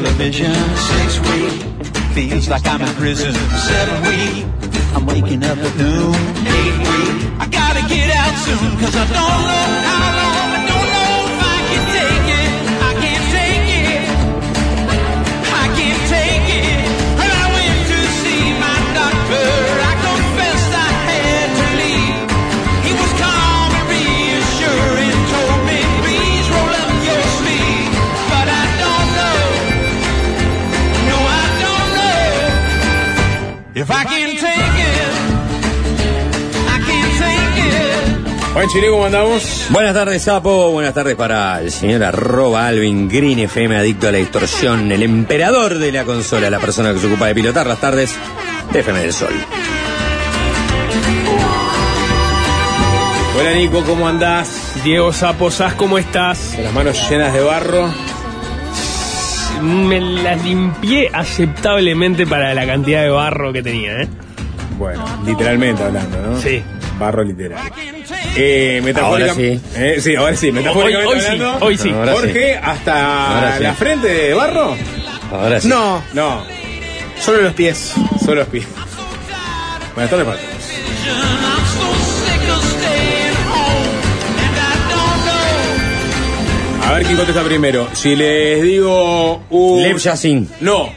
television. Sixth week, feels like I'm in prison. Seven week, I'm waking up at noon. Eighth week, I gotta get out soon, cause I don't know how long, Juan Chile, ¿cómo andamos? Buenas tardes, Sapo. Buenas tardes para el señor arroba Alvin Green FM, adicto a la distorsión, el emperador de la consola, la persona que se ocupa de pilotar las tardes de FM del Sol. Hola Nico, ¿cómo andás? Diego Saposás, ¿cómo estás? Con las manos llenas de barro. Me las limpié aceptablemente para la cantidad de barro que tenía, ¿eh? Bueno, literalmente hablando, ¿no? Sí. Barro literal. Eh, metafórica- Ahora sí. Eh, sí, ahora sí, metafóricamente Hoy- hoy sí, hablando. hoy sí. Ahora Jorge, hasta sí. la frente de barro. Ahora sí. No, No, solo los pies. solo los pies. Buenas tardes know. A ver quién contesta primero. Si les digo un. Lev Yassin, No,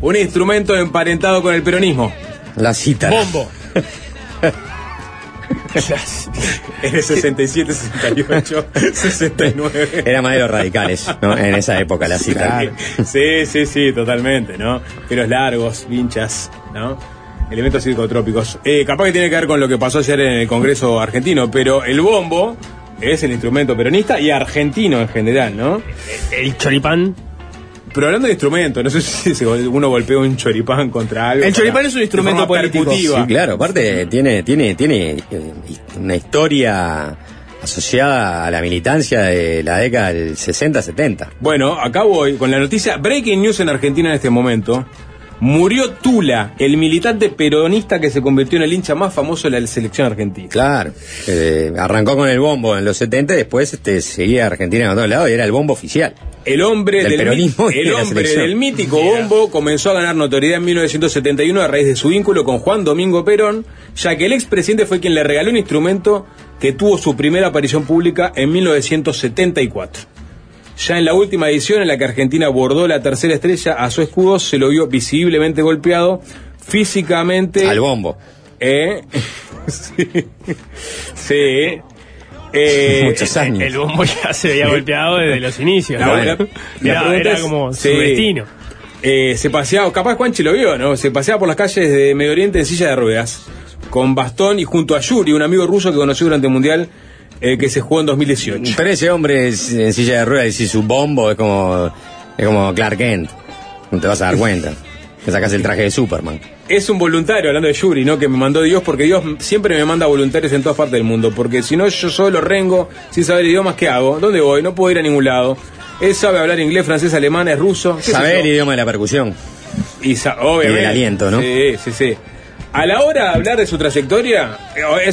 un instrumento emparentado con el peronismo. la cita. Bombo. Es de 67, 68, 69. Era más de los radicales, ¿no? En esa época, la cita. Sí, sí, sí, totalmente, ¿no? Pelos largos, vinchas, ¿no? Elementos psicotrópicos. Eh, capaz que tiene que ver con lo que pasó ayer en el Congreso argentino, pero el bombo es el instrumento peronista y argentino en general, ¿no? El choripán. Pero hablando de instrumentos, no sé si se- uno golpea un choripán contra algo. El para- choripán es un instrumento percutiva. Sí, claro, aparte tiene, tiene, tiene eh, una historia asociada a la militancia de la década del 60-70. Bueno, acá voy con la noticia Breaking News en Argentina en este momento. Murió Tula, el militante peronista que se convirtió en el hincha más famoso de la selección argentina. Claro, eh, arrancó con el bombo en los 70 y después este, seguía Argentina a todos lados y era el bombo oficial. El hombre Del del, peronismo el hombre del mítico bombo comenzó a ganar notoriedad en 1971 a raíz de su vínculo con Juan Domingo Perón, ya que el expresidente fue quien le regaló un instrumento que tuvo su primera aparición pública en 1974. Ya en la última edición en la que Argentina bordó la tercera estrella a su escudo, se lo vio visiblemente golpeado físicamente. Al bombo. Eh, sí. Sí. Eh, Muchos años. El bombo ya se había golpeado desde los inicios. La, ¿no? la- la Era, es- como sí. su destino. Eh, se paseaba, capaz Juanchi lo vio, ¿no? Se paseaba por las calles de Medio Oriente en silla de ruedas, con bastón y junto a Yuri, un amigo ruso que conoció durante el Mundial eh, que se jugó en 2018. Pero ese hombre es- en silla de ruedas y su bombo es como, es como Clark Kent. No te vas a dar cuenta. Te sacas el traje de Superman. Es un voluntario, hablando de Yuri, ¿no? Que me mandó Dios, porque Dios siempre me manda voluntarios en todas partes del mundo. Porque si no, yo solo rengo sin saber idiomas, ¿qué hago? ¿Dónde voy? No puedo ir a ningún lado. Él sabe hablar inglés, francés, alemán, es ruso. ¿qué sé Saber idioma de la percusión. Y, obviamente. Y del aliento, ¿no? Sí, sí, sí. A la hora de hablar de su trayectoria, eh,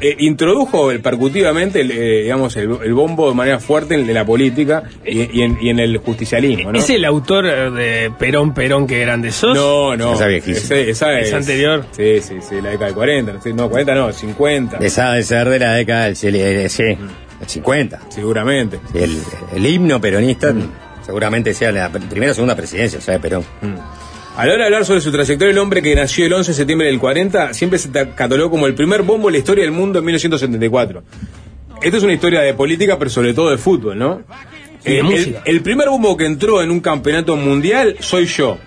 eh, introdujo el- percutivamente el, eh, digamos, el, el bombo de manera fuerte en la política y, y en, y en el justicialismo, ¿no? ¿Es el autor de Perón, Perón, que grande sos? No, no. Esa viejísima. Ese- esa ¿Es es, anterior? Sí, sí, sí, la década de 40. no sé, No, 40 no, 50. Esa de ser de la década del sí, del 50. Seguramente. Sí, El, el himno peronista seguramente sea la pr- primera o segunda presidencia, o sea, de Perón. A la hora de hablar sobre su trayectoria, el hombre que nació el 11 de septiembre del 40 siempre se ta- catalogó como el primer bombo en la historia del mundo en 1974. Esta es una historia de política, pero sobre todo de fútbol, ¿no? Eh, el, primer bombo que entró en un campeonato mundial soy yo.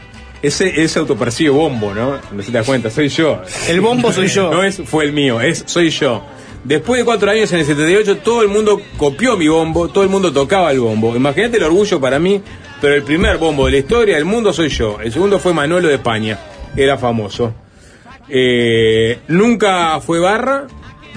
ese, ese autopercibe bombo, ¿no? No se te das cuenta, soy yo. El bombo soy yo. No es fue el mío, es soy yo. Después de cuatro años en el 78, todo el mundo copió mi bombo, todo el mundo tocaba el bombo. Imagínate el orgullo para mí, pero el primer bombo de la historia del mundo soy yo. El segundo fue Manolo de España, era famoso. Eh, nunca fue barra,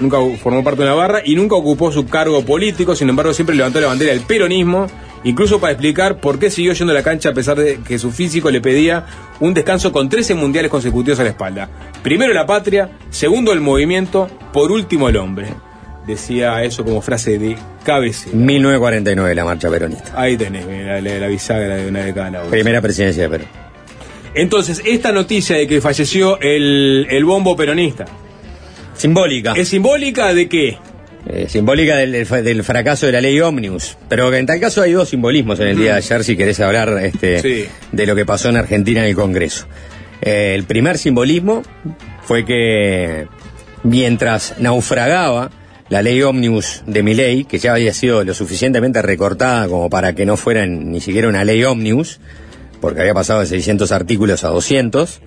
nunca formó parte de una barra y nunca ocupó su cargo político, sin embargo siempre levantó la bandera del peronismo, incluso para explicar por qué siguió yendo a la cancha a pesar de que su físico le pedía un descanso con 13 mundiales consecutivos a la espalda. Primero la patria, segundo el movimiento, por último el hombre. Decía eso como frase de cabecera. 1949, la marcha peronista. Ahí tenés, la, la- la bisagra de una de cada lado. Primera presidencia de Perú. Entonces, esta noticia de que falleció el, el bombo peronista, Simbólica. ¿es simbólica de qué? Eh, simbólica del, fracaso de la ley Omnibus. Pero en tal caso hay dos simbolismos en el día de ayer, si querés hablar este, Sí. de lo que pasó en Argentina en el Congreso. Eh, el primer simbolismo fue que mientras naufragaba la ley Omnibus de Miley, que ya había sido lo suficientemente recortada como para que no fuera ni siquiera una ley Omnibus, porque había pasado de 600 artículos a 200,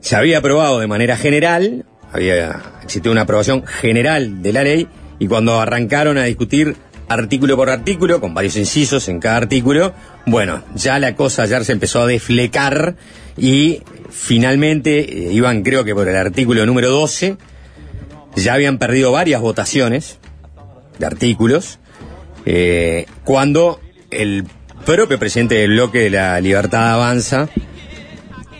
se había aprobado de manera general, había existido una aprobación general de la ley, y cuando arrancaron a discutir artículo por artículo, con varios incisos en cada artículo, bueno, ya la cosa ayer se empezó a desflecar y finalmente eh, iban creo que por el artículo número 12, ya habían perdido varias votaciones de artículos, eh, cuando el propio presidente del bloque de la Libertad Avanza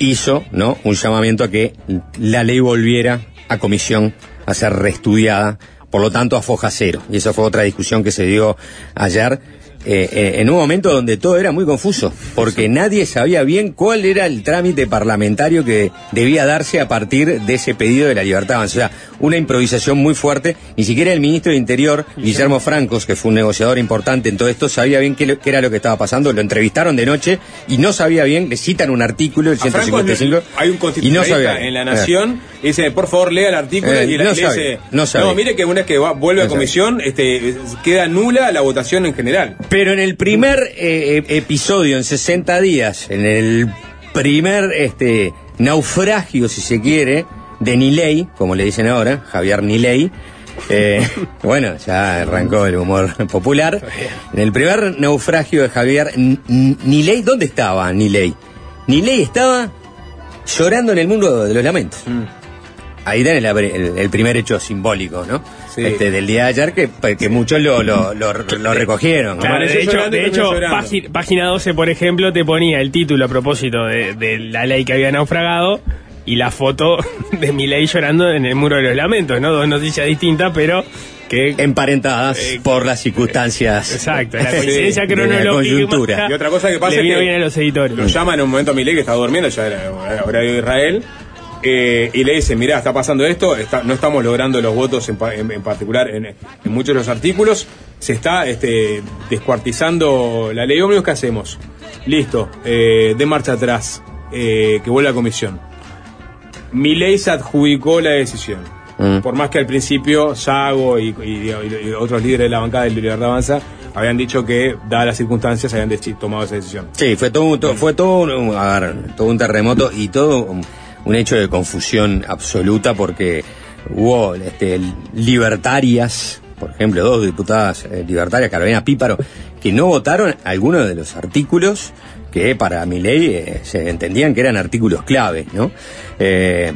hizo ¿no? un llamamiento a que la ley volviera a comisión a ser reestudiada, por lo tanto a foja cero. Y esa fue otra discusión que se dio ayer. eh, eh, en un momento donde todo era muy confuso, porque nadie sabía bien cuál era el trámite parlamentario que debía darse a partir de ese pedido de la libertad. O sea, una improvisación muy fuerte. Ni siquiera el ministro de Interior, Guillermo Francos, que fue un negociador importante en todo esto, sabía bien qué, lo- qué era lo que estaba pasando. Lo entrevistaron de noche y no sabía bien. Le citan un artículo, el A Franco 155. hay un y no sabía en La Nación y dice, por favor, lea el artículo Eh, y la no le sabe, dice, no sabe. mire que una vez que va- vuelve No a comisión, este, queda nula la votación en general. Pero en el primer eh, eh, episodio, en 60 días, en el primer este, naufragio, si se quiere, de Niley, como le dicen ahora, Javier Niley, eh, bueno, ya arrancó el humor popular. En el primer naufragio de Javier Niley, ¿dónde estaba Niley? Niley estaba llorando en el mundo de los lamentos. Ahí tenés la- el, el primer hecho simbólico, ¿no? Sí. Este, del día de ayer que, que muchos lo, lo, lo, lo recogieron. ¿no? Claro, Amaneció de hecho, de hecho página 12, por ejemplo, te ponía el título a propósito de, de la ley que había naufragado y la foto de mi ley llorando en el muro de los lamentos, ¿no? Dos noticias distintas, pero que... emparentadas Eh, por las circunstancias. Exacto, la coincidencia la coyuntura. Y otra cosa que pasa es que bien a los editores. Lo llama en un momento a Milei que está durmiendo, ya era horario de Israel, eh, y le dice, mirá, está pasando esto, está- no estamos logrando los votos en, pa- en- en particular en, en muchos de los artículos, se está este, descuartizando la ley ómnibus, ¿qué hacemos? Listo, eh, de marcha atrás, eh, que vuelva a comisión. Milei se adjudicó la decisión. Mm. Por más que al principio Sago y, y- y- y otros líderes de la bancada de Libertad Avanza habían dicho que, dadas las circunstancias, habían tomado esa decisión. Sí, fue todo, to- fue todo un, a ver, todo un terremoto y todo un, un hecho de confusión absoluta porque hubo este, libertarias, por ejemplo, dos diputadas eh, libertarias, Carolina Píparo, que no votaron algunos de los artículos que para mi ley se entendían que eran artículos clave, ¿no? Eh,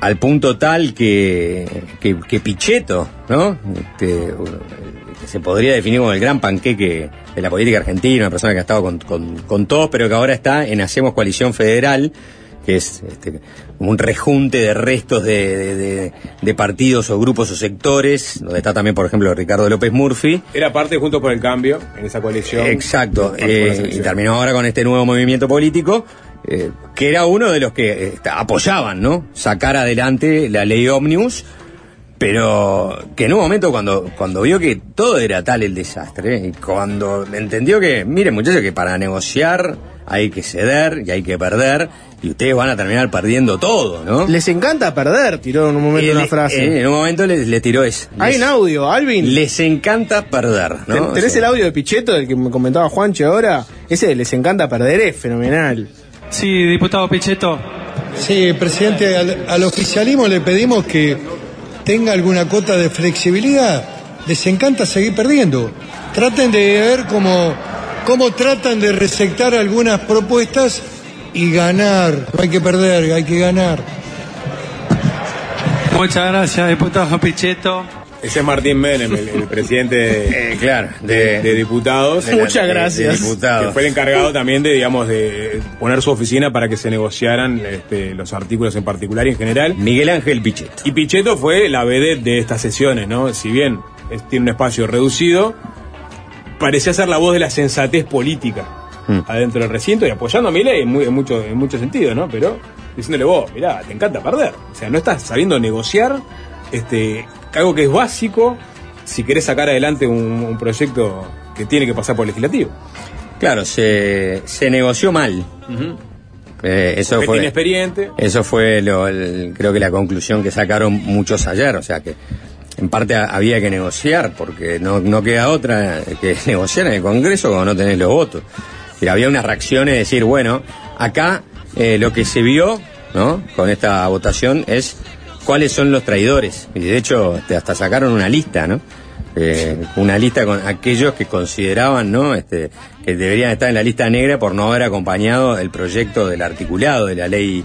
al punto tal que, que, Pichetto, ¿no? Este, se podría definir como el gran panqueque de la política argentina, una persona que ha estado con, con, con todos, pero que ahora está en Hacemos Coalición Federal, que es este, un rejunte de restos de, de- de- de partidos o grupos o sectores, donde está también, por ejemplo, Ricardo López Murphy. Era parte junto por el cambio en esa coalición. Exacto, eh, y terminó ahora con este nuevo movimiento político, eh, que era uno de los que eh, apoyaban, ¿no? Sacar adelante la ley Omnibus, pero que en un momento cuando, cuando vio que todo era tal el desastre, y cuando entendió que, miren muchachos, que para negociar hay que ceder y hay que perder, y ustedes van a terminar perdiendo todo, ¿no? Les encanta perder, tiró en un momento una frase. eh, en un momento le, le tiró eso. Hay Les- un audio, Alvin. Les encanta perder, ¿no? Ten- ¿Tenés O sea, el audio de Pichetto, del que me comentaba Juancho ahora? Ese de les encanta perder es fenomenal. Sí, diputado Pichetto. Sí, presidente, al, al oficialismo le pedimos que tenga alguna cota de flexibilidad. Les encanta seguir perdiendo. Traten de ver cómo, cómo tratan de resectar algunas propuestas y ganar. No hay que perder, hay que ganar. Muchas gracias, diputado Pichetto. Ese es Martín Menem, el, el presidente de, Eh, claro, de- de, de diputados. de la- Muchas de- de gracias. diputados. que fue el encargado también de, digamos, de poner su oficina para que se negociaran este, los artículos en particular y en general. Miguel Ángel Pichetto. Y Pichetto fue la vedette de estas sesiones, ¿no? Si bien es- tiene un espacio reducido, parecía ser la voz de la sensatez política Mm. adentro del recinto y apoyando a Milei en, muy- en mucho, en mucho sentido, ¿no? Pero diciéndole vos, mirá, te encanta perder. O sea, no estás sabiendo negociar este, algo que es básico si querés sacar adelante un, un proyecto que tiene que pasar por el legislativo. Claro, se, se negoció mal. Eh, eso Porque fue. inexperiente. Eso fue lo, el- creo que la conclusión que sacaron muchos ayer, o sea que en parte ha- había que negociar porque no, no queda otra que negociar en el Congreso cuando no tenés los votos. Y había unas reacciones de decir, bueno, acá eh, lo que se vio ¿no? con esta votación es cuáles son los traidores. Y de hecho hasta sacaron una lista, ¿no? Eh, una lista con aquellos que consideraban ¿no? este, que deberían estar en la lista negra por no haber acompañado el proyecto del articulado de la ley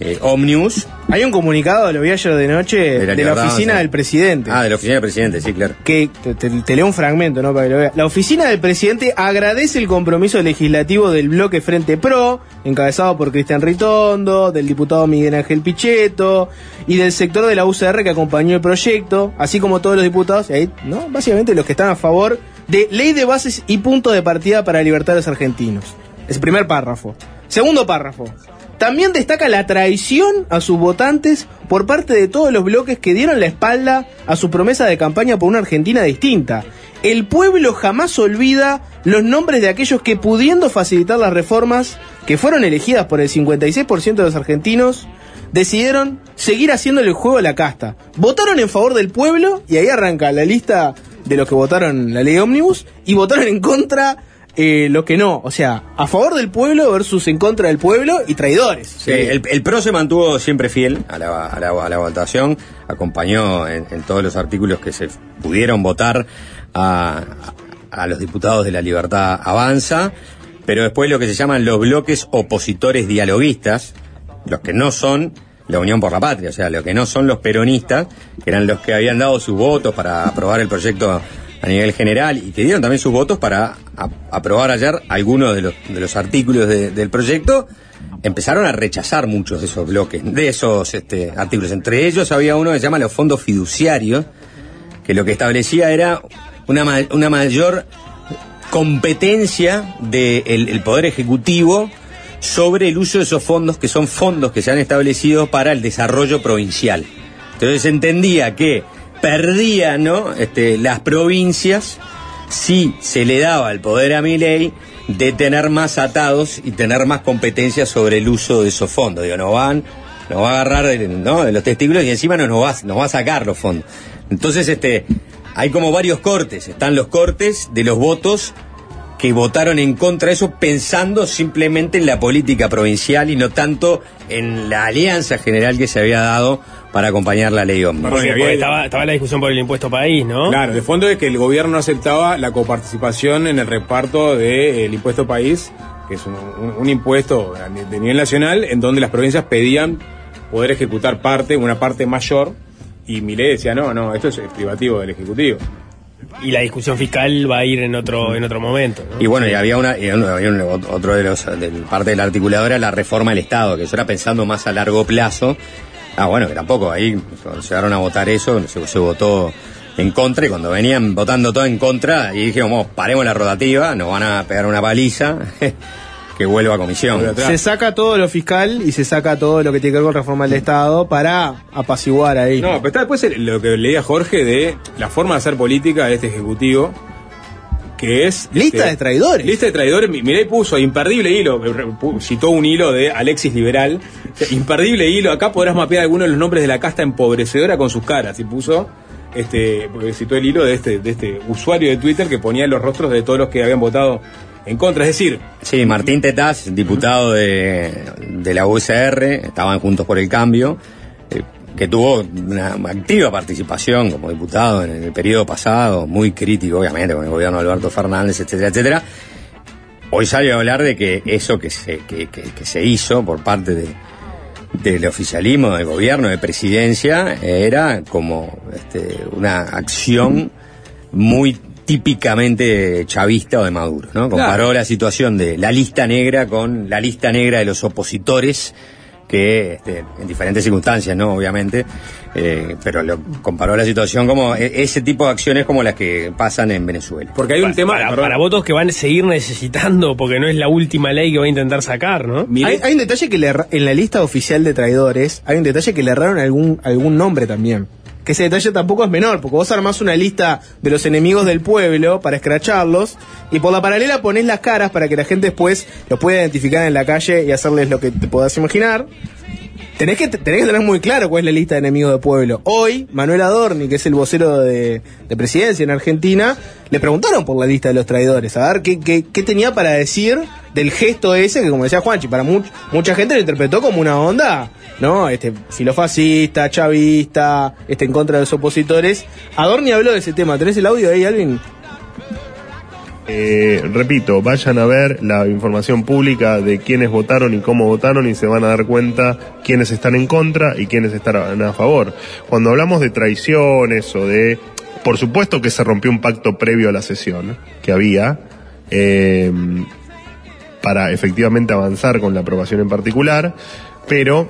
eh, Omnibus Hay un comunicado, lo vi ayer de noche, de la, oficina del presidente. Ah, de la oficina del presidente, sí, claro. que te, te- te leo un fragmento, ¿no? Para que lo veas. La oficina del presidente agradece el compromiso legislativo del bloque Frente Pro, encabezado por Cristian Ritondo, del diputado Miguel Ángel Pichetto y del sector de la UCR que acompañó el proyecto, así como todos los diputados, y ahí, ¿no? Básicamente los que están a favor de ley de bases y punto de partida para libertar a los argentinos. Es el primer párrafo. Segundo párrafo. También destaca la traición a sus votantes por parte de todos los bloques que dieron la espalda a su promesa de campaña por una Argentina distinta. El pueblo jamás olvida los nombres de aquellos que pudiendo facilitar las reformas que fueron elegidas por el 56% de los argentinos, decidieron seguir haciéndole el juego a la casta. Votaron en favor del pueblo y ahí arranca la lista de los que votaron la ley ómnibus y votaron en contra eh, lo que no. O sea, a favor del pueblo versus en contra del pueblo y traidores. Sí, el, el PRO se mantuvo siempre fiel a la, a la, a la votación, acompañó en, en todos los artículos que se pudieron votar a, a- a los diputados de la Libertad Avanza, pero después lo que se llaman los bloques opositores dialoguistas, los que no son la Unión por la Patria, o sea, los que no son los peronistas, que eran los que habían dado sus votos para aprobar el proyecto a nivel general y que dieron también sus votos para aprobar ayer algunos de los, de los artículos de- del proyecto, empezaron a rechazar muchos de esos bloques, de esos este, artículos. Entre ellos había uno que se llama los fondos fiduciarios, que lo que establecía era una, una mayor competencia del el Poder Ejecutivo sobre el uso de esos fondos, que son fondos que se han establecido para el desarrollo provincial. Entonces entendía que perdía ¿no? este, las provincias si se le daba el poder a mi ley de tener más atados y tener más competencia sobre el uso de esos fondos. Digo, nos van, nos va a agarrar ¿no? de los testículos y encima nos, va, nos va a sacar los fondos. Entonces, este, hay como varios cortes. Están los cortes de los votos que votaron en contra de eso pensando simplemente en la política provincial y no tanto en la alianza general que se había dado para acompañar la ley. Bueno, Porque, estaba, estaba la discusión por el impuesto país, ¿no? Claro, de fondo es que el gobierno no aceptaba la coparticipación en el reparto del impuesto país, que es un, un- un impuesto de nivel nacional, en donde las provincias pedían poder ejecutar parte, una parte mayor, y Milei decía, no, no, esto es privativo del Ejecutivo. Y la discusión fiscal va a ir en otro, en otro momento. ¿no? Y bueno, y había una, y había otro de los, de parte del articulador era la reforma del Estado, que eso era pensando más a largo plazo. Ah, bueno, que tampoco, ahí llegaron a votar eso, se, se votó en contra, y cuando venían votando todo en contra, y dijimos, "Vamos, paremos la rotativa, nos van a pegar una paliza, que vuelva a comisión. Se saca todo lo fiscal y se saca todo lo que tiene que ver con reforma del Estado para apaciguar ahí. No, pero está después el- lo que leía Jorge de la forma de hacer política de este Ejecutivo, que es... Lista este, de traidores. Lista de traidores, mi- Milei puso imperdible hilo, citó un hilo de Alexis Liberal, imperdible hilo, acá podrás mapear algunos de los nombres de la casta empobrecedora con sus caras, y puso, este, porque citó el hilo de este, de este usuario de Twitter que ponía los rostros de todos los que habían votado en contra. Es decir, Sí, Martín Tetaz, diputado de, de la USR, estaban juntos por el cambio, eh, que tuvo una activa participación como diputado en el periodo pasado, muy crítico obviamente con el gobierno de Alberto Fernández, etcétera, etcétera. Hoy sale a hablar de que eso que se, que, que- que se hizo por parte de, del oficialismo, del gobierno, de presidencia, era como este, una acción muy típicamente chavista o de Maduro, ¿no? Comparó Claro. la situación de la lista negra con la lista negra de los opositores que este, en diferentes circunstancias, ¿no? Obviamente, eh, pero lo comparó la situación como e- ese tipo de acciones como las que pasan en Venezuela. porque hay un tema. para, votos que van a seguir necesitando, porque no es la última ley que va a intentar sacar, ¿no? Hay, hay un detalle que le erra- en la lista oficial de traidores, hay un detalle que le erraron algún, algún nombre también. Que ese detalle tampoco es menor, porque vos armás una lista de los enemigos del pueblo para escracharlos, y por la paralela ponés las caras para que la gente después los pueda identificar en la calle y hacerles lo que te puedas imaginar. Tenés que, tenés que tener muy claro cuál es la lista de enemigos del pueblo. Hoy, Manuel Adorni, que es el vocero de, de presidencia en Argentina, le preguntaron por la lista de los traidores, a ver qué, qué, qué tenía para decir del gesto ese, que como decía Juanchi, para much- mucha gente lo interpretó como una onda, ¿no? Este, filofascista, chavista, este, en contra de los opositores. Adorni habló de ese tema. ¿Tenés el audio ahí, Alvin? Eh, repito, vayan a ver la información pública de quiénes votaron y cómo votaron y se van a dar cuenta quiénes están en contra y quiénes están a favor. Cuando hablamos de traiciones o de... Por supuesto que se rompió un pacto previo a la sesión que había eh, para efectivamente avanzar con la aprobación en particular, pero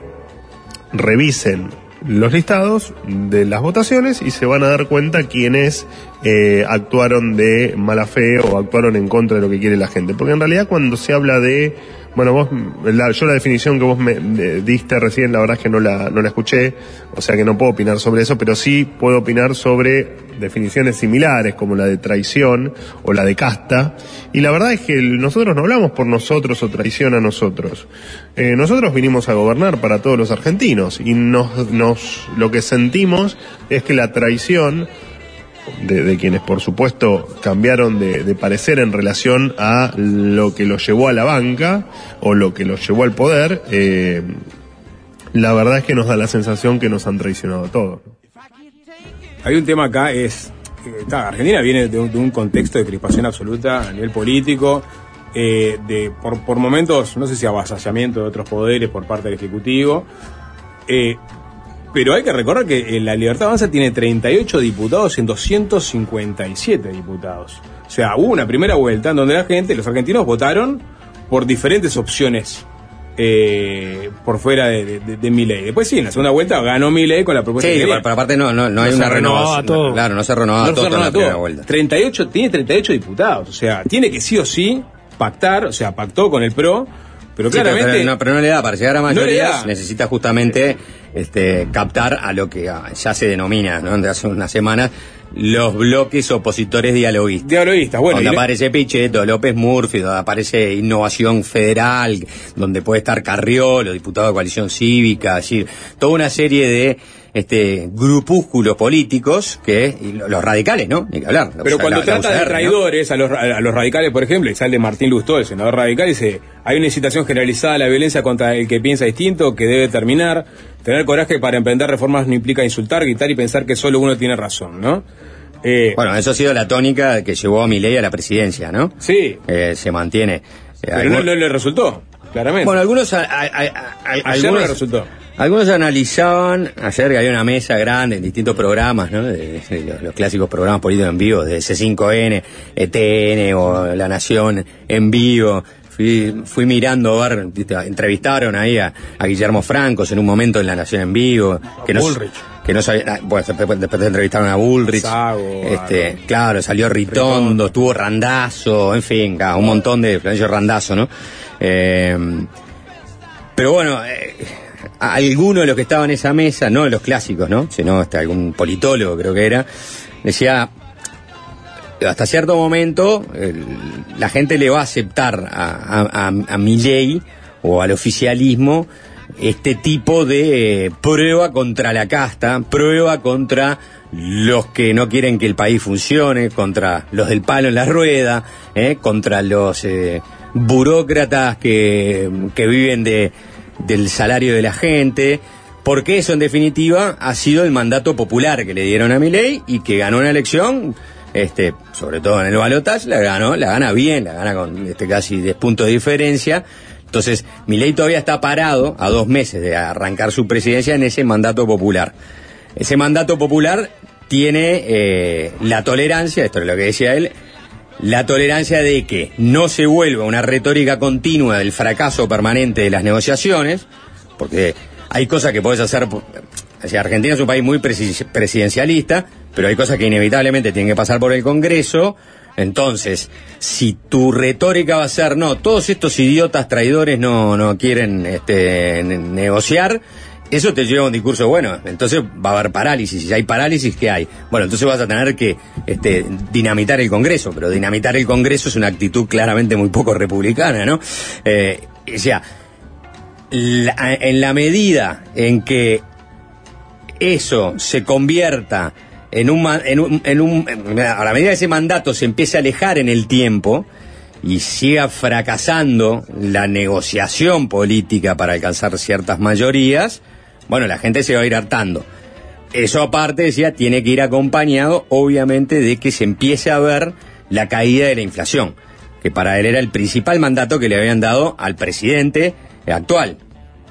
revisen los listados de las votaciones y se van a dar cuenta quiénes eh, actuaron de mala fe o actuaron en contra de lo que quiere la gente. Porque en realidad cuando se habla de, bueno, vos, la- yo la definición que vos me diste recién, la verdad es que no la, no la escuché, o sea que no puedo opinar sobre eso, pero sí puedo opinar sobre definiciones similares como la de traición o la de casta. Y la verdad es que nosotros no hablamos por nosotros o traición a nosotros. Eh, nosotros vinimos a gobernar para todos los argentinos y nos, nos, lo que sentimos es que la traición de, quienes por supuesto cambiaron de, parecer en relación a lo que los llevó a la banca o lo que los llevó al poder, eh, la verdad es que nos da la sensación que nos han traicionado a todos. Hay un tema acá, es. eh, Argentina viene de un, contexto de crispación absoluta a nivel político, eh, de por, momentos, no sé si avasallamiento de otros poderes por parte del Ejecutivo. Pero hay que recordar que eh, la Libertad Avanza tiene 38 diputados en 257 diputados. O sea, hubo una primera vuelta en donde la gente, los argentinos, votaron por diferentes opciones eh, por fuera de, de, de, de Milei. Después sí, en la segunda vuelta ganó Milei con la propuesta Sí, que pero, pero aparte no, no, no No hay se una renovaba renovación. todo. Claro, no se renovaba No se todo en la renueva primera todo. vuelta. 38, tiene 38 diputados, o sea, tiene que sí o sí pactar, o sea, pactó con el PRO, pero Sí, pero, claramente... pero no, pero no le da, para llegar a mayorías necesita justamente este, captar a lo que ah, ya se denomina, ¿no? Desde hace unas semanas, los bloques opositores dialoguistas. Dialoguistas, bueno, donde aparece Pichetto, López Murphy, donde aparece Innovación Federal, donde puede estar Carriolo, diputado de Coalición Cívica, es decir, toda una serie de este grupúsculos políticos que los radicales, ¿no? Ni que hablar. La- Pero cuando la- la trata de traidores a los, a los radicales, por ejemplo, y sale Martín Lustó, el senador radical, y dice, hay una incitación generalizada a la violencia contra el que piensa distinto, que debe terminar. Tener coraje para emprender reformas no implica insultar, gritar y pensar que solo uno tiene razón, ¿no? Eh, Bueno, eso ha sido la tónica que llevó a Milei a la presidencia, ¿no? sí, Eh, se mantiene. Eh, pero algún- no, no le resultó, claramente. Bueno, algunos, a- a- a- algunos, no le resultó. Algunos analizaban, ayer que había una mesa grande en distintos programas, ¿no? De, de los, los clásicos programas políticos en vivo, de C5N, ETN o La Nación en vivo. Fui, fui mirando a ver, entrevistaron ahí a, a Guillermo Francos en un momento en La Nación en vivo. Que no, Bullrich. Que no sabía, ah, bueno, después, entrevistaron a Bullrich. Sago, este, a- claro, salió Ritondo, estuvo Randazo, en fin, un montón de Randazo, ¿no? Eh, pero bueno, eh, a- alguno de los que estaban en esa mesa, no los clásicos, ¿no? Sino hasta algún politólogo creo que era, decía, hasta cierto momento la gente le va a aceptar a, a, a, a Milei o al oficialismo este tipo de eh, prueba contra la casta, prueba contra los que no quieren que el país funcione, contra los del palo en la rueda, eh, contra los eh, burócratas que, que viven de, del salario de la gente, porque eso en definitiva ha sido el mandato popular que le dieron a Milei y que ganó una elección, este, sobre todo en el balotaje, la ganó, la gana bien, la gana con este casi 10 puntos de diferencia. Entonces, Milei todavía está parado a dos meses de arrancar su presidencia en ese mandato popular. Ese mandato popular tiene eh, la tolerancia, esto es lo que decía él, la tolerancia de que no se vuelva una retórica continua del fracaso permanente de las negociaciones, porque hay cosas que podés hacer. Argentina es un país muy presi- presidencialista, pero hay cosas que inevitablemente tienen que pasar por el Congreso. Entonces, si tu retórica va a ser, no, todos estos idiotas traidores no, no quieren este, ne- negociar, eso te lleva a un discurso bueno. Entonces va a haber parálisis. Si hay parálisis, ¿qué hay? Bueno, entonces vas a tener que este, dinamitar el Congreso. Pero dinamitar el Congreso es una actitud claramente muy poco republicana, ¿no? Eh, o sea, en la medida en que eso se convierta en un, en un, en un- a la medida que ese mandato se empiece a alejar en el tiempo y siga fracasando la negociación política para alcanzar ciertas mayorías, bueno, la gente se va a ir hartando. Eso aparte, decía, tiene que ir acompañado, obviamente, de que se empiece a ver la caída de la inflación, que para él era el principal mandato que le habían dado al presidente actual,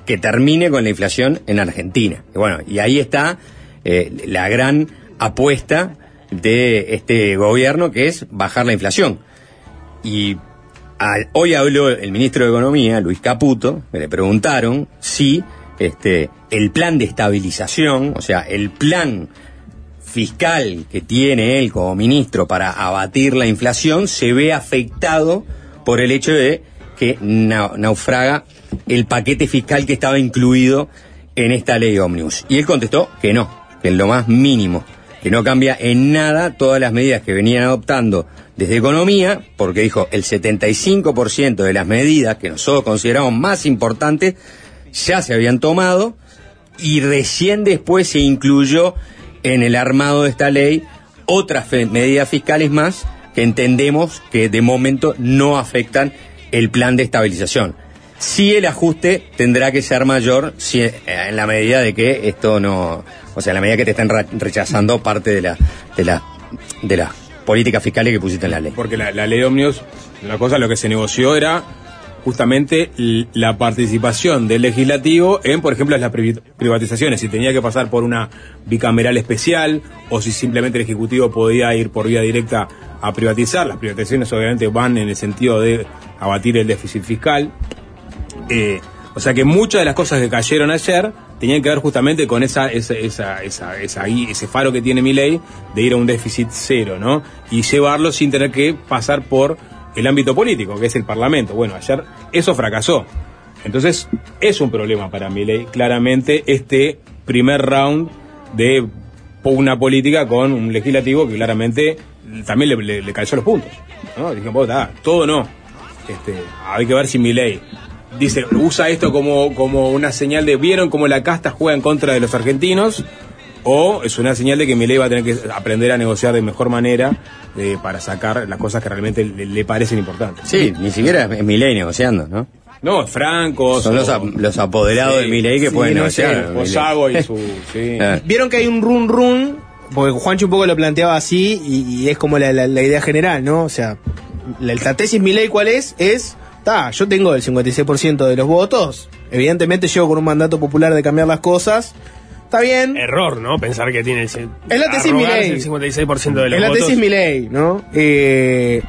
que termine con la inflación en Argentina. Y bueno, y ahí está eh, la gran apuesta de este gobierno, que es bajar la inflación. Y al- hoy habló el ministro de Economía, Luis Caputo, que le preguntaron si este, el plan de estabilización, o sea, el plan fiscal que tiene él como ministro para abatir la inflación, se ve afectado por el hecho de que nau- naufraga el paquete fiscal que estaba incluido en esta ley ómnibus. Y él contestó que no, que en lo más mínimo, que no cambia en nada todas las medidas que venían adoptando desde economía, porque dijo el 75% de las medidas que nosotros consideramos más importantes ya se habían tomado y recién después se incluyó en el armado de esta ley otras medidas fiscales más que entendemos que de momento no afectan el plan de estabilización. Sí el ajuste tendrá que ser mayor si, eh, en la medida de que esto no, o sea, en la medida que te estén ra- rechazando parte de la de la de las políticas fiscales que pusiste en la ley. Porque la, la ley de ómnibus, una cosa, lo que se negoció era justamente la participación del legislativo en, por ejemplo, las pri- privatizaciones. Si tenía que pasar por una bicameral especial o si simplemente el Ejecutivo podía ir por vía directa a privatizar. Las privatizaciones obviamente van en el sentido de abatir el déficit fiscal. Eh, o sea que muchas de las cosas que cayeron ayer tenían que ver justamente con esa, esa, esa, esa, esa- ese faro que tiene mi ley de ir a un déficit cero, ¿no? Y llevarlo sin tener que pasar por el ámbito político, que es el Parlamento. Bueno, ayer eso fracasó. Entonces, es un problema para mi ley, claramente, este primer round de una política con un legislativo que claramente también le, le, le calzó los puntos. ¿no? Dijeron, "Vos, ta, todo no. Este, hay que ver si mi ley dice, usa esto como, como una señal de, ¿vieron cómo la casta juega en contra de los argentinos? O es una señal de que Milei va a tener que aprender a negociar de mejor manera eh, para sacar las cosas que realmente le, le parecen importantes. Sí, ni siquiera es Milei negociando, ¿no? No, Franco. Son los, ap- los apoderados de Milei que sí, pueden no negociar. Osago y su... Sí. Ah. Vieron que hay un run run, porque Juancho un poco lo planteaba así y, y es como la, la- la idea general, ¿no? O sea, la, la tesis Milei cuál es, es, ta, yo tengo el 56% de los votos, evidentemente llego con un mandato popular de cambiar las cosas, está bien, Error, ¿no? Pensar que tiene Es la tesis Milei. el 56% de los es la votos. tesis Milei, ¿no? Eh,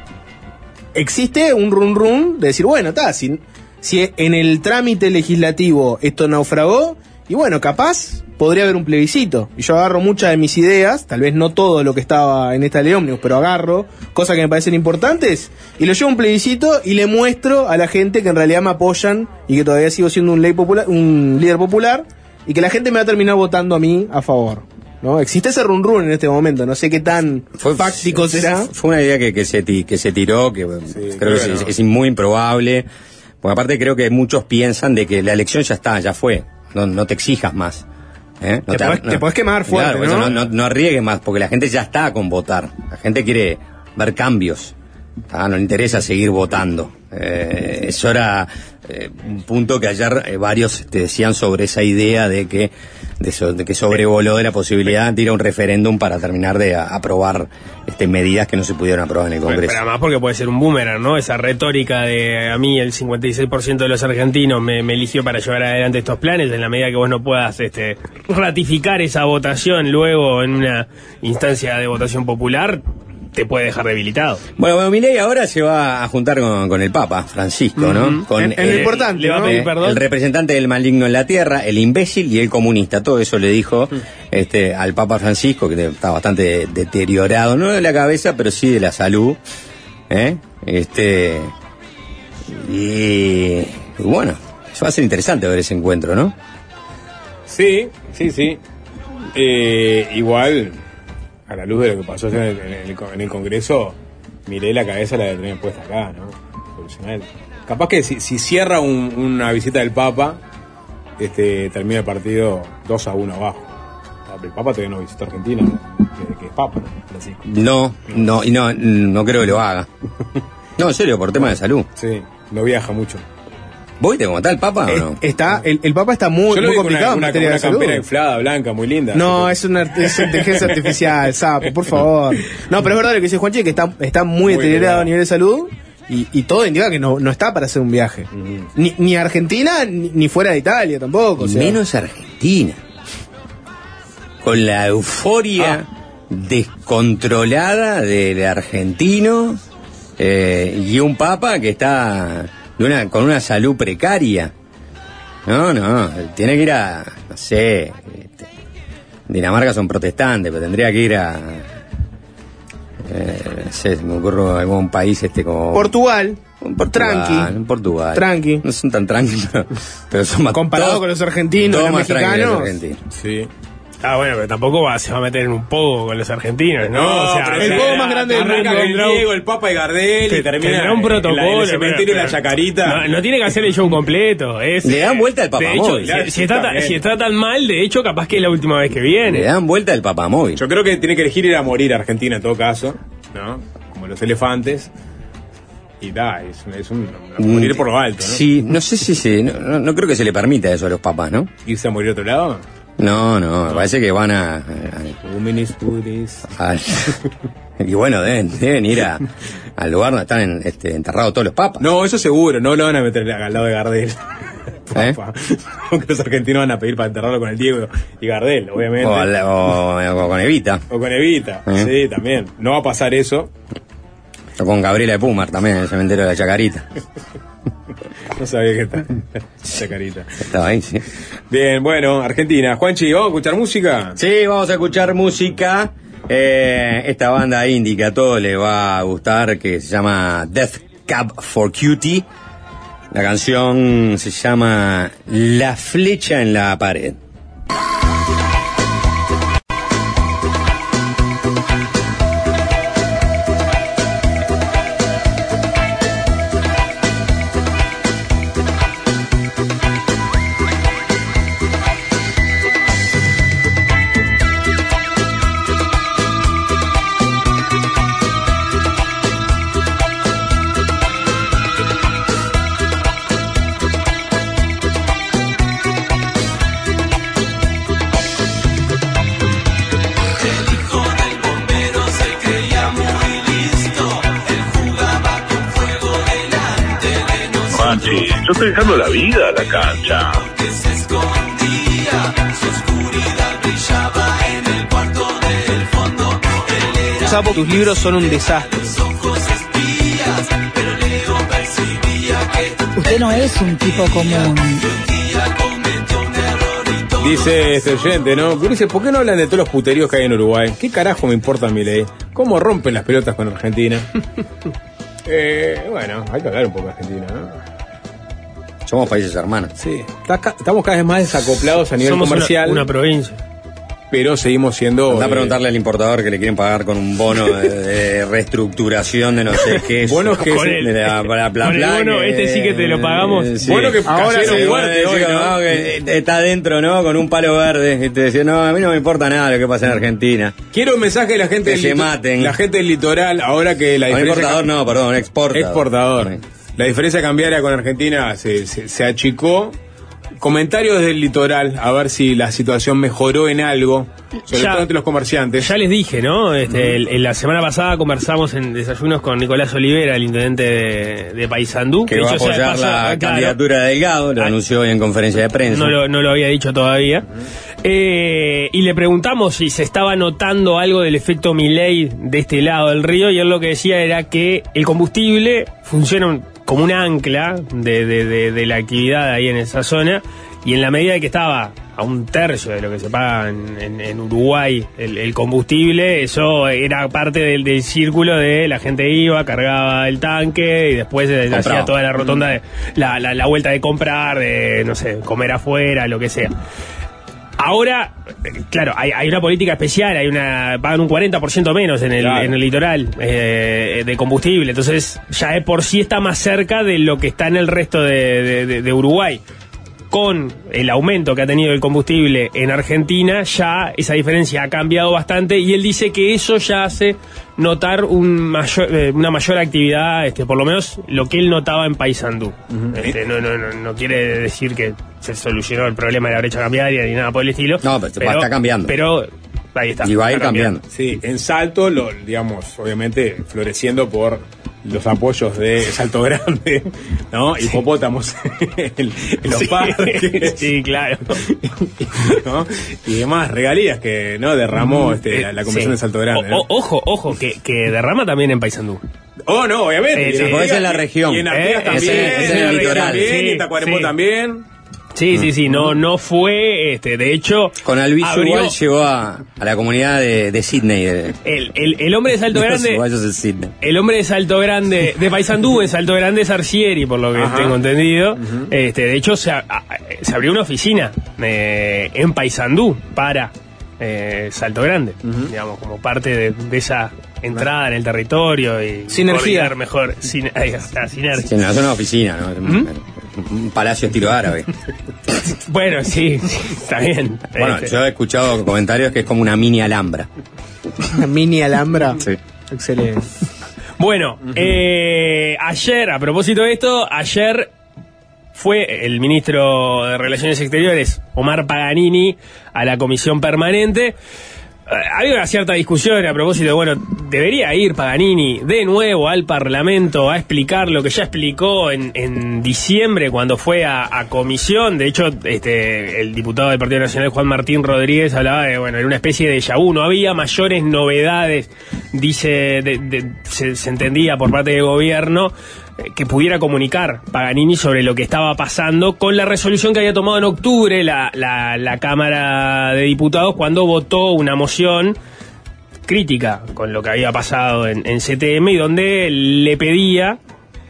existe un run run de decir, bueno, está, si, si en el trámite legislativo esto naufragó, y bueno, capaz podría haber un plebiscito. Y yo agarro muchas de mis ideas, tal vez no todo lo que estaba en esta ley ómnibus, pero agarro cosas que me parecen importantes y lo llevo a un plebiscito y le muestro a la gente que en realidad me apoyan y que todavía sigo siendo un, ley popular, un líder popular y que la gente me va a terminar votando a mí a favor. ¿no? Existe ese run run en este momento, no sé qué tan fáctico será. Fue una idea que, que, se, que se tiró, que creo que creo es, que no. es muy improbable, Porque aparte creo que muchos piensan de que la elección ya está, ya fue. No, no te exijas más. ¿eh? No Te podés- te podés quemar fuerte, Claro, ¿no? no, no, no arriesgues más, porque la gente ya está con votar. La gente quiere ver cambios. Ah, no le interesa seguir votando. Eh, eso era eh, un punto que ayer eh, varios te decían sobre esa idea de que de, so- de que sobrevoló de la posibilidad de ir a un referéndum para terminar de a- aprobar este, medidas que no se pudieron aprobar en el Bueno, Congreso. pero además porque puede ser un boomerang, ¿no? Esa retórica de a mí el 56% de los argentinos me, me eligió para llevar adelante estos planes, en la medida que vos no puedas este, ratificar esa votación luego en una instancia de votación popular, te puede dejar debilitado. Bueno, bueno, Milei ahora se va a juntar con, con el Papa Francisco, ¿no? Con en lo importante, le va a ¿no? pedir eh, perdón. el representante del maligno en la tierra, el imbécil y el comunista. Todo eso le dijo Mm. este, al Papa Francisco, que está bastante deteriorado, no de la cabeza, pero sí de la salud. ¿eh? Este, y, y bueno, eso va a ser interesante ver ese encuentro, ¿no? Sí, sí, sí. Eh, igual, a la luz de lo que pasó en el, en el- en el Congreso, miré la cabeza la de tener puesta acá, ¿no? Capaz que si, si cierra un- una visita del Papa, este, termina el partido 2 a 1 abajo. El Papa todavía no visitó Argentina, desde que es Papa, ¿no? Francisco. No, no, y no, no creo que lo haga. No, en serio, por tema de salud. Sí, no viaja mucho. ¿Vos te está el Papa o Eh, no? está, el, el Papa está muy, Yo lo muy vi con complicado una, en una, materia una de salud. campera inflada, blanca, muy linda. No, es una es inteligencia artificial, sapo, por favor. No, pero es verdad lo que dice Juanchi, que está, está muy, Muy deteriorado a nivel de salud y, y todo indica que no, no está para hacer un viaje. ni, ni a Argentina ni, ni fuera de Italia tampoco. o sea. Menos Argentina. Con la euforia descontrolada del argentino eh, y un papa que está de una, con una salud precaria. No, no, tiene que ir a, no sé, este, Dinamarca son protestantes, pero tendría que ir a, eh, no sé, se me ocurre algún país este como... Portugal, Portugal, tranqui. en Portugal. Tranqui. No son tan tranquilos, pero, pero son más... Comparado todos- con los argentinos, los más tranquilos mexicanos. los argentinos. Sí. Ah, bueno, pero tampoco va- se va a meter en un poco con los argentinos, ¿no? No, o sea, pero el juego más grande del arranca mundo. con el Diego, el Papa y Gardel y te- termina tendrá un en la- protocolo. en el cementerio pero- y la chacarita. No, no tiene que hacer el show completo. Es, Le dan vuelta al De hecho, papamóvil. si, si está, si tan mal, de hecho, capaz que es la última vez que viene. Le dan vuelta el papamóvil. Yo creo que tiene que elegir ir a morir a Argentina en todo caso, ¿no? Como los elefantes. Y da, es, es un, morir por lo alto, ¿no? Sí, no sé si se. No, no- no creo que se le permita eso a los papás, ¿no? Irse a morir a otro lado. No, no, me parece que van a. y bueno, deben, deben ir a- al lugar donde están en- este, enterrados todos los papas. No, eso seguro, no lo van a meter al lado de Gardel. ¿Eh? Los argentinos van a pedir para enterrarlo con el Diego y Gardel, obviamente. O, al- o- o con Evita. O con Evita, ¿Eh? sí, también. No va a pasar eso. O con Gabriela de Pumar también en el cementerio de la Chacarita. No sabía que está. Esa carita. Estaba ahí, sí. Bien, bueno, Argentina. Juanchi, ¿vamos a escuchar música? Sí, vamos a escuchar música. Eh, esta banda indie que a todos les va a gustar, que se llama Death Cab for Cutie. La canción se llama La flecha en la pared. Estoy dejando la vida a la cancha. Sapo, tus libros son un desastre. Usted no es un tipo común. Dice este oyente, ¿no? Dice, ¿por qué no hablan de todos los puteríos que hay en Uruguay? ¿Qué carajo me importa mi ley? ¿Cómo rompen las pelotas con Argentina? eh, bueno, hay que hablar un poco de Argentina, ¿no? Somos países hermanos. Sí. Estamos cada vez más desacoplados a nivel Somos una- comercial. Una, provincia. pero seguimos siendo... Anda a eh, preguntarle al importador que le quieren pagar con un bono de, de reestructuración de no sé qué. Bonos que Con se- el- de la- bla, bla, con el bla, bono, que- este sí que te lo pagamos. Sí. Bueno que ahora sí, fuerte bueno, hoy, ¿no? que está adentro, ¿no? Con un palo verde. Y te decía, no, a mí no me importa nada lo que pasa en Argentina. Quiero un mensaje de la gente Que del se maten. La gente del litoral, ahora que la No, importador no, perdón, exportador. Exportador. La diferencia cambiaria con Argentina se, se- se achicó. Comentarios del litoral, a ver si la situación mejoró en algo, sobre Ya- todo entre los comerciantes. Ya les dije, ¿no? Este, el- la semana pasada conversamos en desayunos con Nicolás Olivera, el intendente de, de Paysandú. Que va a apoyar la claro, candidatura de Delgado, lo Ah. anunció hoy en conferencia de prensa. No lo, no lo había dicho todavía. Eh, y le preguntamos si se estaba notando algo del efecto Milley de este lado del río y él lo que decía era que el combustible funciona un- como un ancla de, de- de- de la actividad ahí en esa zona. Y en la medida de que estaba a un tercio de lo que se paga en, en- en Uruguay el, el combustible, eso era parte del, del círculo de la gente iba, cargaba el tanque y después eh, hacía toda la rotonda de la, la- la vuelta de comprar, de no sé, comer afuera, lo que sea. Ahora, claro, hay, hay una política especial, hay una pagan un 40% menos en el, Claro. en el litoral eh, de combustible, entonces ya de por sí está más cerca de lo que está en el resto de, de- de- de Uruguay. Con el aumento que ha tenido el combustible en Argentina, ya esa diferencia ha cambiado bastante y él dice que eso ya hace notar un mayor, eh, una mayor actividad, este, por lo menos lo que él notaba en Paysandú. Este, no, no, no, no quiere decir que se solucionó el problema de la brecha cambiaria ni nada por el estilo. No, pero está cambiando. Pero ahí está. Y va a ir cambiando. Sí, en Salto, lo, digamos, obviamente floreciendo por los apoyos de Salto Grande, ¿no? Hipopótamos en, en los Sí, parques. sí, claro. ¿no? Y demás regalías que no derramó este, la, la Comisión Sí. de Salto Grande. O- ¿no? o- ojo, ojo, que, que derrama también en Paysandú. Oh, no, obviamente. Eh, Y sí, en es en la región. Y en Eh, es también. en- es en el litoral. También, Sí, y en Tacuarembó sí. también. Sí, sí, sí, no, no fue, este, de hecho... Con Alviso abrió- igual llegó a, a la comunidad de, de Sydney. De, el, el, el hombre de Salto Grande... uruguayos de Sydney. El hombre de Salto Grande, de Paysandú, en Salto Grande es Arcieri, por lo que Ajá. tengo entendido. este, de hecho, se, a- se abrió una oficina eh, en Paysandú para eh, Salto Grande, digamos, como parte de, de esa entrada en el territorio y Sinergia. mejor. Sin, ahí está, sinergia. Sí, no, es una oficina, ¿no? Un palacio estilo árabe. Bueno, sí, sí, está bien. Bueno, Este, yo he escuchado comentarios que es como una mini alhambra. Una mini alhambra. Sí. Excelente. Bueno, eh, ayer, a propósito de esto, ayer fue el ministro de Relaciones Exteriores, Omar Paganini, a la comisión permanente. Eh, Había una cierta discusión a propósito bueno, debería ir Paganini de nuevo al Parlamento a explicar lo que ya explicó en, en diciembre cuando fue a, comisión. De hecho, este, el diputado del Partido Nacional, Juan Martín Rodríguez, hablaba de, bueno, era una especie de vu. No había mayores novedades, dice, de- de- se, se entendía por parte del gobierno que pudiera comunicar Paganini sobre lo que estaba pasando con la resolución que había tomado en octubre la, la- Cámara de Diputados cuando votó una moción crítica con lo que había pasado en, en CTM y donde le pedía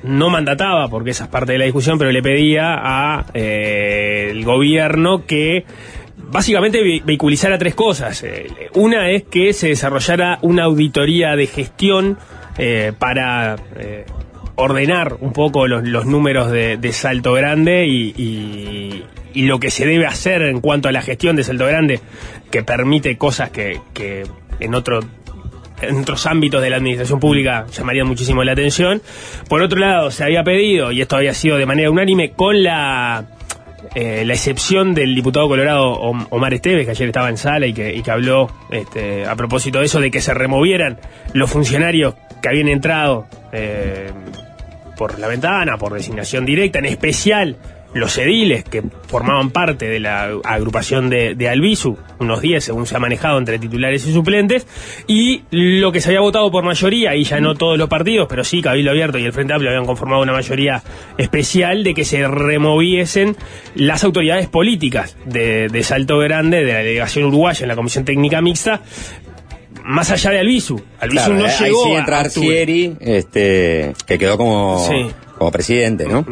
no mandataba, porque esa es parte de la discusión, pero le pedía a eh, gobierno que básicamente ve- vehiculizara tres cosas. Eh, una es que se desarrollara una auditoría de gestión eh, para eh, ordenar un poco los, los números de, de Salto Grande y, y- lo que se debe hacer en cuanto a la gestión de Salto Grande, que permite cosas que, que en otro en otros ámbitos de la administración pública llamarían muchísimo la atención. Por otro lado, se había pedido, y esto había sido de manera unánime, con la, eh, la excepción del diputado colorado Om- Omar Esteves, que ayer estaba en sala y que, y que habló este, a propósito de eso, de que se removieran los funcionarios que habían entrado eh, por la ventana, por designación directa, en especial los ediles que formaban parte de la agrupación de, de Albizu, unos 10 según se ha manejado entre titulares y suplentes, y lo que se había votado por mayoría, y ya no todos los partidos, pero sí Cabildo Abierto y el Frente Amplio habían conformado una mayoría especial de que se removiesen las autoridades políticas de, de Salto Grande, de la delegación uruguaya en la Comisión Técnica Mixta, más allá de Albizu. Albizu Claro, no ahí llegó sí a entra. Arcieri, este, que quedó como, Sí. como presidente, ¿no?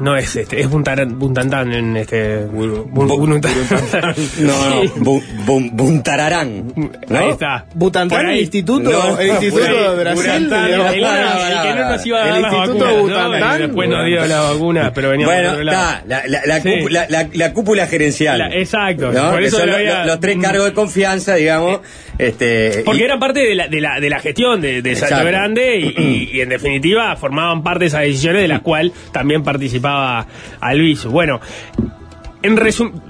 No es este, es Buntaran- Buntantán en este. Bun-. No, no, Sí. bu- bu- Buntararán. ¿no? Ahí está. Butantán, el instituto, No, el instituto de Brasil. De- el, Pará, el- pará, el que no pará. nos iba a El dar las Instituto. Y después nos dio la vacuna, pero veníamos Bueno, por otro lado. está, la, la, la, Sí. cúpula, la, la- la cúpula gerencial. La- exacto, ¿no? por eso son lo los, había- los- los tres cargos de confianza, digamos. Este, Porque y- eran parte de la, de la, de la gestión de, de Salto. Grande y, y- y en definitiva formaban parte de esas decisiones de las cuales también participaba Alviso. Bueno, en resumen.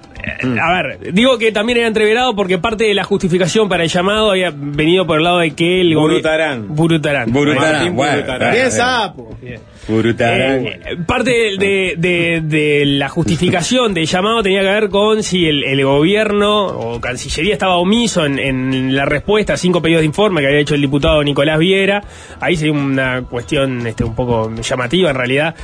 A ver, digo que también era entreverado porque parte de la justificación para el llamado había venido por el lado de que el Burutarán. Burutarán. Burutarán, Burutarán. Bien sapo. Burutarán. Eh, parte de, de- de- de la justificación del llamado tenía que ver con si el, el gobierno o Cancillería estaba omiso en, en la respuesta a cinco pedidos de informe que había hecho el diputado Nicolás Viera. Ahí sería una cuestión este, un poco llamativa en realidad.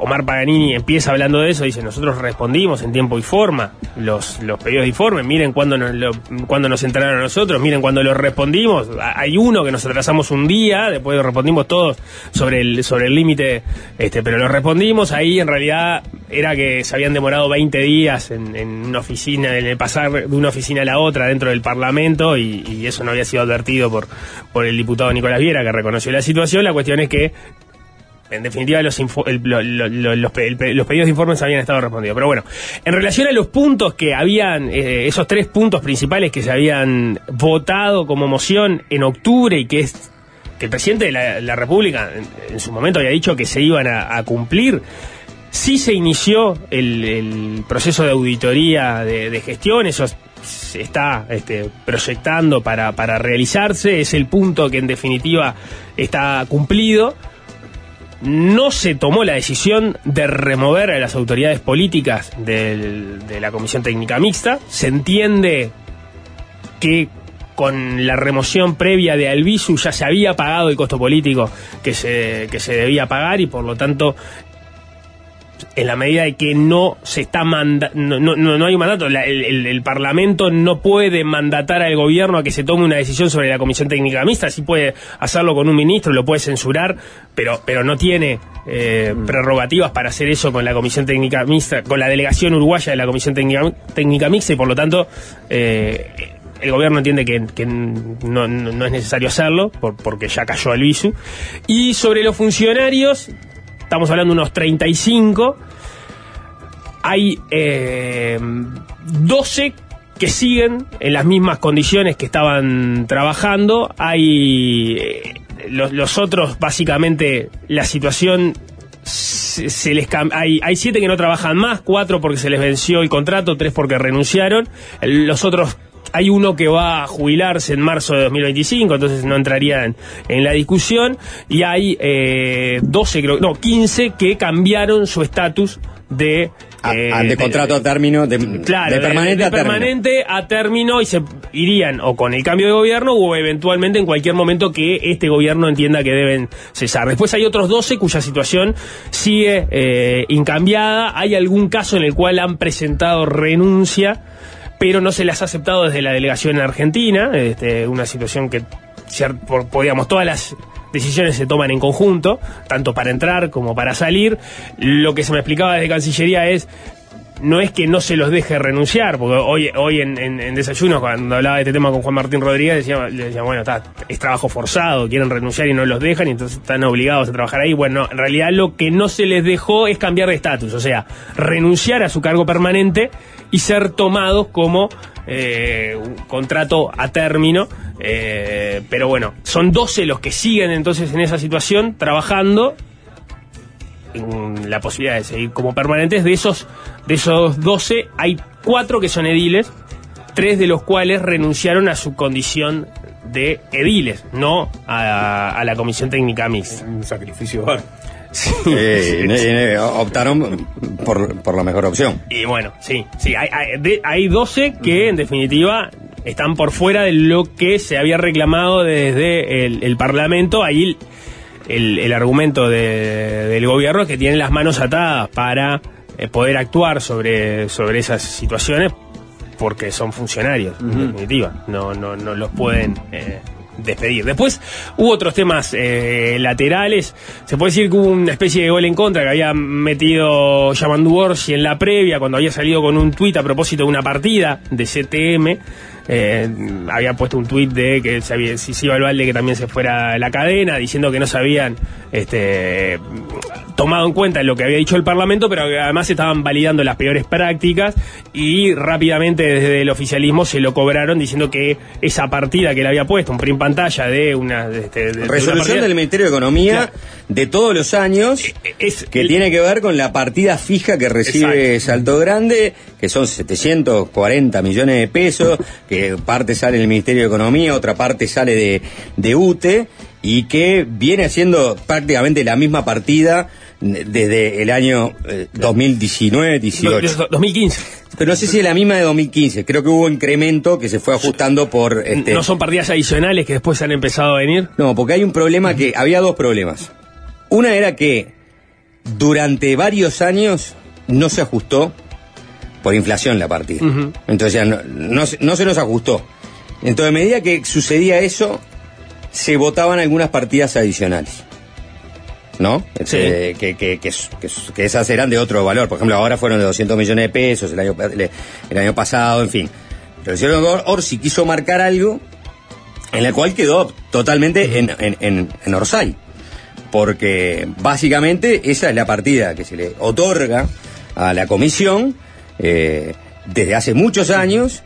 Omar Paganini empieza hablando de eso, dice, nosotros respondimos en tiempo y forma los, los pedidos de informe, miren cuándo nos, cuándo nos entraron a nosotros, miren cuándo los respondimos, hay uno que nos atrasamos un día, después lo respondimos todos sobre el sobre el límite, este, pero lo respondimos, ahí en realidad era que se habían demorado 20 días en, en una oficina, en el pasar de una oficina a la otra dentro del Parlamento y, y eso no había sido advertido por, por el diputado Nicolás Viera, que reconoció la situación, la cuestión es que en definitiva, los, el- lo- lo- lo- los, los pedidos de informes habían estado respondidos. Pero bueno, en relación a los puntos que habían, eh, esos tres puntos principales que se habían votado como moción en octubre y que es que el presidente de la, la República en, su momento había dicho que se iban a, cumplir, sí se inició el, el proceso de auditoría de, de gestión, eso se está este, proyectando para, para realizarse, es el punto que en definitiva está cumplido no se tomó la decisión de remover a las autoridades políticas del- de la Comisión Técnica Mixta. Se entiende que con la remoción previa de Albizu ya se había pagado el costo político que se, que se debía pagar y por lo tanto en la medida de que no se está manda no, no, no hay un mandato, la- el, el- el Parlamento no puede mandatar al gobierno a que se tome una decisión sobre la Comisión Técnica Mixta, sí puede hacerlo con un ministro, lo puede censurar, pero, pero no tiene eh, prerrogativas para hacer eso con la Comisión Técnica Mixta, con la delegación uruguaya de la Comisión Técnica, Técnica Mixta y por lo tanto eh, el gobierno entiende que, que no, no- no es necesario hacerlo por- porque ya cayó el visu. Y sobre los funcionarios, estamos hablando de unos 35, hay eh, 12 que siguen en las mismas condiciones que estaban trabajando. Hay eh, los, otros, básicamente, la situación se, se les hay, hay siete que no trabajan más, cuatro porque se les venció el contrato, tres porque renunciaron. Los otros hay uno que va a jubilarse en marzo de 2025, entonces no entraría en, en la discusión. Y hay eh, 12, creo, no, 15 que cambiaron su estatus de, Ah, eh, ah, de contrato a término, de, Claro, de permanente de a término. permanente a término y se irían o con el cambio de gobierno o eventualmente en cualquier momento que este gobierno entienda que deben cesar. Después hay otros 12 cuya situación sigue eh, incambiada. Hay algún caso en el cual han presentado renuncia, pero no se las ha aceptado desde la delegación en Argentina. Este, una situación que, digamos, todas las decisiones se toman en conjunto, tanto para entrar como para salir. Lo que se me explicaba desde Cancillería es no es que no se los deje renunciar, porque hoy, hoy en, en, en desayuno, cuando hablaba de este tema con Juan Martín Rodríguez, decía, le decía, bueno, está, es trabajo forzado, quieren renunciar y no los dejan, y entonces están obligados a trabajar ahí. Bueno, en realidad lo que no se les dejó es cambiar de estatus, o sea, renunciar a su cargo permanente y ser tomados como eh, un contrato a término. eh, pero bueno, son 12 los que siguen entonces en esa situación trabajando en la posibilidad de seguir como permanentes. De esos, de esos 12, hay cuatro que son ediles, tres de los cuales renunciaron a su condición de ediles, no a, a la comisión técnica mixta. Un sacrificio bárbaro. Eh, eh, eh, optaron por, por la mejor opción. Y bueno, sí, sí, hay, hay, de- hay 12 que en definitiva están por fuera de lo que se había reclamado desde el, el Parlamento. Ahí el, el argumento de- del gobierno es que tienen las manos atadas para eh, poder actuar sobre, sobre esas situaciones porque son funcionarios, en definitiva. No, no, no los pueden eh, despedir. Después hubo otros temas eh, laterales. Se puede decir que hubo una especie de gol en contra que había metido Yamandu Orsi en la previa cuando había salido con un tuit a propósito de una partida de CTM. Eh, había puesto un tuit de que se había, si se iba al balde que también se fuera la cadena, diciendo que no se habían este, tomado en cuenta lo que había dicho el Parlamento, pero que además estaban validando las peores prácticas y rápidamente desde el oficialismo se lo cobraron diciendo que esa partida que le había puesto, un print pantalla de una... de- este, de- de una Resolución partida- del Ministerio de Economía Claro. de todos los años es- que tiene que ver con la partida fija que recibe Exacto. Salto Grande, que son 740 millones de pesos, que parte sale del Ministerio de Economía, otra parte sale de, de UTE, y que viene haciendo prácticamente la misma partida desde el año eh, 2019-18. Do- 2015. Pero no sé si es la misma de 2015, creo que hubo incremento que se fue ajustando por... Este, ¿No son partidas adicionales que después han empezado a venir? no, porque hay un problema que había dos problemas. Una era que durante varios años no se ajustó por inflación la partida. Entonces ya no, no, se- no se nos ajustó. Entonces a medida que sucedía eso, se votaban algunas partidas adicionales. ¿No? Este, que, que, que, que- que esas eran de otro valor. Por ejemplo, ahora fueron de 200 millones de pesos el año, el, el año pasado, en fin. Pero el señor Or- Orsi quiso marcar algo en la cual quedó totalmente en, en, en, en Orsay. Porque básicamente esa es la partida que se le otorga a la comisión eh, desde hace muchos años,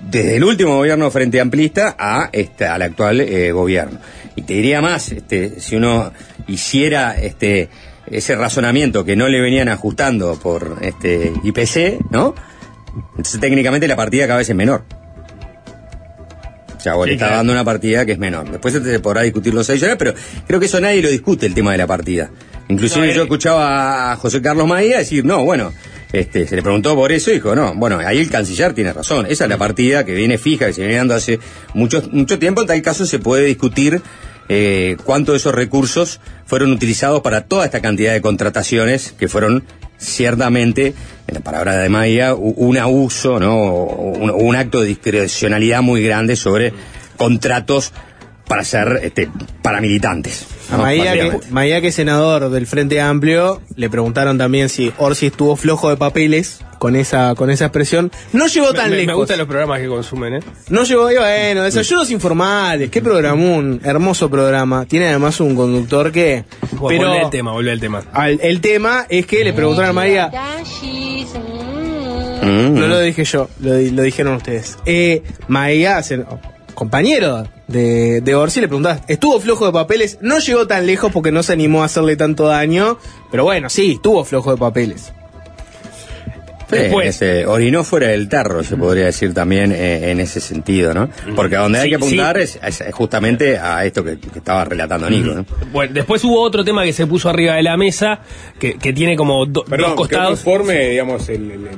desde el último gobierno frente amplista a este, al actual eh, gobierno. Y te diría más, este, si uno hiciera este ese razonamiento que no le venían ajustando por este IPC, ¿no? Entonces técnicamente la partida cada vez es menor. O sea, Sí, le está claro. dando una partida que es menor. Después se podrá discutir los adicionales, pero creo que eso nadie lo discute, el tema de la partida. Inclusive No, yo eh, escuchaba a José Carlos Maía decir, no, bueno, este, se le preguntó por eso y dijo, no, bueno, ahí el canciller tiene razón. Esa es la partida que viene fija, que se viene dando hace mucho, mucho tiempo. En tal caso se puede discutir eh, cuánto de esos recursos fueron utilizados para toda esta cantidad de contrataciones que fueron ciertamente, en la palabra de Maía, u- un abuso, ¿no? un, un acto de discrecionalidad muy grande sobre contratos para ser este, paramilitantes. A. Maía, que. Maía, que es senador del Frente Amplio, le preguntaron también si Orsi estuvo flojo de papeles con esa, con esa expresión. No llegó tan me, me lejos. gustan los programas que consumen, ¿eh? No llegó, y bueno, desayunos informales, qué programón, hermoso programa. Tiene además un conductor que. Pero Volvé al tema, volvé al tema. al- el tema es que le preguntaron a María. Mm. No lo dije yo, lo, di- lo dijeron ustedes. Eh, Maía, compañero de, de Orsi, le preguntaba, ¿estuvo flojo de papeles? No llegó tan lejos porque no se animó a hacerle tanto daño, pero bueno, sí, estuvo flojo de papeles. Después. este, orinó fuera del tarro, se podría decir también eh, en ese sentido, ¿no? Porque a donde hay que apuntar sí. es, justamente a esto que, que estaba relatando Nico, ¿no? Bueno, después hubo otro tema que se puso arriba de la mesa, que, que tiene como do- Perdón, dos que costados. conforme, digamos, el, el-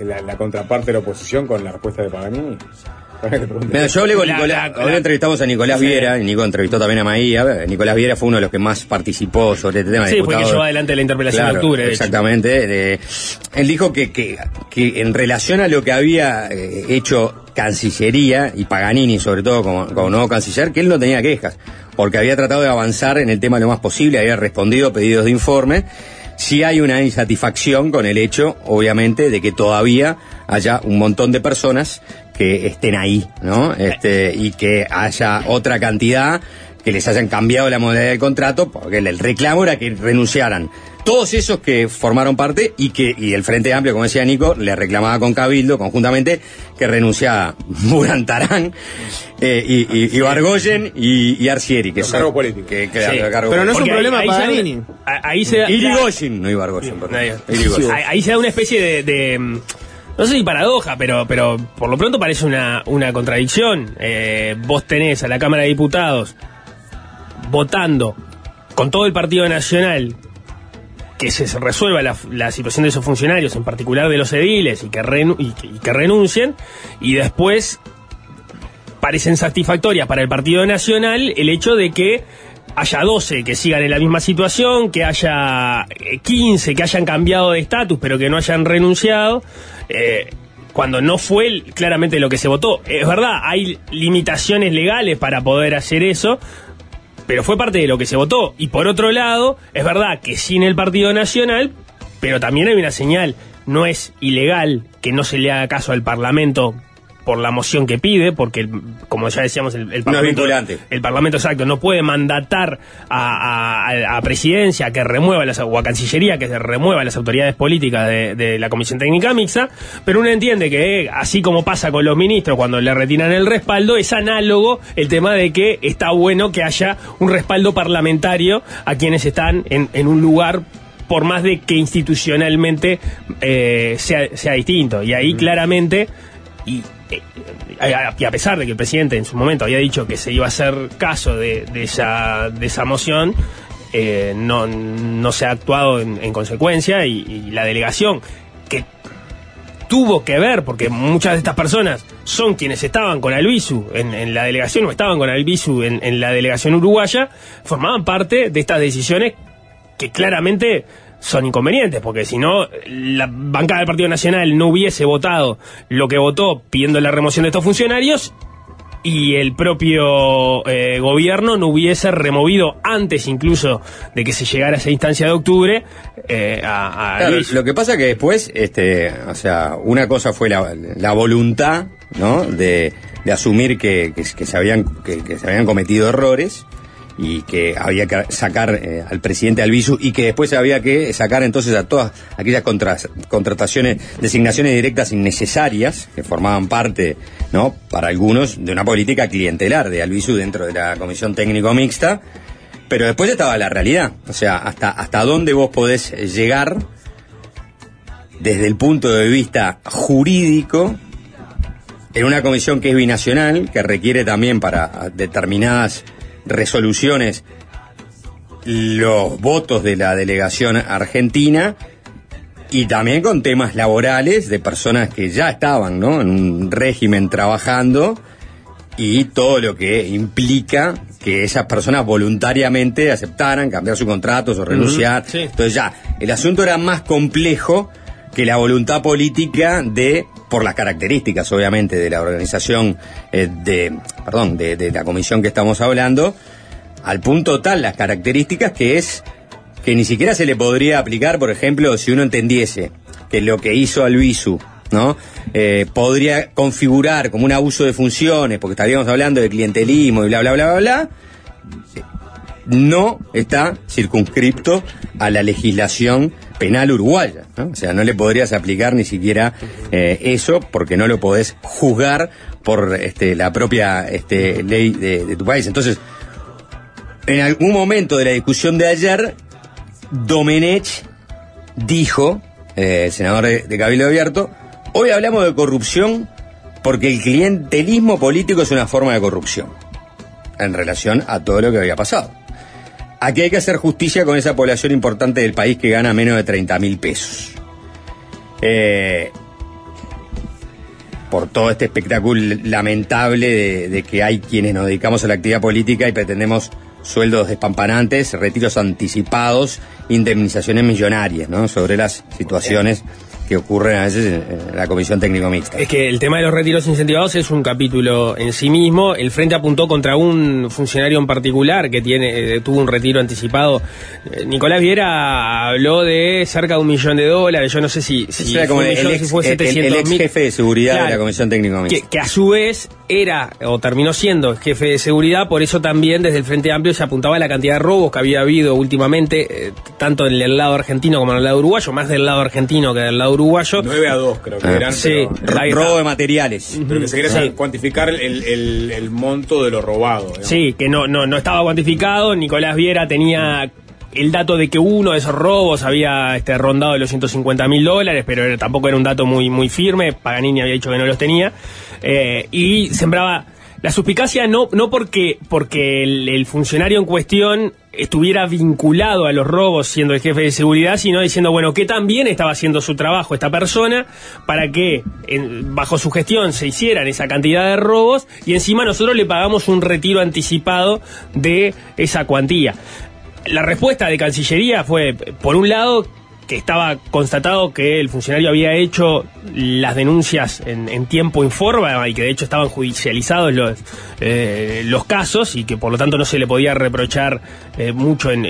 el- la, la contraparte de la oposición con la respuesta de Paganini? Yo hablé con La- Nicolás, la- hoy entrevistamos a Nicolás Sí. Viera, y Nico entrevistó también a Maía. Nicolás Viera fue uno de los que más participó sobre este tema. Sí, fue diputado- que llevó adelante la interpelación Claro, de octubre. de. Exactamente. de- él dijo que, que, que en relación a lo que había eh, hecho Cancillería y Paganini, sobre todo como, como nuevo canciller, que él no tenía quejas, porque había tratado de avanzar en el tema lo más posible, había respondido pedidos de informe. Sí hay una insatisfacción con el hecho, obviamente, de que todavía haya un montón de personas que estén ahí, ¿no? Este, y que haya otra cantidad que les hayan cambiado la modalidad del contrato, porque el, reclamo era que renunciaran todos esos que formaron parte y que y el Frente Amplio, como decía Nico, le reclamaba con Cabildo conjuntamente que renunciara Burantarán eh, y, y, y Bargoyen y, y Arcieri, que Los son- cargos políticos. Que, que- Sí. que- cargos Pero no es un ahí- problema ahí para se da- Paganini. a- Ahí se da- Irigoyen, no Ibargoyen, perdón. Ahí-. Ahí, ahí se da una especie de, de, no sé si paradoja, pero, pero por lo pronto parece una, una contradicción. Eh, vos tenés a la Cámara de Diputados votando con todo el Partido Nacional que se resuelva la, situación de esos funcionarios, en particular de los ediles, y que, y que- renuncien, y después parecen satisfactorias para el Partido Nacional el hecho de que haya 12 que sigan en la misma situación, que haya eh, 15 que hayan cambiado de estatus pero que no hayan renunciado. Eh, cuando no fue claramente lo que se votó. Es verdad, hay limitaciones legales para poder hacer eso, pero fue parte de lo que se votó. Y por otro lado, es verdad que sin el Partido Nacional, pero también hay una señal, no es ilegal que no se le haga caso al Parlamento por la moción que pide, porque, el- como ya decíamos, el, el Parlamento... vinculante. El Parlamento, exacto, no puede mandatar a, a- a Presidencia que remueva las, o a Cancillería que se remueva las autoridades políticas de, de la Comisión Técnica Mixta, pero uno entiende que, eh, así como pasa con los ministros cuando le retiran el respaldo, es análogo el tema de que está bueno que haya un respaldo parlamentario a quienes están en, en un lugar por más de que institucionalmente eh, sea, sea distinto. Y ahí claramente, y, y a pesar de que el presidente en su momento había dicho que se iba a hacer caso de, esa, de esa moción, eh, no, no se ha actuado en, en consecuencia y, la delegación que tuvo que ver, porque muchas de estas personas son quienes estaban con Albizu en, la delegación o estaban con Albizu en la delegación uruguaya, formaban parte de estas decisiones que claramente son inconvenientes, porque si no, la bancada del Partido Nacional no hubiese votado lo que votó pidiendo la remoción de estos funcionarios y el propio eh, gobierno no hubiese removido antes incluso de que se llegara a esa instancia de octubre eh, a, a Claro, Luis. lo que pasa que después, este, o sea, una cosa fue la, la voluntad, ¿no? De, de asumir que, que- que se habían, que, que se habían cometido errores y que había que sacar eh, al presidente Albizu y que después había que sacar entonces a todas aquellas contrataciones, designaciones directas innecesarias que formaban parte, ¿no? Para algunos de una política clientelar de Albizu dentro de la comisión técnico mixta. Pero después estaba la realidad, o sea, hasta, hasta dónde vos podés llegar desde el punto de vista jurídico en una comisión que es binacional, que requiere también para determinadas resoluciones los votos de la delegación argentina y también con temas laborales de personas que ya estaban ¿no? en un régimen trabajando y todo lo que implica que esas personas voluntariamente aceptaran cambiar sus contratos o renunciar. sí. Entonces ya, el asunto era más complejo que la voluntad política de, por las características obviamente de la organización, eh, de, perdón, de, de la comisión que estamos hablando, al punto tal las características que es que ni siquiera se le podría aplicar, por ejemplo, si uno entendiese que lo que hizo Albizu, ¿no? Eh, podría configurar como un abuso de funciones, porque estaríamos hablando de clientelismo y bla, bla, bla, bla, bla, no está circunscripto a la legislación penal uruguaya. ¿no? O sea, no le podrías aplicar ni siquiera eh, eso porque no lo podés juzgar por este, la propia este, ley de, tu país. Entonces, en algún momento de la discusión de ayer, Domenech dijo, eh, el senador de, de Cabildo Abierto, hoy hablamos de corrupción porque el clientelismo político es una forma de corrupción en relación a todo lo que había pasado. Aquí hay que hacer justicia con esa población importante del país que gana menos de 30 mil pesos. Eh, por todo este espectáculo lamentable de, que hay quienes nos dedicamos a la actividad política y pretendemos sueldos despampanantes, retiros anticipados, indemnizaciones millonarias, ¿no? Sobre las situaciones que ocurren a veces en, la Comisión Técnico Mixta. Es que el tema de los retiros incentivados es un capítulo en sí mismo. El Frente apuntó contra un funcionario en particular que tiene eh, tuvo un retiro anticipado. Eh, Nicolás Viera habló de cerca de un millón de dólares. Yo no sé si, como fue un el, millón, ex, si fue el- el 700 ex jefe de seguridad de la Comisión Técnico que, Mixta. que a su vez era o terminó siendo jefe de seguridad, por eso también desde el Frente Amplio se apuntaba a la cantidad de robos que había habido últimamente, eh, tanto en el lado argentino como en el lado uruguayo, más del lado argentino que del lado uruguayo. 9 a 2 creo que Ah. eran. Sí, pero, Robo de materiales. pero que se quería Sí. cuantificar el, el- el monto de lo robado. digamos. Sí, que no, no, no estaba cuantificado. Nicolás Viera tenía el dato de que uno de esos robos había este, rondado los 150 mil dólares, pero era- tampoco era un dato muy, muy firme. Paganini había dicho que no los tenía. Eh, y sembraba la suspicacia no, no porque, porque el, funcionario en cuestión estuviera vinculado a los robos siendo el jefe de seguridad, sino diciendo, bueno, que también estaba haciendo su trabajo esta persona para que bajo su gestión se hicieran esa cantidad de robos y encima nosotros le pagamos un retiro anticipado de esa cuantía. La respuesta de Cancillería fue, por un lado, que estaba constatado que el funcionario había hecho las denuncias en, en tiempo informa y que de hecho estaban judicializados los, eh, los casos y que por lo tanto no se le podía reprochar eh, mucho en,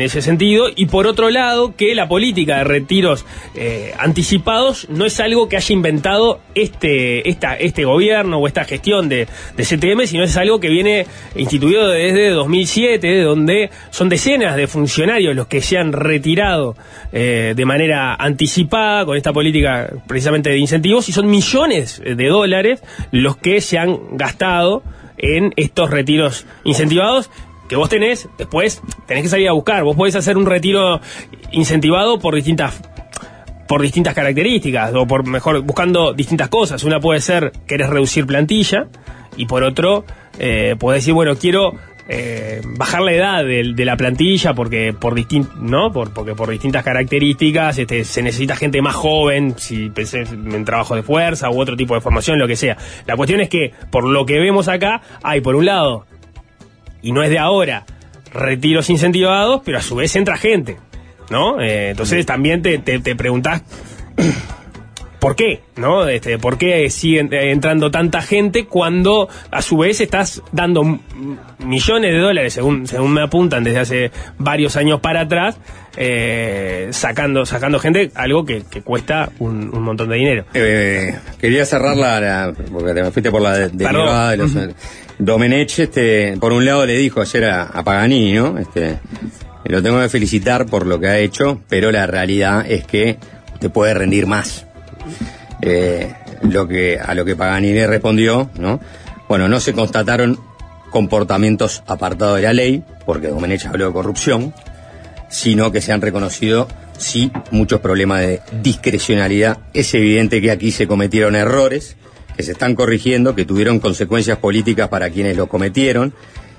ese sentido. Y por otro lado, que la política de retiros eh, anticipados no es algo que haya inventado este, esta, este gobierno o esta gestión de, de CTM, sino es algo que viene instituido desde 2007, donde son decenas de funcionarios los que se han retirado de manera anticipada con esta política precisamente de incentivos y son millones de dólares los que se han gastado en estos retiros incentivados que vos tenés, después tenés que salir a buscar. Vos podés hacer un retiro incentivado por distintas por distintas características o por mejor buscando distintas cosas. Una puede ser querés reducir plantilla y por otro eh, podés decir bueno quiero eh, bajar la edad de, de la plantilla porque por distin no por, porque por distintas características este, se necesita gente más joven si pensé en trabajo de fuerza u otro tipo de formación lo que sea. La cuestión es que por lo que vemos acá hay por un lado y no es de ahora retiros incentivados pero a su vez entra gente ¿no? Eh, entonces también te, te, te preguntás por qué, ¿no? Este, ¿Por qué sigue entrando tanta gente cuando a su vez estás dando millones de dólares, según, según me apuntan desde hace varios años para atrás, eh, sacando, sacando gente, algo que, que cuesta un, un montón de dinero. Eh, quería cerrar la, la- porque te fuiste por la de- derivada de los Domenech, este, por un lado le dijo ayer a, a ¿no? Este, lo tengo que felicitar por lo que ha hecho, pero la realidad es que usted puede rendir más. Eh, lo que a lo que Paganini respondió, ¿no? Bueno, no se constataron comportamientos apartados de la ley, porque Domenech habló de corrupción, sino que se han reconocido, sí, muchos problemas de discrecionalidad. Es evidente que aquí se cometieron errores, que se están corrigiendo, que tuvieron consecuencias políticas para quienes los cometieron.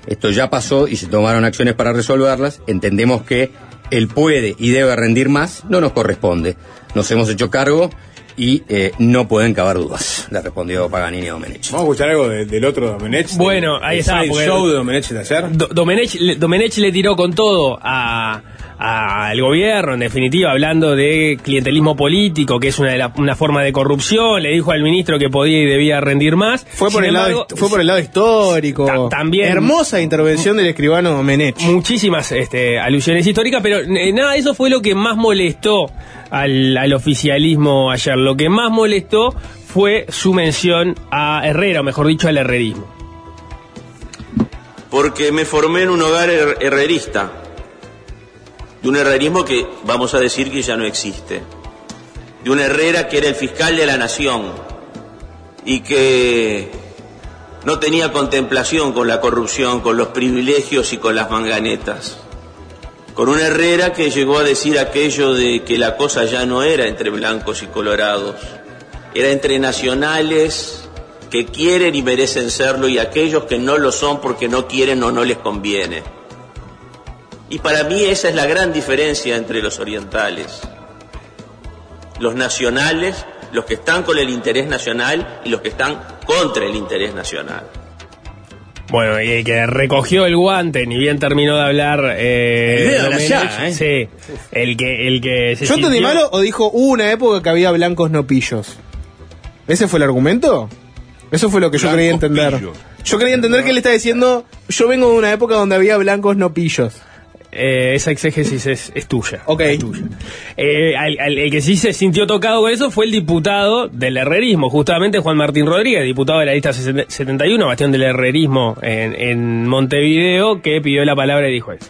Esto ya pasó y se tomaron acciones para resolverlas. Entendemos que él puede y debe rendir más, no nos corresponde. Nos hemos hecho cargo y eh, no pueden caber dudas, le respondió Paganini a Domenech. Vamos a escuchar algo de- del otro Domenech. Bueno, ahí está, porque- show de Domenech de ayer. Do- Domenech, le- Domenech le tiró con todo a al gobierno, en definitiva, hablando de clientelismo político, que es una, de la- una forma de corrupción, le dijo al ministro que podía y debía rendir más. Fue por, Sin el lado, fue por el lado histórico. Ta- también. Hermosa intervención del escribano Domenech. muchísimas este, alusiones históricas, pero eh, nada, eso fue lo que más molestó al, al oficialismo ayer. Lo que más molestó fue su mención a Herrera, o mejor dicho, al herrerismo. porque me formé en un hogar her- herrerista, de un herrerismo que vamos a decir que ya no existe, de un Herrera que era el fiscal de la nación y que no tenía contemplación con la corrupción, con los privilegios y con las manganetas. Con un Herrera que llegó a decir aquello de que la cosa ya no era entre blancos y colorados, era entre nacionales que quieren y merecen serlo y aquellos que no lo son porque no quieren o no les conviene. Y para mí esa es la gran diferencia entre los orientales. Los nacionales, los que están con el interés nacional y los que están contra el interés nacional. Bueno, y el que recogió el guante, ni bien terminó de hablar. Eh, El dedo Domenech, ¿eh? Sí, el que, el que se ¿Yo entendí malo o dijo hubo una época que había blancos no pillos? ¿Ese fue el argumento? Eso fue lo que yo creía entender. Yo creía entender que él está diciendo, yo vengo de una época donde había blancos no pillos. Eh, esa exégesis es, es tuya. Ok. Es tuya. Eh, al- al- el que sí se sintió tocado con eso fue el diputado del herrerismo, justamente Juan Martín Rodríguez, diputado de la lista 71, bastión del herrerismo en, en Montevideo, que pidió la palabra y dijo eso.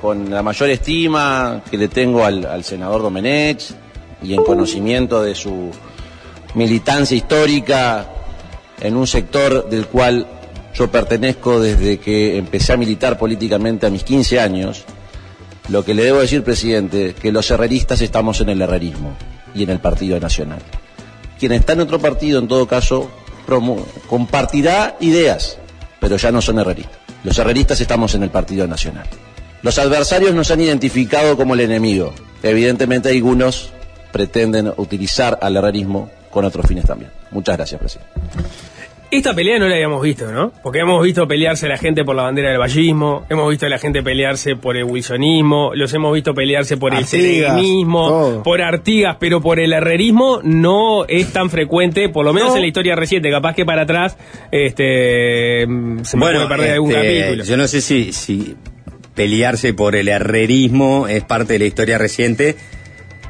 con la mayor estima que le tengo al, al senador Domenech y en conocimiento de su militancia histórica en un sector del cual yo pertenezco desde que empecé a militar políticamente a mis 15 años, lo que le debo decir, presidente, que los herreristas estamos en el herrerismo y en el Partido Nacional. Quien está en otro partido, en todo caso, compartirá ideas, pero ya no son herreristas. Los herreristas estamos en el Partido Nacional. Los adversarios nos han identificado como el enemigo. Evidentemente algunos pretenden utilizar al herrerismo con otros fines también. Muchas gracias, presidente. Esta pelea no la habíamos visto, ¿no? Porque hemos visto pelearse la gente por la bandera del vallismo, hemos visto a la gente pelearse por el wilsonismo, los hemos visto pelearse por el serenismo, por Artigas, pero por el herrerismo no es tan frecuente, por lo menos No. en la historia reciente, capaz que para atrás este mm, se me puede perder algún este, capítulo. Yo no sé si, si pelearse por el herrerismo es parte de la historia reciente.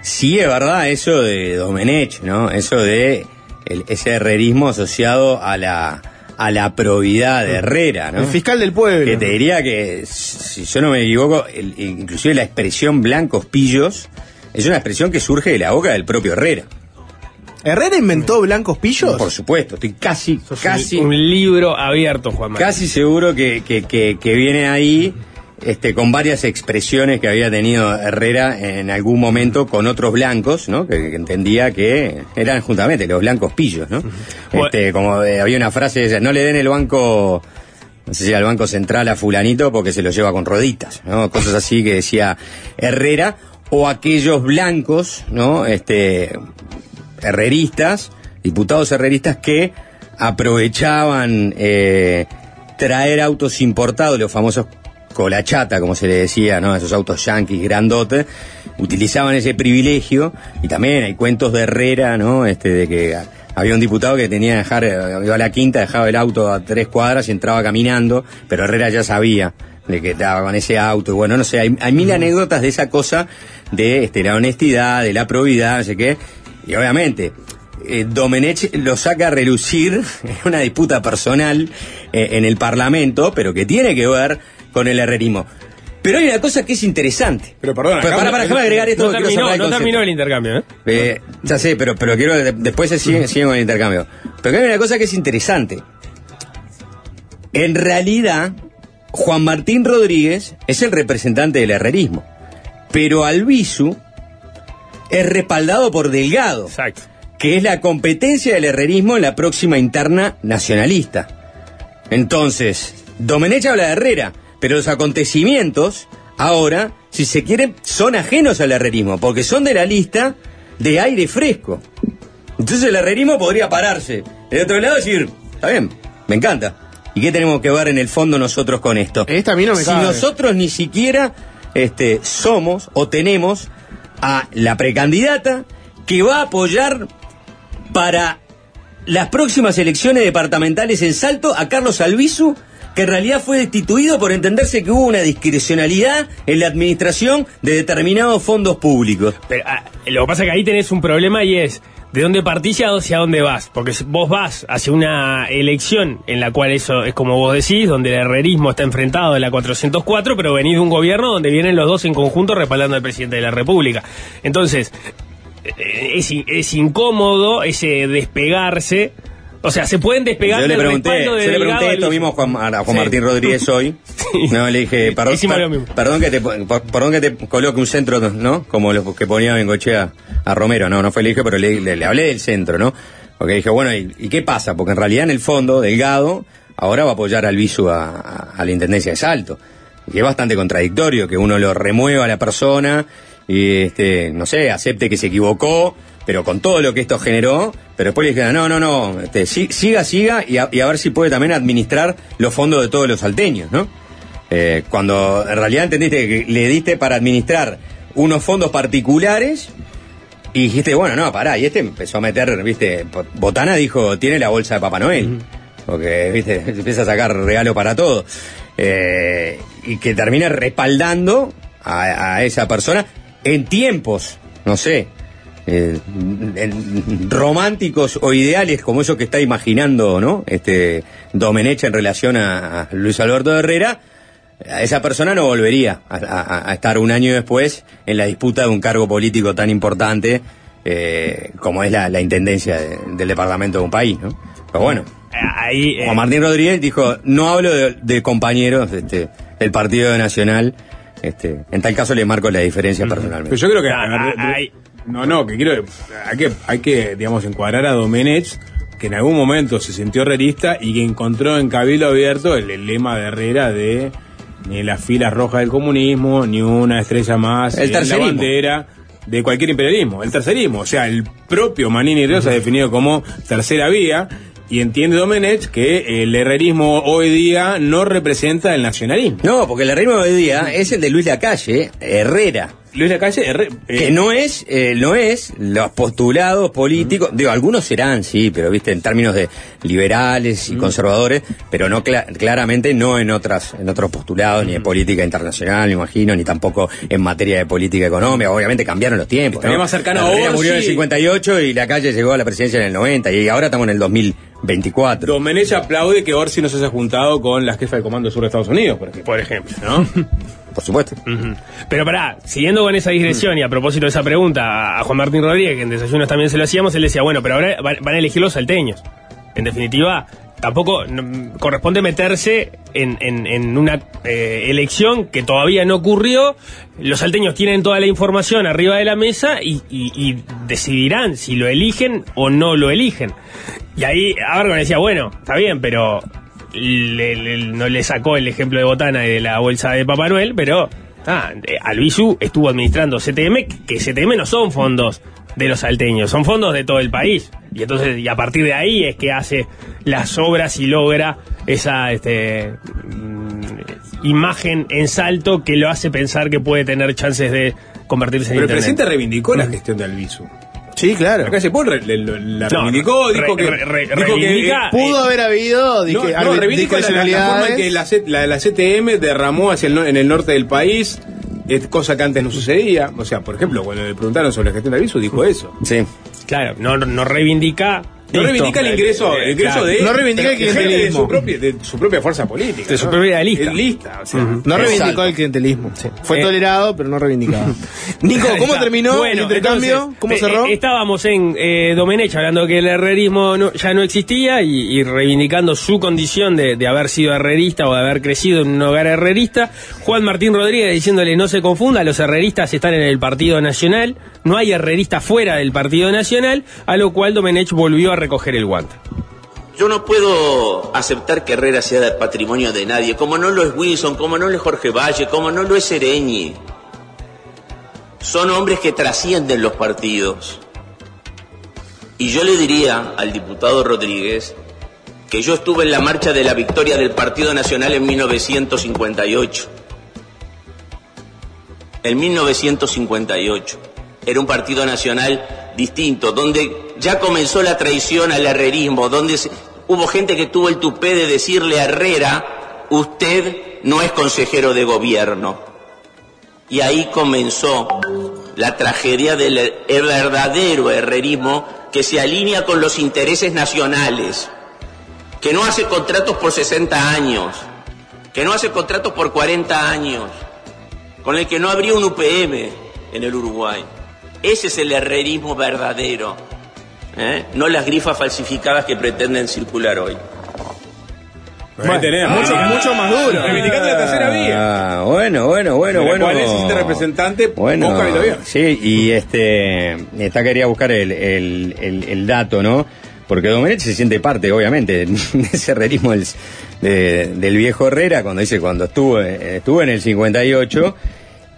Sí es verdad eso de Domenech, ¿no? Eso de el- ese herrerismo asociado a la a la probidad de Herrera, ¿no? El fiscal del pueblo. Que te diría que, si yo no me equivoco, el- inclusive la expresión blancos pillos es una expresión que surge de la boca del propio Herrera. ¿Herrera inventó blancos pillos? Por supuesto, estoy casi, casi, un libro abierto, Juan Manuel. casi seguro que, que, que- que viene ahí este, con varias expresiones que había tenido Herrera en algún momento con otros blancos, ¿no? Que, que entendía que eran justamente los blancos pillos, ¿no? Este, como eh, había una frase, decía, no le den el banco, no sé si al banco central a fulanito porque se lo lleva con roditas, ¿no? Cosas así que decía Herrera, o aquellos blancos, ¿no? Este, herreristas, diputados herreristas que aprovechaban eh, traer autos importados, los famosos colachata, como se le decía, ¿no? Esos autos yanquis grandotes, utilizaban ese privilegio, y también hay cuentos de Herrera, ¿no? Este, de que había un diputado que tenía que dejar, iba a la quinta, dejaba el auto a tres cuadras y entraba caminando, pero Herrera ya sabía de que estaba con ese auto, y bueno, no sé, hay, hay mil anécdotas de esa cosa de este, la honestidad, de la probidad, no sé qué, y obviamente, eh, Domenech lo saca a relucir en una disputa personal eh, en el Parlamento, pero que tiene que ver con el herrerismo. Pero hay una cosa que es interesante. Pero perdón, Pero para, para, déjame agregar esto. no terminó, el no terminó el intercambio, ¿eh? Eh, ya sé, pero, pero quiero de- después se siguen, siguen con el intercambio. Pero hay una cosa que es interesante. En realidad, Juan Martín Rodríguez es el representante del herrerismo. Pero Albizu es respaldado por Delgado. Exacto. Que es la competencia del herrerismo en la próxima interna nacionalista. Entonces, Domenech habla de Herrera, pero los acontecimientos, ahora, si se quiere, son ajenos al herrerismo, porque son de la lista de aire fresco. Entonces el herrerismo podría pararse. De otro lado decir, está bien, me encanta. ¿Y qué tenemos que ver en el fondo nosotros con esto? Esta a mí no me si cabe. nosotros ni siquiera este, somos o tenemos a la precandidata que va a apoyar para las próximas elecciones departamentales en Salto a Carlos Albizu, que en realidad fue destituido por entenderse que hubo una discrecionalidad en la administración de determinados fondos públicos. Pero ah, lo que pasa es que ahí tenés un problema y es de dónde partís y hacia dónde vas. Porque vos vas hacia una elección en la cual eso es como vos decís, donde el herrerismo está enfrentado a la 404, pero venís de un gobierno donde vienen los dos en conjunto respaldando al presidente de la República. Entonces, eh, es, es incómodo ese despegarse. O sea, se pueden despegar Yo le pregunté, de yo le pregunté esto mismo a Juan, a Juan Sí. Martín Rodríguez hoy. No, le dije, perdón, que te perdón que te coloque un centro, ¿no? Como lo que ponía Bengochea a Romero, no, no fue le dije, pero le, le- le hablé del centro, ¿no? Porque dije, bueno, ¿y, y qué pasa? Porque en realidad en el fondo, Delgado ahora va a apoyar al Visu a, a- a la Intendencia de Salto. Y es bastante contradictorio que uno lo remueva a la persona y, este, no sé, acepte que se equivocó, pero con todo lo que esto generó, pero después le dijeron, no, no, no, este, siga, siga y a, y a ver si puede también administrar los fondos de todos los salteños, ¿no? Eh, cuando en realidad entendiste que le diste para administrar unos fondos particulares y dijiste, bueno, no, pará, y este empezó a meter, viste, Botana dijo, tiene la bolsa de Papá Noel, porque, viste, empieza a sacar regalo para todo, Eh, y que termine respaldando a, a esa persona en tiempos, no sé, eh, en- románticos o ideales como eso que está imaginando, ¿no? Este Domenech en relación a, a Luis Alberto Herrera, esa persona no volvería a, a- a estar un año después en la disputa de un cargo político tan importante eh, como es la, la intendencia de- del departamento de un país, ¿no? Pero bueno, Ahí, eh, Juan Martín Rodríguez dijo, no hablo de, de compañeros este, del Partido Nacional, este, en tal caso le marco la diferencia personalmente. Pero yo creo que. Ah, ah, ahí. No, no, que quiero. Hay que, hay que, digamos, encuadrar a Domenech, que en algún momento se sintió herrerista y que encontró en Cabildo Abierto el, el lema de Herrera de ni las filas rojas del comunismo, ni una estrella más, El ni en la bandera de cualquier imperialismo. El tercerismo, o sea, el propio Manini Ríos ha definido como tercera vía. Y entiende Domenech que el herrerismo hoy día no representa el nacionalismo. No, porque el herrerismo hoy día es el de Luis Lacalle, Herrera. Luis Lacalle, Herre- eh, Que no es, eh, no es los postulados políticos, digo, algunos serán, sí, pero viste, en términos de liberales y conservadores, pero no cla- claramente no en otras, en otros postulados, ni en política internacional, me imagino, ni tampoco en materia de política económica. Obviamente cambiaron los tiempos. Estaría ¿no? más cercano a Orsi. murió en el 58 y la calle llegó a la presidencia en el 90 y ahora estamos en el 2024. Domenech aplaude que Orsi no se haya juntado con la jefa del Comando Sur de Estados Unidos, por ejemplo. Por ejemplo. ¿No? Por supuesto. Pero pará, siguiendo con esa digresión y a propósito de esa pregunta a Juan Martín Rodríguez, que en desayunos también se lo hacíamos, él decía, bueno, pero ahora van a elegir los salteños. En definitiva, tampoco no, corresponde meterse en, en- en una eh, elección que todavía no ocurrió. Los salteños tienen toda la información arriba de la mesa y, y- y decidirán si lo eligen o no lo eligen. Y ahí Abargon decía, bueno, está bien, pero le- le- no le sacó el ejemplo de Botana y de la bolsa de Papá Noel, pero ah, eh, Albizu estuvo administrando CTM, que CTM no son fondos de los salteños, son fondos de todo el país. Y entonces, y a partir de ahí es que hace las obras y logra esa este, mm, imagen en salto que lo hace pensar que puede tener chances de convertirse en Pero el presidente reivindicó la gestión de Albizu. Sí, claro. La calle Paul re- le- lo- la No, reivindicó, re- dijo que. re- re- dijo que, reivindica, eh, Pudo haber habido no, dije, no, arbi- reivindica la, la- forma en que la, la- la CTM derramó hacia el, no- en el norte del país, es cosa que antes no sucedía. O sea, por ejemplo, cuando le preguntaron sobre la gestión de Albizu, dijo eso. Sí. Claro, no, no reivindica. No reivindica el ingreso, el ingreso claro. de. No reivindica el genere de clientelismo. su propia, de su propia fuerza política. De su propia lista. Lista, o sea. No reivindicó Exacto. el clientelismo. Fue Eh, tolerado, pero no reivindicado. Nico, ¿cómo Está. terminó Bueno, el intercambio? entonces, ¿Cómo eh, cerró? eh, estábamos en eh, Domenech hablando que el herrerismo no- ya no existía y, y reivindicando su condición de, de haber sido herrerista o de haber crecido en un hogar herrerista. Juan Martín Rodríguez diciéndole no se confunda, los herreristas están en el Partido Nacional, no hay herreristas fuera del Partido Nacional, a lo cual Domenech volvió a recoger el guante. Yo no puedo aceptar que Herrera sea del patrimonio de nadie, como no lo es Wilson, como no lo es Jorge Valle, como no lo es Sereñi. Son hombres que trascienden los partidos. Y yo le diría al diputado Rodríguez que yo estuve en la marcha de la victoria del Partido Nacional en 1958. En 1958. Era un partido nacional distinto, donde ya comenzó la traición al herrerismo, donde se- hubo gente que tuvo el tupé de decirle a Herrera, usted no es consejero de gobierno. Y ahí comenzó la tragedia del el verdadero herrerismo que se alinea con los intereses nacionales, que no hace contratos por 60 años, que no hace contratos por 40 años, con el que no habría un UPM en el Uruguay. Ese es el herrerismo verdadero, ¿eh? no las grifas falsificadas que pretenden circular hoy. Tenés, mucho, ah, mucho más duro. Reivindicando la tercera vía. Ah, bueno, bueno, bueno, De la bueno. cual es este representante Bueno, sí, y este, esta quería buscar el, el, el, el dato, ¿no? Porque Domenech se siente parte, obviamente, de ese herrerismo del, de- del viejo Herrera, cuando dice cuando estuvo, estuvo en el 58,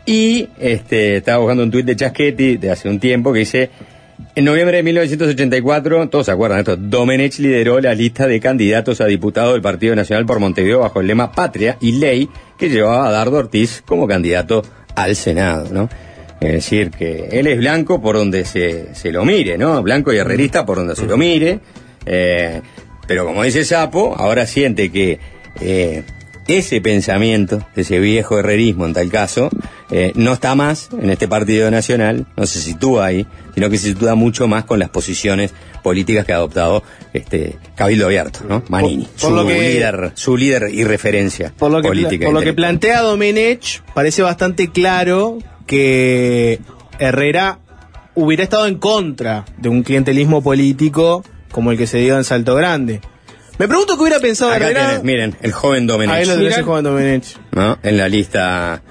y este, estaba buscando un tuit de Chaschetti de hace un tiempo que dice, en noviembre de 1984, todos se acuerdan de esto, Domenech lideró la lista de candidatos a diputado del Partido Nacional por Montevideo bajo el lema Patria y Ley, que llevaba a Dardo Ortiz como candidato al Senado, ¿no? Es decir, que él es blanco por donde se, se lo mire, ¿no? Blanco y herrerista por donde se lo mire. eh, pero como dice Sapo, ahora siente que eh, ese pensamiento, ese viejo herrerismo en tal caso, eh, no está más en este Partido Nacional, no se sitúa ahí, sino que se sitúa mucho más con las posiciones políticas que ha adoptado este Cabildo Abierto, ¿no? Manini, por su lo que- líder, su líder y referencia Por lo que, política. por lo que plantea Domenech, parece bastante claro que Herrera hubiera estado en contra de un clientelismo político como el que se dio en Salto Grande. Me pregunto qué hubiera pensado Acá Herrera. tenés, miren, el joven Domenech. Ahí lo tenés el joven Domenech. ¿no? En la lista,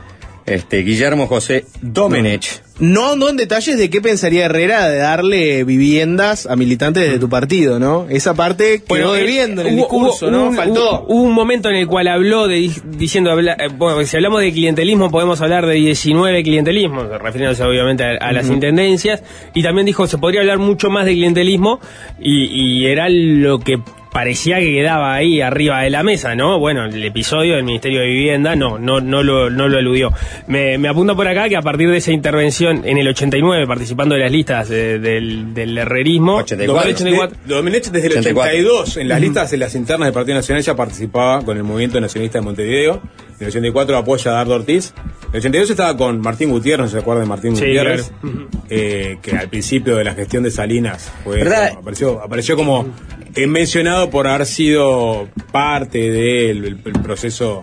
este, Guillermo José Domenech. No andó en detalles de qué pensaría Herrera de darle viviendas a militantes de tu partido, ¿no? Esa parte quedó Bueno, eh, debiendo en el hubo- discurso, hubo ¿no? un- Faltó. Hubo, hubo un momento en el cual habló de diciendo, habla- eh, bueno, si hablamos de clientelismo podemos hablar de 19 clientelismos, refiriéndose obviamente a, a las intendencias, y también dijo se podría hablar mucho más de clientelismo y, y era lo que parecía que quedaba ahí arriba de la mesa, ¿no? Bueno, el episodio del Ministerio de Vivienda no, no, no lo, no lo eludió. Me, me apunta por acá que a partir de esa intervención en el 89, participando de las listas del, del herrerismo, 84. 84, Domenech desde el 84. 82, en las listas en las internas del Partido Nacional ya participaba con el Movimiento Nacionalista de Montevideo. En el 84 apoya a Dardo Ortiz. En el 82 estaba con Martín Gutiérrez, no se acuerda de Martín Sí, Gutiérrez, claro. eh, que al principio de la gestión de Salinas fue, ¿Verdad? como- apareció, apareció como eh, mencionado por haber sido parte del el- el proceso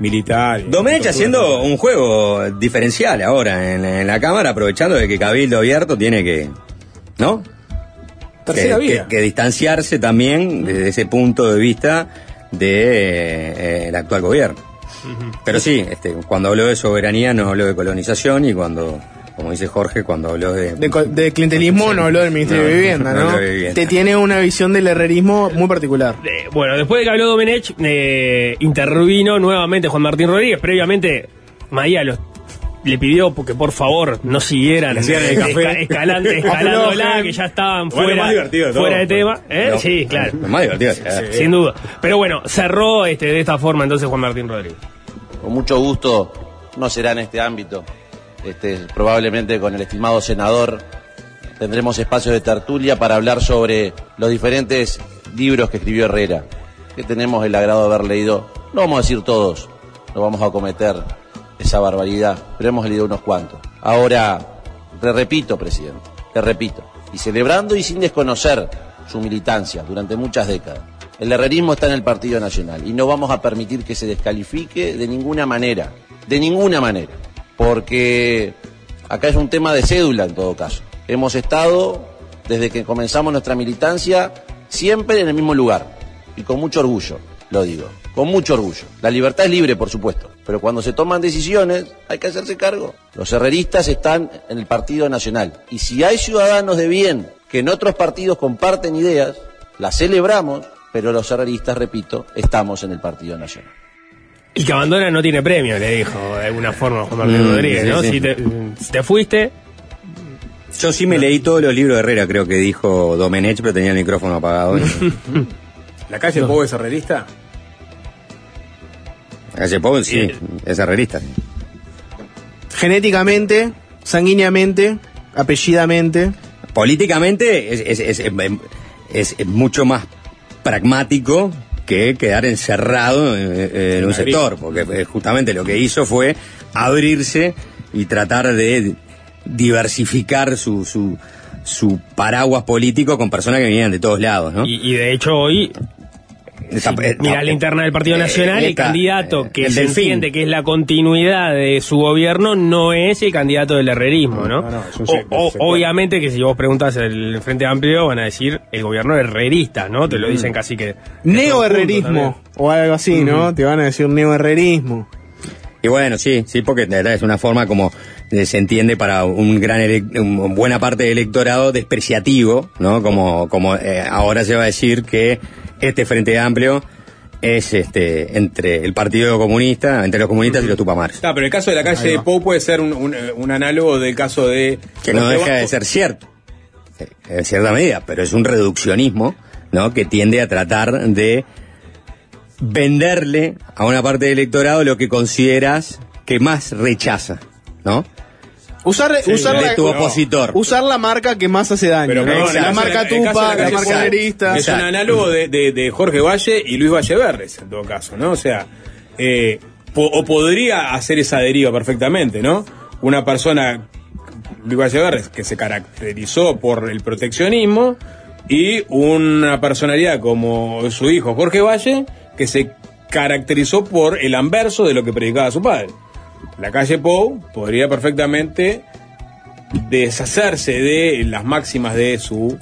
militar. Domenech haciendo un juego diferencial ahora en, en la Cámara, aprovechando de que Cabildo Abierto tiene que. ¿No? Tercera que, vía. que- que distanciarse también desde ese punto de vista del el actual gobierno. Pero sí, este, cuando habló de soberanía no habló de colonización y cuando, como dice Jorge, cuando habló de... De, clientelismo no habló del Ministerio No, de Vivienda, no ¿no? habló de vivienda. Te tiene una visión del herrerismo muy particular. Eh, bueno, después de que habló Domenech, eh, intervino nuevamente Juan Martín Rodríguez. Previamente, Maía los- le pidió que por favor no siguieran escalando, escalándola, que ya estaban fuera, de todo, fuera de pues. tema. ¿eh? No, sí, claro. Más divertido Sin duda. Pero bueno, cerró este, de esta forma entonces Juan Martín Rodríguez. Con mucho gusto, no será en este ámbito, este, probablemente con el estimado senador tendremos espacio de tertulia para hablar sobre los diferentes libros que escribió Herrera, que tenemos el agrado de haber leído. No vamos a decir todos, no vamos a cometer esa barbaridad, pero hemos leído unos cuantos. Ahora, te repito, presidente, te repito, y celebrando y sin desconocer su militancia durante muchas décadas. El herrerismo está en el Partido Nacional y no vamos a permitir que se descalifique de ninguna manera, de ninguna manera, porque acá es un tema de cédula en todo caso. Hemos estado, desde que comenzamos nuestra militancia, siempre en el mismo lugar y con mucho orgullo, lo digo, con mucho orgullo. La libertad es libre, por supuesto, pero cuando se toman decisiones hay que hacerse cargo. Los herreristas están en el Partido Nacional y si hay ciudadanos de bien que en otros partidos comparten ideas, las celebramos, pero los herreristas, repito, estamos en el Partido Nacional. El que abandona no tiene premio, le dijo de alguna forma Juan Martín Mm, Rodríguez, ¿no? sí. Si, te, si te fuiste, Yo sí me leí todos los libros de Herrera, creo que dijo Domenech, pero tenía el micrófono apagado. ¿La calle Pou es herrerista? Calle Pou, sí, es herrerista. Genéticamente, sanguíneamente, apellidamente. Políticamente es, es, es, es- es mucho más pragmático que quedar encerrado en, en un sector, porque eh, justamente lo que hizo fue abrirse y tratar de diversificar su, su, su paraguas político con personas que venían de todos lados, ¿no? y, y de hecho hoy Esta- eh, Mira la interna del Partido eh, Nacional, el candidato eh, que el se Delfín. entiende que es la continuidad de su gobierno no es el candidato del herrerismo, ¿no? No, no, es un O- sector, o- sector. obviamente que si vos preguntas el Frente Amplio van a decir el gobierno herrerista, ¿no? Te lo dicen casi que... Neoherrerismo. O algo así, ¿no? Te van a decir neoherrerismo. Y bueno, sí, sí, porque de verdad es una forma como se entiende para un gran un- buena parte del electorado despreciativo, ¿no? Como, como eh, ahora se va a decir que este Frente Amplio es este entre el Partido Comunista, entre los comunistas y los tupamares. Ah, pero el caso de la calle de Pou puede ser un, un, un análogo del caso de... Que no deja de ser cierto, en cierta medida, pero es un reduccionismo, ¿no? Que tiende a tratar de venderle a una parte del electorado lo que consideras que más rechaza, ¿no? Usar, usar, la, tu opositor. usar la marca que más hace daño. Pero ¿no? perdón, el la marca de el caso Tupa, de la marca herrerista. Es un análogo de, de- de Jorge Valle y Luis Valleverres, en todo caso, ¿no? O sea, eh, po- o podría hacer esa deriva perfectamente, ¿no? Una persona, Luis Valleverres, que se caracterizó por el proteccionismo, y una personalidad como su hijo Jorge Valle, que se caracterizó por el anverso de lo que predicaba su padre. La calle Pou podría perfectamente deshacerse de las máximas de su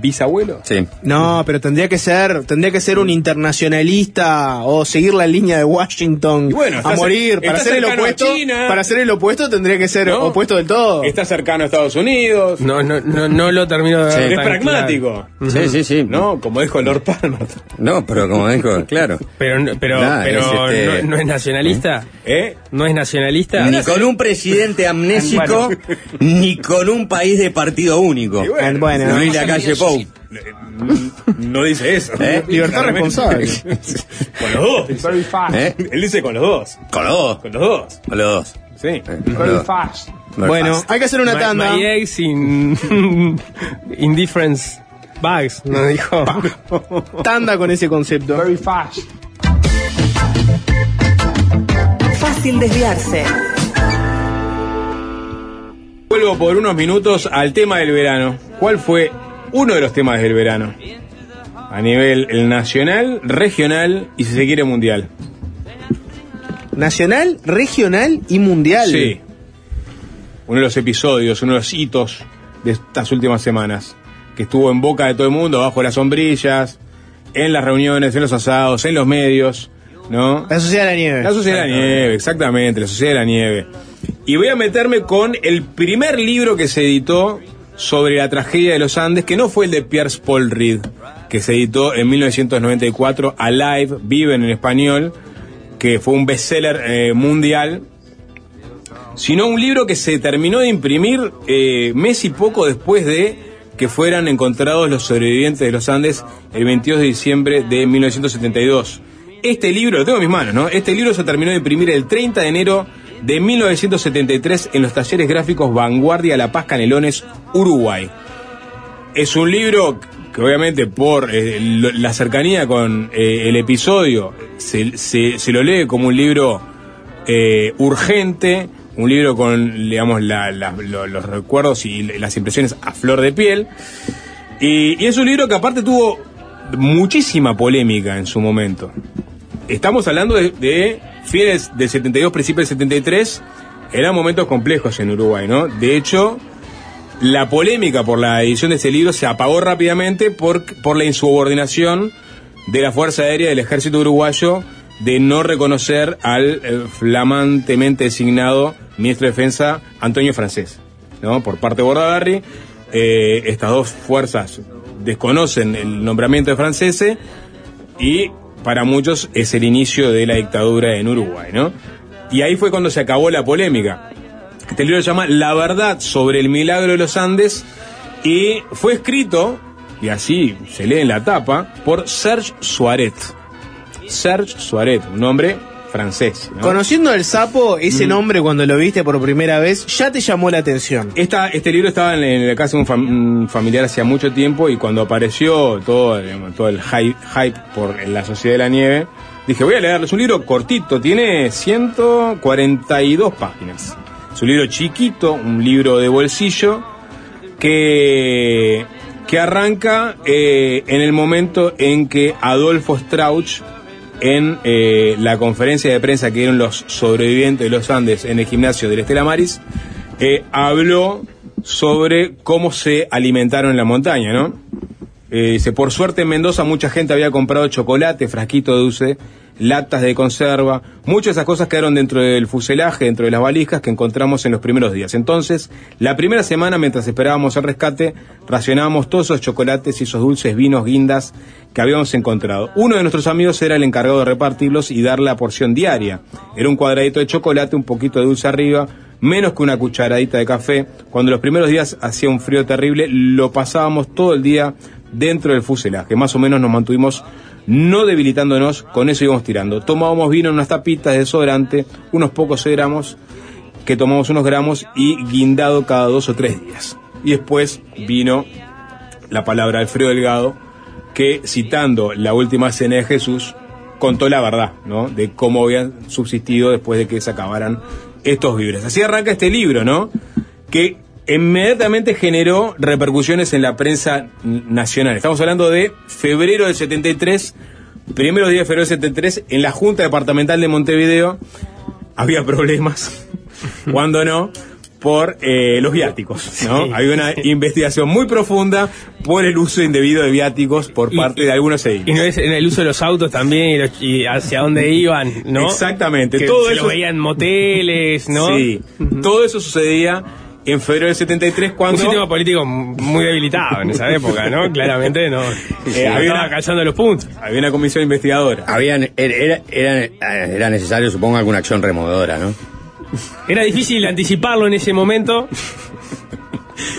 bisabuelo. Sí. No, pero tendría que ser, tendría que ser un internacionalista o seguir la línea de Washington bueno, a morir. Para ser el opuesto, China. para ser el opuesto tendría que ser ¿No? opuesto del todo. Está cercano a Estados Unidos. No, no, no, no lo termino de ver Sí. es pragmático. Sí, sí, sí. ¿No? Como dijo Lord Palmer. No, pero como dijo, claro. Pero, pero, Nah, pero es este- no, no es nacionalista. ¿Eh? ¿No es nacionalista? Ni con un presidente amnésico, Bueno. ni con un país de partido único. Y bueno, bueno, Luis Lacalle Pou. No dice eso. ¿Eh? Libertad responsable. con los dos. ¿Eh? Él dice con los dos. Con los dos. Con los dos. Con los dos. Sí. Eh. Very Bueno, fast. hay que hacer una My- tanda. My eggs in, in different bags, ¿no dijo? Tanda con ese concepto. Fácil desviarse. Vuelvo por unos minutos al tema del verano. ¿Cuál fue uno de los temas del verano? A nivel el nacional, regional y si se quiere mundial. Nacional, regional y mundial. Sí. Uno de los episodios, uno de los hitos de estas últimas semanas. Que estuvo en boca de todo el mundo, bajo las sombrillas, en las reuniones, en los asados, en los medios, ¿no? La Sociedad de la Nieve. La Sociedad de la Nieve, exactamente, la Sociedad de la Nieve. Y voy a meterme con el primer libro que se editó sobre la tragedia de los Andes, que no fue el de Pierce Paul Reed, que se editó en 1994, Alive, Viven en español, que fue un bestseller eh, mundial, sino un libro que se terminó de imprimir eh, mes y poco después de que fueran encontrados los sobrevivientes de los Andes el 22 de diciembre de 1972. Este libro, lo tengo en mis manos, ¿no? Este libro se terminó de imprimir el 30 de enero de 1973 en los talleres gráficos Vanguardia La Paz Canelones, Uruguay. Es un libro que obviamente por eh, la cercanía con eh, el episodio se, se- lo lee como un libro eh, urgente, un libro con, digamos, los recuerdos y las impresiones a flor de piel. Y, es un libro que aparte tuvo muchísima polémica en su momento. Estamos hablando de fines del 72, principios del 73, eran momentos complejos en Uruguay, ¿no? De hecho, la polémica por la edición de ese libro se apagó rápidamente por, por la insubordinación de la Fuerza Aérea del Ejército Uruguayo de no reconocer al eh, flamantemente designado ministro de Defensa Antonio Francés, ¿no? Por parte de Bordaberry, eh, estas dos fuerzas desconocen el nombramiento de Francese y para muchos es el inicio de la dictadura en Uruguay, ¿no? Y ahí fue cuando se acabó la polémica. Este libro se llama La verdad sobre el milagro de los Andes y fue escrito, y así se lee en la tapa, por Serge Suaret. Serge Suaret, un nombre francés. ¿no? Conociendo el sapo, ese Mm. nombre cuando lo viste por primera vez, ya te llamó la atención. Esta, este libro estaba en, en la casa de un, fam- un familiar hacía mucho tiempo y cuando apareció todo, todo el hype, hype por la Sociedad de la Nieve, dije, voy a leerlo. Es un libro cortito, tiene 142 páginas. Es un libro chiquito, un libro de bolsillo que, que arranca eh, en el momento en que Adolfo Strauch en eh, la conferencia de prensa que dieron los sobrevivientes de los Andes en el gimnasio del Estela Maris, eh, habló sobre cómo se alimentaron en la montaña, ¿no? Eh, dice, por suerte en Mendoza mucha gente había comprado chocolate, frasquito de dulce, latas de conserva, muchas de esas cosas quedaron dentro del fuselaje, dentro de las valijas que encontramos en los primeros días. Entonces, la primera semana, mientras esperábamos el rescate, racionábamos todos esos chocolates y esos dulces vinos, guindas que habíamos encontrado. Uno de nuestros amigos era el encargado de repartirlos y dar la porción diaria. Era un cuadradito de chocolate, un poquito de dulce arriba, menos que una cucharadita de café. Cuando los primeros días hacía un frío terrible, lo pasábamos todo el día dentro del fuselaje. Más o menos nos mantuvimos no debilitándonos, con eso íbamos tirando. Tomábamos vino en unas tapitas de desodorante, unos pocos gramos, que tomamos unos gramos y guindado cada dos o tres días. Y después vino la palabra Alfredo Delgado, que citando la última cena de Jesús, contó la verdad, ¿no? De cómo habían subsistido después de que se acabaran estos víveres. Así arranca este libro, ¿no? Que inmediatamente generó repercusiones en la prensa nacional. Estamos hablando de febrero del 73, primeros días de febrero del 73, en la Junta Departamental de Montevideo había problemas, cuando no, por eh, los viáticos, ¿no? Sí. Había una investigación muy profunda por el uso indebido de viáticos por Y- parte de algunos Y ediles. no es en el uso de los autos también y, los- y hacia dónde iban, ¿no? Exactamente, Que todo se eso lo veían moteles, ¿no? Sí, todo eso sucedía en febrero del 73 Un cuando sistema político muy debilitado en esa época, ¿no? Claramente no. Eh, había una- calzando los puntos. había una comisión investigadora. Habían, era, era, era necesario, supongo, alguna acción removedora, ¿no? Era difícil anticiparlo en ese momento.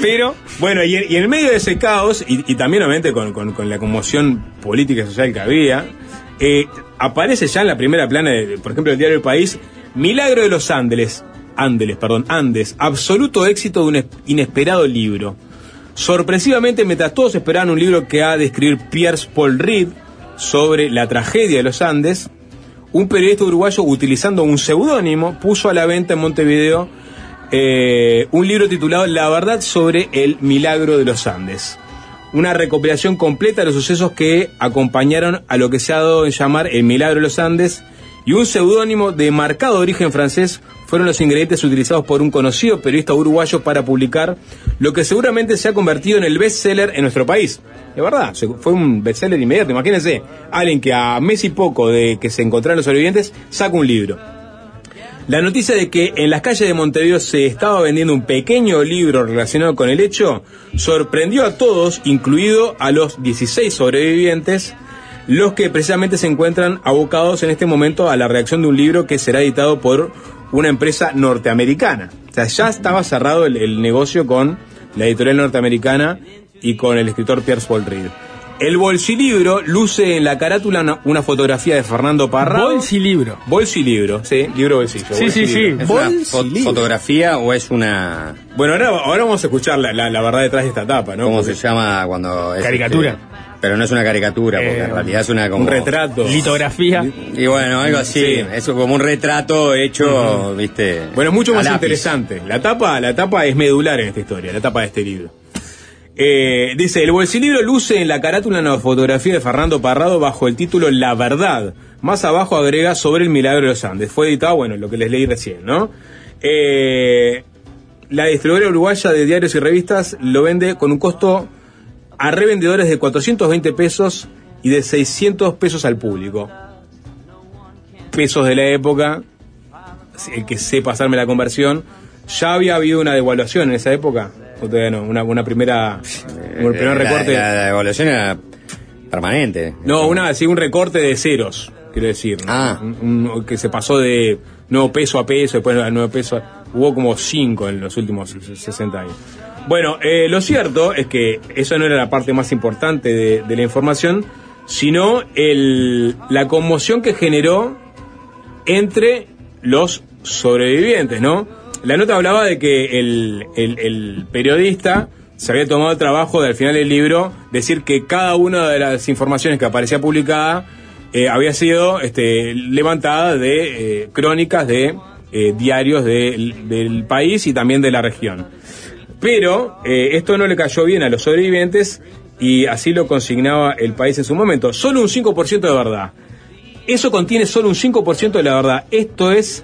Pero Bueno, y, en- y en medio de ese caos, y, y también obviamente con, con- con la conmoción política y social que había, eh, aparece ya en la primera plana, de, por ejemplo, del diario El País, Milagro de los Andes, Andes, perdón, Andes, absoluto éxito de un es- inesperado libro. Sorpresivamente, mientras todos esperaban un libro que ha de escribir Pierce Paul Reed sobre la tragedia de los Andes, un periodista uruguayo utilizando un seudónimo puso a la venta en Montevideo eh, un libro titulado La verdad sobre el milagro de los Andes. Una recopilación completa de los sucesos que acompañaron a lo que se ha dado en llamar el milagro de los Andes y un seudónimo de marcado origen francés fueron los ingredientes utilizados por un conocido periodista uruguayo para publicar lo que seguramente se ha convertido en el bestseller en nuestro país. De verdad, fue un bestseller inmediato. Imagínense, alguien que a mes y poco de que se encontraran los sobrevivientes saca un libro. La noticia de que en las calles de Montevideo se estaba vendiendo un pequeño libro relacionado con el hecho sorprendió a todos, incluido a los 16 sobrevivientes, los que precisamente se encuentran abocados en este momento a la redacción de un libro que será editado por una empresa norteamericana. O sea, ya estaba cerrado el, el negocio con la editorial norteamericana y con el escritor Pierce Paul Reed. El bolsilibro luce en la carátula una, una fotografía de Fernando Parrado. Bolsilibro. Bolsilibro, sí, libro bolsillo. Sí, sí, sí. bolsilibro. ¿Es una fo- fotografía o es una... Bueno, ahora, ahora vamos a escuchar la, la- la verdad detrás de esta tapa, ¿no? ¿Cómo Porque- se llama cuando es... Caricatura. este, pero no es una caricatura, porque Eh, en realidad es una como... Un retrato. Litografía. Y bueno, algo así. Sí. Es como un retrato hecho, viste... Bueno, mucho más lápiz. interesante. La tapa, la tapa es medular en esta historia, la tapa de este libro. Eh, dice, el bolsilibro luce en la carátula una fotografía de Fernando Parrado bajo el título La Verdad. Más abajo agrega sobre el milagro de los Andes. Fue editado, bueno, lo que les leí recién, ¿no? Eh, la distribuidora uruguaya de diarios y revistas lo vende con un costo a revendedores de 420 pesos y de 600 pesos al público. Pesos de la época, el que sepa hacerme la conversión, ¿ya había habido una devaluación en esa época? ¿O todavía no? Una, una primera, un primer Eh, la- recorte. La, la evaluación era permanente. No, una, sí, un recorte de ceros, quiero decir. Ah. Un- un- que se pasó de nuevo peso a peso, después a nuevo peso. Hubo como cinco en los últimos 60 años. Bueno, eh, lo cierto es que eso no era la parte más importante de, la información, sino el, la conmoción que generó entre los sobrevivientes, ¿no? La nota hablaba de que el, periodista se había tomado el trabajo de al final del libro decir que cada una de las informaciones que aparecía publicada eh, había sido este, levantada de eh, crónicas de eh, diarios del país y también de la región. Pero eh, esto no le cayó bien a los sobrevivientes y así lo consignaba el país en su momento. Solo un 5% de verdad. Eso contiene solo un 5% de la verdad. Esto es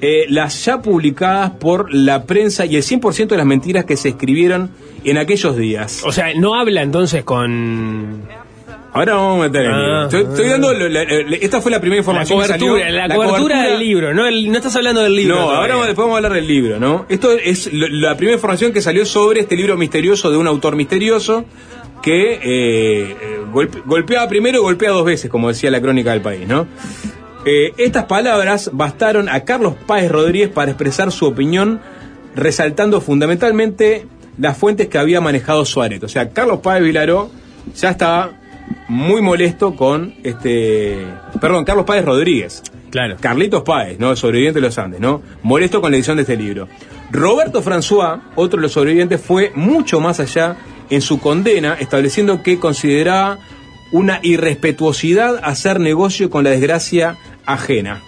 eh, las ya publicadas por la prensa y el 100% de las mentiras que se escribieron en aquellos días. O sea, no habla entonces con. Ahora vamos a meter el Ah, libro. Estoy, estoy dando. la- la- esta fue la primera información que cobertura, salió. la, cobertura del libro, no, el- no estás hablando del libro. No, ahora vamos- después vamos a hablar del libro, ¿no? Esto es lo- la primera información que salió sobre este libro misterioso de un autor misterioso que eh, eh, golpe- golpeaba primero y golpea dos veces, como decía la crónica del país, ¿no? Eh, estas palabras bastaron a Carlos Páez Rodríguez para expresar su opinión, resaltando fundamentalmente las fuentes que había manejado Suárez. O sea, Carlos Páez Vilaró ya estaba muy molesto con este. Perdón, Carlos Páez Rodríguez. Claro. Carlitos Páez, ¿no? Sobreviviente de los Andes, ¿no? Molesto con la edición de este libro. Roberto François, otro de los sobrevivientes, fue mucho más allá en su condena, estableciendo que consideraba una irrespetuosidad hacer negocio con la desgracia ajena.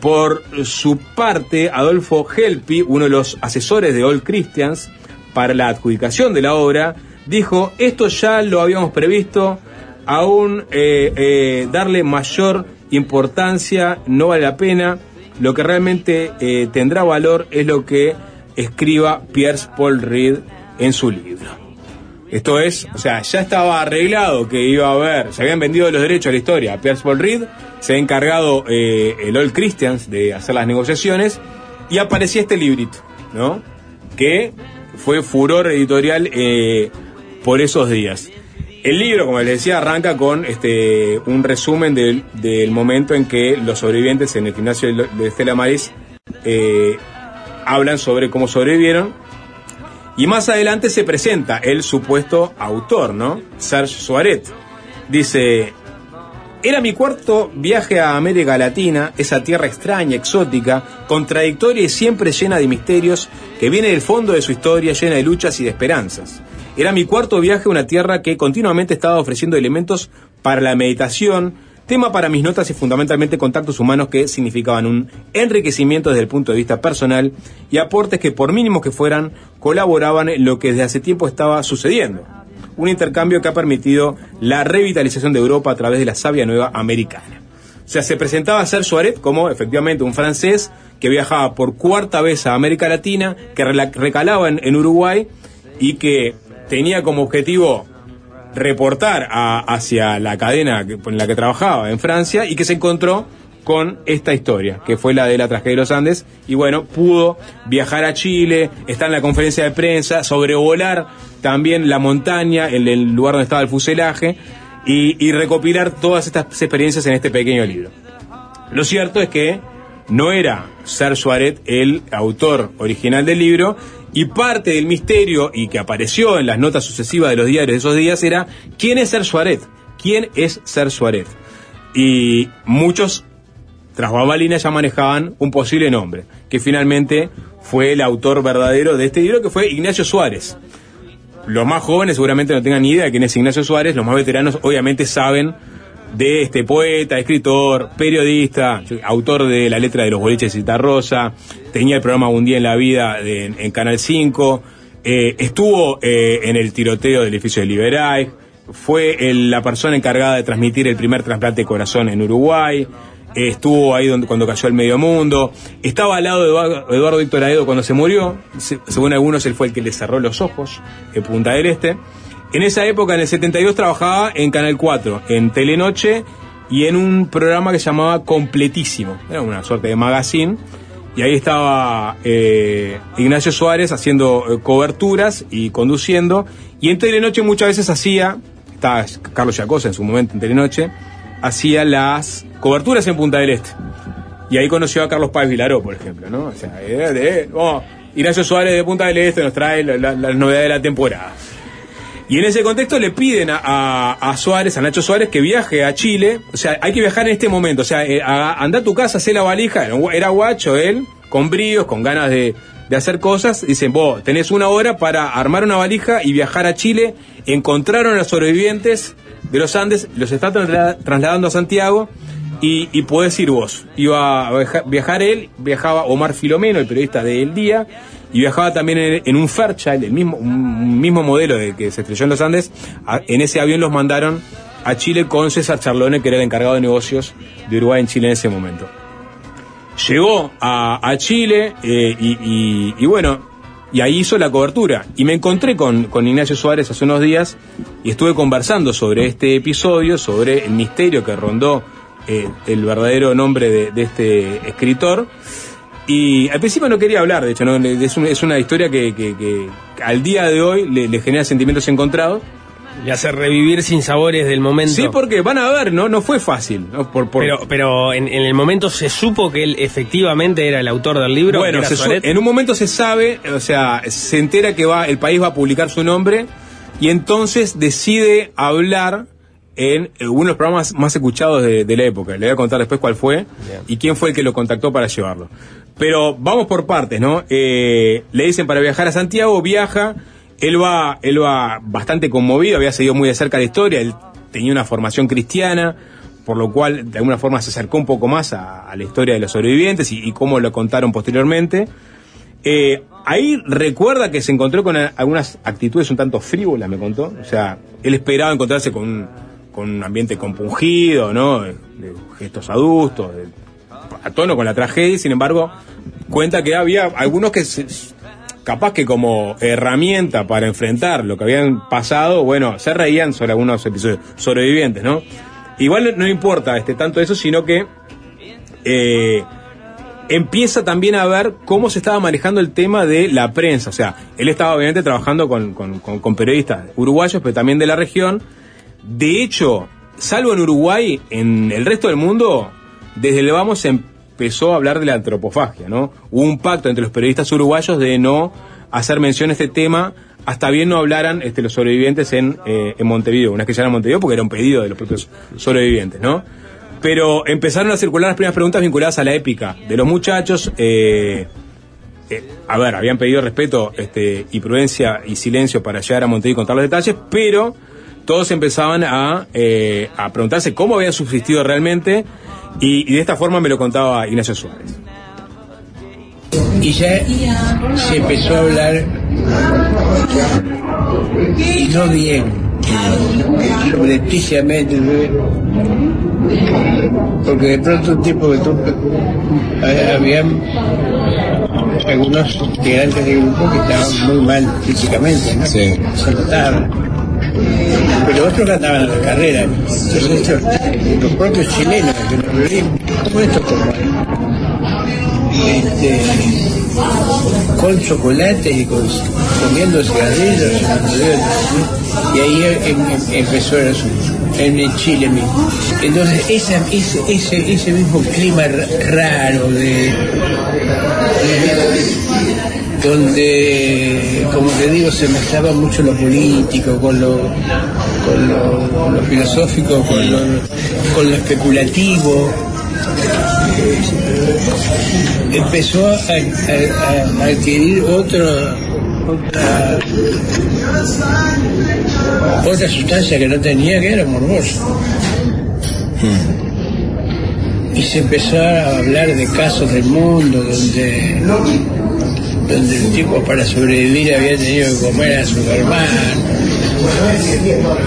Por su parte, Adolfo Helpi, uno de los asesores de All Christians para la adjudicación de la obra, dijo, esto ya lo habíamos previsto, aún eh, eh, darle mayor importancia no vale la pena, lo que realmente eh, tendrá valor es lo que escriba Pierce Paul Reed en su libro. Esto es, o sea, ya estaba arreglado que iba a haber, se habían vendido los derechos a la historia Pierce Paul Reed, se había encargado el All Christians de hacer las negociaciones y aparecía este librito, ¿no? Que fue furor editorial por esos días. El libro, como les decía, arranca con este un resumen del, momento en que los sobrevivientes en el gimnasio de, de Estela Maris eh, hablan sobre cómo sobrevivieron Y más adelante se presenta el supuesto autor, ¿no? Serge Suaret. Dice, era mi cuarto viaje a América Latina, esa tierra extraña, exótica, contradictoria y siempre llena de misterios, que viene del fondo de su historia, llena de luchas y de esperanzas. Era mi cuarto viaje a una tierra que continuamente estaba ofreciendo elementos para la meditación, tema para mis notas y fundamentalmente contactos humanos que significaban un enriquecimiento desde el punto de vista personal y aportes que por mínimos que fueran colaboraban en lo que desde hace tiempo estaba sucediendo un intercambio que ha permitido la revitalización de Europa a través de la savia nueva americana. O sea, se presentaba a Ser Suárez como efectivamente un francés que viajaba por cuarta vez a América Latina, que recalaba en Uruguay y que tenía como objetivo reportar hacia la cadena en la que trabajaba en Francia y que se encontró con esta historia, que fue la de la tragedia de los Andes, y bueno, pudo viajar a Chile, está en la conferencia de prensa, sobrevolar también la montaña, el, lugar donde estaba el fuselaje, y, y recopilar todas estas experiencias en este pequeño libro. Lo cierto es que no era Ser Suaret el autor original del libro y parte del misterio y que apareció en las notas sucesivas de los diarios de esos días era quién es Ser Suaret, quién es Ser Suaret. Y muchos tras bambalinas ya manejaban un posible nombre, que finalmente fue el autor verdadero de este libro, que fue Ignacio Suárez. Los más jóvenes seguramente no tengan ni idea de quién es Ignacio Suárez, los más veteranos obviamente saben de este poeta, escritor, periodista, autor de la letra de los boliches de Rosa, tenía el programa Un día en la vida de- en Canal 5, eh, estuvo eh, en el tiroteo del edificio de Liberay, fue el- la persona encargada de transmitir el primer trasplante de corazón en Uruguay, estuvo ahí donde, cuando cayó el medio mundo, estaba al lado de Eduardo, Eduardo Víctor Aedo cuando se murió, Se- según algunos él fue el que le cerró los ojos en Punta del Este. En esa época, en el 72, trabajaba en Canal 4, en Telenoche y en un programa que se llamaba Completísimo, era una suerte de magazine. Y ahí estaba eh, Ignacio Suárez haciendo eh, coberturas y conduciendo. Y en Telenoche muchas veces hacía, estaba Carlos Yacosa en su momento en Telenoche, hacía las coberturas en Punta del Este. Y ahí conoció a Carlos Páez Vilaró, por ejemplo, ¿no? O sea, de- oh, Ignacio Suárez de Punta del Este nos trae la- la- las novedades de la temporada. Y en ese contexto le piden a, Suárez, a Nacho Suárez, que viaje a Chile. O sea, hay que viajar en este momento. O sea, eh, anda a tu casa, hace la valija. Era guacho él, con bríos, con ganas de, hacer cosas. Dicen, vos tenés una hora para armar una valija y viajar a Chile. Encontraron a los sobrevivientes de los Andes, los está trasla- trasladando a Santiago. Y, y podés ir vos. Iba a viaja- viajar él, viajaba Omar Filomeno, el periodista de El Día, y viajaba también en, un Fairchild, el mismo, un, mismo modelo de que se estrelló en los Andes. En ese avión los mandaron a Chile con César Charlone, que era el encargado de negocios de Uruguay en Chile en ese momento. Llegó a, Chile eh, y, bueno, y ahí hizo la cobertura. Y me encontré con, con Ignacio Suárez hace unos días y estuve conversando sobre este episodio, sobre el misterio que rondó eh, el verdadero nombre de este escritor. Y al principio no quería hablar, de hecho, ¿no? es, un- es una historia que, que- que al día de hoy le, le genera sentimientos encontrados. Y hace revivir sin sabores del momento. Sí, porque van a ver, ¿no? No fue fácil. ¿no? Por, por- Pero, pero en, en el momento se supo que él efectivamente era el autor del libro. Bueno, se su- en un momento se sabe, o sea, se entera que va, el país va a publicar su nombre y entonces decide hablar en eh, uno de los programas más escuchados de, de la época. Le voy a contar después cuál fue y quién fue el que lo contactó para llevarlo. Pero vamos por partes, ¿no? Eh, le dicen para viajar a Santiago, viaja, él va, él va bastante conmovido, había seguido muy de cerca la historia, él tenía una formación cristiana, por lo cual de alguna forma se acercó un poco más a, a la historia de los sobrevivientes y, y cómo lo contaron posteriormente. Eh, ahí recuerda que se encontró con algunas actitudes un tanto frívolas, me contó. O sea, él esperaba encontrarse con un, con un ambiente compungido, ¿no? De, gestos adustos, de- a tono con la tragedia, y sin embargo, cuenta que había algunos que se- capaz que como herramienta para enfrentar lo que habían pasado, bueno, se reían sobre algunos episodios sobrevivientes, ¿no? Igual no importa este, tanto eso, sino que eh, empieza también a ver cómo se estaba manejando el tema de la prensa. O sea, él estaba obviamente trabajando con, con- con- con periodistas uruguayos, pero también de la región. De hecho, salvo en Uruguay, en el resto del mundo, desde el vamos se empezó a hablar de la antropofagia, ¿no? Hubo un pacto entre los periodistas uruguayos de no hacer mención a este tema hasta bien no hablaran este, los sobrevivientes en, eh, en Montevideo. Una vez que llegaron a Montevideo porque era un pedido de los propios sobrevivientes, ¿no? Pero empezaron a circular las primeras preguntas vinculadas a la épica de los muchachos. eh, eh, a ver, habían pedido respeto este, y prudencia y silencio para llegar a Montevideo y contar los detalles, pero todos empezaban a, eh, a preguntarse cómo habían subsistido realmente y, y de esta forma me lo contaba Ignacio Suárez. y ya se empezó a hablar y no bien subrepticiamente porque de pronto un tipo que tú eh, habían algunos integrantes del grupo que estaban muy mal físicamente ¿no? se notaba pero otros andaban a la carrera. Entonces los propios chilenos que nos ¿cómo esto como este, con chocolates y comiendo cigarrillos y ahí em- em- empezó el asunto en Chile mismo. Entonces esa, ese, ese, ese mismo clima ra- raro de, de- donde como te digo se mezclaba mucho lo político con lo, con lo, con lo filosófico con lo, con lo especulativo empezó a, a- a- a adquirir otro, otra, otra sustancia que no tenía, que era morboso. Y se empezó a hablar de casos del mundo donde, donde el tipo para sobrevivir había tenido que comer a su hermano.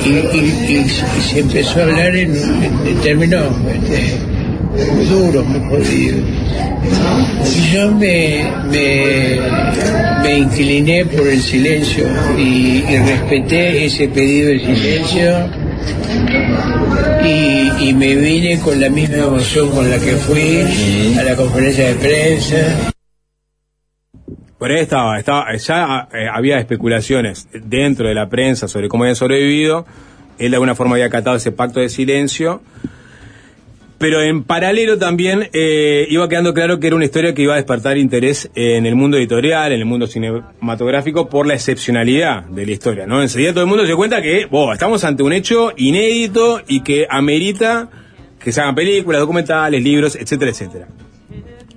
Y, se empezó a hablar en, en- términos este, duros, muy jodidos. Y yo me, me, me incliné por el silencio y, y respeté ese pedido de silencio y, y me vine con la misma emoción con la que fui a la conferencia de prensa. Por ahí estaba, estaba ya eh, había especulaciones dentro de la prensa sobre cómo habían sobrevivido. Él de alguna forma había acatado ese pacto de silencio. Pero en paralelo también eh, iba quedando claro que era una historia que iba a despertar interés en el mundo editorial, en el mundo cinematográfico, por la excepcionalidad de la historia. ¿no? Enseguida todo el mundo se dio cuenta que boh, estamos ante un hecho inédito y que amerita que se hagan películas, documentales, libros, etcétera, etcétera.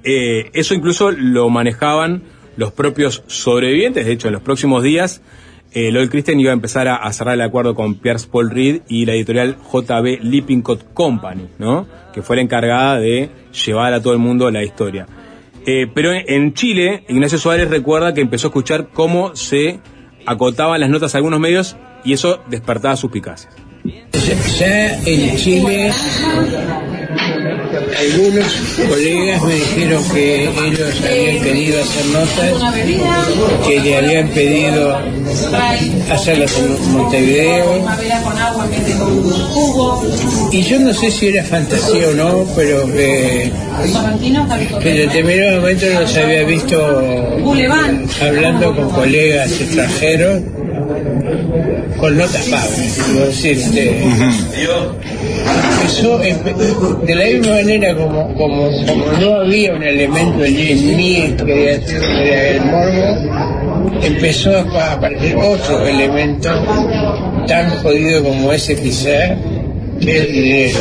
Eh, eso incluso lo manejaban los propios sobrevivientes. De hecho, en los próximos días, eh, Lloyd Christian iba a empezar a, cerrar el acuerdo con Pierce Paul Reed y la editorial JB Lippincott Company, ¿no? Que fue la encargada de llevar a todo el mundo la historia. Eh, pero en, en Chile, Ignacio Suárez recuerda que empezó a escuchar cómo se acotaban las notas a algunos medios y eso despertaba suspicacias. Ya en Chile algunos colegas me dijeron que ellos habían pedido hacer notas, que le habían pedido hacerlas en Montevideo. Y yo no sé si era fantasía o no, pero que, que en determinado momento los había visto hablando con colegas extranjeros con notas pagas. Este, empezó, empe- de la misma manera como, como, como no había un elemento en mí que era el morbo, empezó a aparecer otro elemento tan jodido como ese quizá, que es el dinero.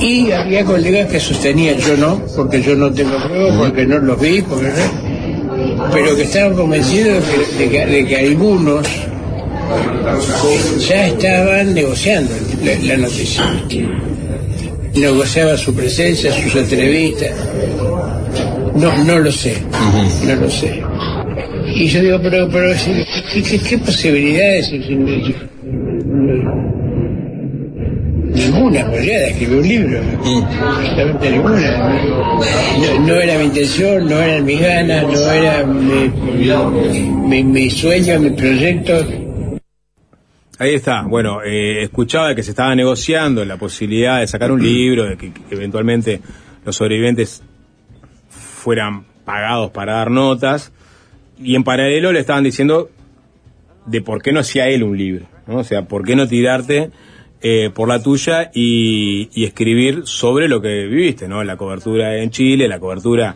Y había colegas que sostenían, yo no, porque yo no tengo pruebas, porque no los vi, porque no, pero que estaban convencidos de que, de que- de que algunos ya estaban negociando la, la noticia. Negociaba su presencia, sus entrevistas. No, no lo sé, no lo sé. Y yo digo, pero, pero ¿qué, qué- qué posibilidades? Ninguna posibilidad de escribir un libro. Absolutamente ninguna. No, no era mi intención, no eran mis ganas, no era mi, mi, mi sueño, mi proyecto. Ahí está. Bueno, eh, escuchaba que se estaba negociando la posibilidad de sacar un libro, de que, que eventualmente los sobrevivientes fueran pagados para dar notas. Y en paralelo le estaban diciendo de por qué no hacía él un libro. ¿no? O sea, por qué no tirarte eh, por la tuya y, y escribir sobre lo que viviste, ¿no? La cobertura en Chile, la cobertura